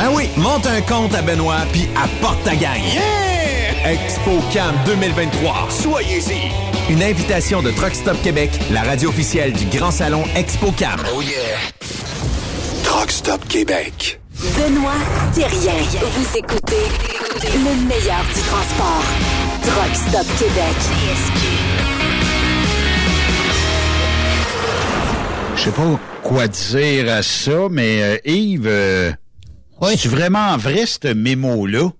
Ben oui, monte un compte à Benoît puis apporte ta gagne. Yeah! ExpoCam 2023. Soyez-y. Une invitation de Truck Stop Québec, la radio officielle du Grand Salon ExpoCam. Oh yeah. Truck Stop Québec. Benoît Thérien. Vous écoutez le meilleur du transport. Truck Stop Québec. Je sais pas quoi dire à ça, mais euh, Yves, euh, c'est vraiment vrai ce mémo-là?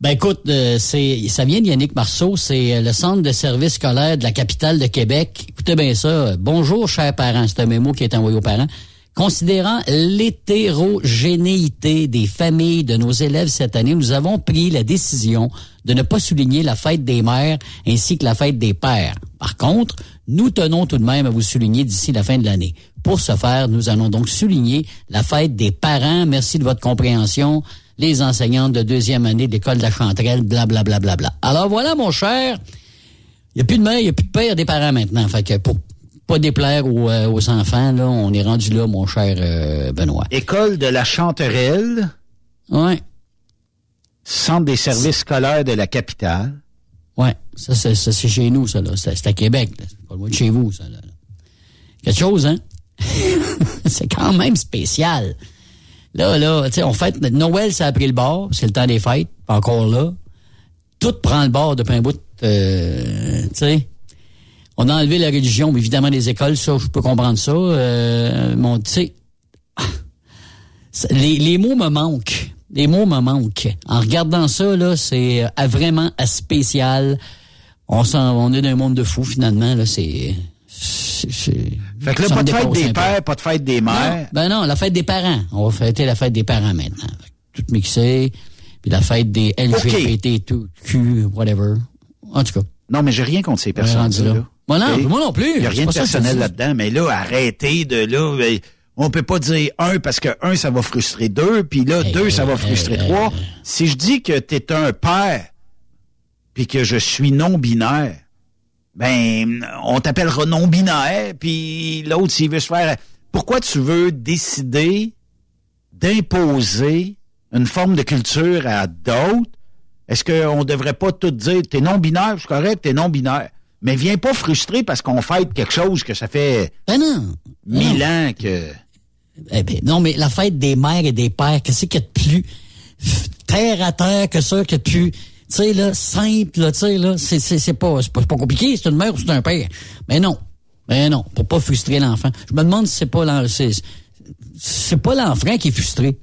Ben écoute, euh, c'est ça vient de Yannick Marceau, c'est euh, le centre de services scolaires de la capitale de Québec. Écoutez bien ça. Bonjour, chers parents. C'est un mémo qui est envoyé aux parents. Considérant l'hétérogénéité des familles de nos élèves cette année, nous avons pris la décision de ne pas souligner la fête des mères ainsi que la fête des pères. Par contre, nous tenons tout de même à vous souligner d'ici la fin de l'année. Pour ce faire, nous allons donc souligner la fête des parents. Merci de votre compréhension. Les enseignantes de deuxième année de l'école de la Chanterelle, blablabla. Bla, bla, bla. Alors voilà, mon cher, il n'y a plus de mère, il n'y a plus de père des parents maintenant. Fait que pour pas déplaire aux, euh, aux enfants, là, on est rendu là, mon cher euh, Benoît. École de la Chanterelle. Ouais. Centre des services scolaires de la capitale. Ouais, ça, c'est, chez nous, ça, là. C'est, c'est à Québec, là. C'est pas loin de chez vous, ça, là. Quelque chose, hein? c'est quand même spécial. Là, là, tu sais, on fête, Noël, ça a pris le bord, c'est le temps des fêtes, pas encore là. Tout prend le bord depuis un bout, euh, tu sais. On a enlevé la religion, évidemment, les écoles, ça, je peux comprendre ça. Euh, mon, tu sais, les, les mots me manquent. Les mots me manquent. En regardant ça, là, c'est euh, vraiment spécial. On, on est dans un monde de fous, finalement. Là, c'est- Fait que là, pas de fête des pères, pas de fête des mères. Ben non, la fête des parents. On va fêter la fête des parents maintenant. Tout mixé. Puis la fête des LGBT, tout, Q, whatever. En tout cas. Non, mais j'ai rien contre ces personnes-là. là. Moi non, moi non plus. Il n'y a rien de personnel là-dedans, mais là, arrêtez de là. ben, On peut pas dire un parce que un, ça va frustrer deux, puis là, deux, ça va frustrer trois. Si je dis que tu es un père, puis que je suis non-binaire, ben, on t'appellera non-binaire, puis l'autre, s'il veut se faire... Pourquoi tu veux décider d'imposer une forme de culture à d'autres? Est-ce qu'on devrait pas tout dire, t'es non-binaire, c'est correct, t'es non-binaire? Mais viens pas frustrer parce qu'on fête quelque chose que ça fait Ben non. mille ans que... Eh ben, non, mais la fête des mères et des pères, qu'est-ce qu'il y a de plus terre à terre que ça, que de plus, tu sais, là, simple, là, tu là, c'est, c'est, c'est pas, c'est pas, pas compliqué, c'est une mère ou c'est un père. Mais non. Mais non, pour pas frustrer l'enfant. Je me demande si c'est pas l'en- c'est, c'est pas l'enfant qui est frustré.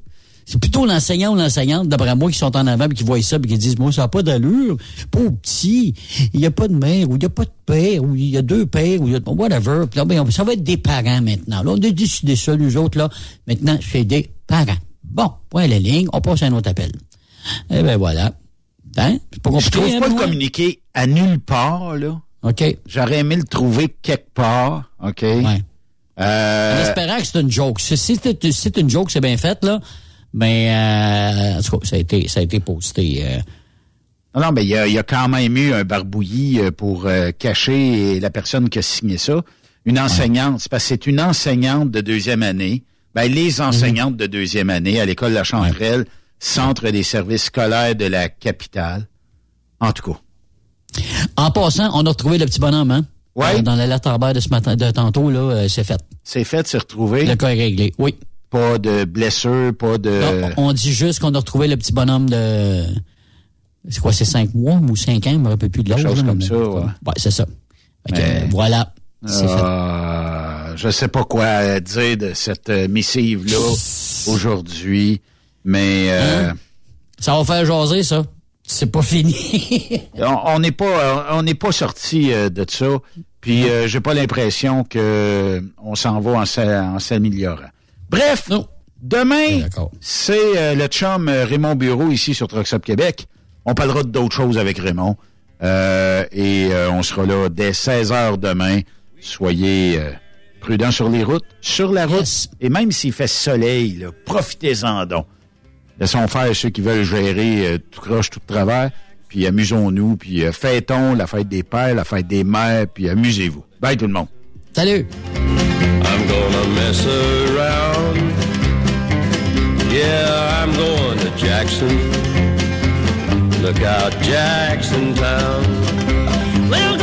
C'est plutôt l'enseignant ou l'enseignante, d'après moi, qui sont en avant et qui voient ça et qui disent, moi, ça n'a pas d'allure. Pauvre petit. Il n'y a pas de mère ou il n'y a pas de père ou il y a deux pères ou il y a whatever. Puis là, ben, ça va être des parents maintenant. Là, on a décidé ça, nous autres, là. Maintenant, c'est des parents. Bon, point la ligne, on passe à un autre appel. Eh ben voilà. Hein? Pas Je trouve hein, pas le communiqué à nulle part, là. OK. J'aurais aimé le trouver quelque part, OK? Ouais. Euh, En espérant que c'est une joke. Si c'est si une joke, c'est bien fait, là. Mais, euh, en tout cas, ça a été, ça a été posté. euh. Non, non, mais il y a, il y a quand même eu un barbouillis pour cacher la personne qui a signé ça. Une enseignante, c'est parce que c'est une enseignante de deuxième année. Ben, les enseignantes de deuxième année à l'école La Chanterelle, centre des services scolaires de la capitale. En tout cas. En passant, on a retrouvé le petit bonhomme, hein? Ouais. Euh, dans la lettre de ce matin, de tantôt, là, euh, c'est fait. C'est fait, c'est retrouvé. Le cas est réglé, oui. Pas de blessure, pas de... Non, on dit juste qu'on a retrouvé le petit bonhomme de... C'est quoi, c'est cinq mois ou cinq ans? Je me rappelle plus de l'âge. Chose là, comme mais- ça, ouais. Ouais, c'est ça. Fait que, Mais- euh, voilà. C'est fait. Euh, je sais pas quoi dire de cette euh, missive-là aujourd'hui, mais euh, Hein? Ça va faire jaser, ça. C'est pas fini. on n'est pas euh, on n'est pas sorti euh, de ça. Puis euh, j'ai pas l'impression que on s'en va en s'a- en s'améliorant. Bref, demain, c'est euh, le chum euh, Raymond Bureau ici sur Truck Stop Québec. On parlera d'autres choses avec Raymond. Euh, et euh, on sera là dès 16 heures demain. Soyez euh, prudents sur les routes, sur la route. Et même s'il fait soleil, profitez-en donc. Laissons faire ceux qui veulent gérer euh, tout croche, tout travers. Puis amusons-nous, puis euh, fêtons la fête des pères, la fête des mères, puis amusez-vous. Bye tout le monde. Salut. I'm gonna mess around. Yeah, I'm going to Jackson. Look out, Jackson Town. We'll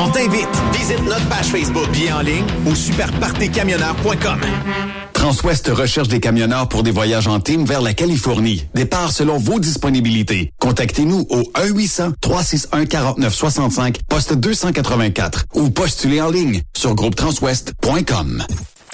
On t'invite. Visite notre page Facebook, bien en ligne au superpartycamionneur.com. Transwest recherche des camionneurs pour des voyages en team vers la Californie. Départ selon vos disponibilités. Contactez-nous au 1-800-361-4965, poste 284 ou postulez en ligne sur groupetranswest.com.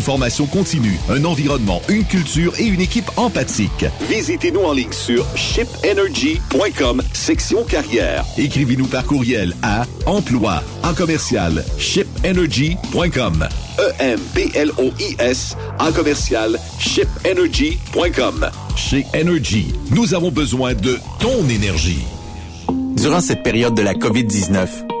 formation continue, un environnement, une culture et une équipe empathique. Visitez-nous en ligne sur shipenergy.com, section carrière. Écrivez-nous par courriel à emploi en commercial shipenergy.com. E-M-P-L-O-I-S en commercial shipenergy.com. Chez Energy, nous avons besoin de ton énergie. Durant cette période de la COVID-19,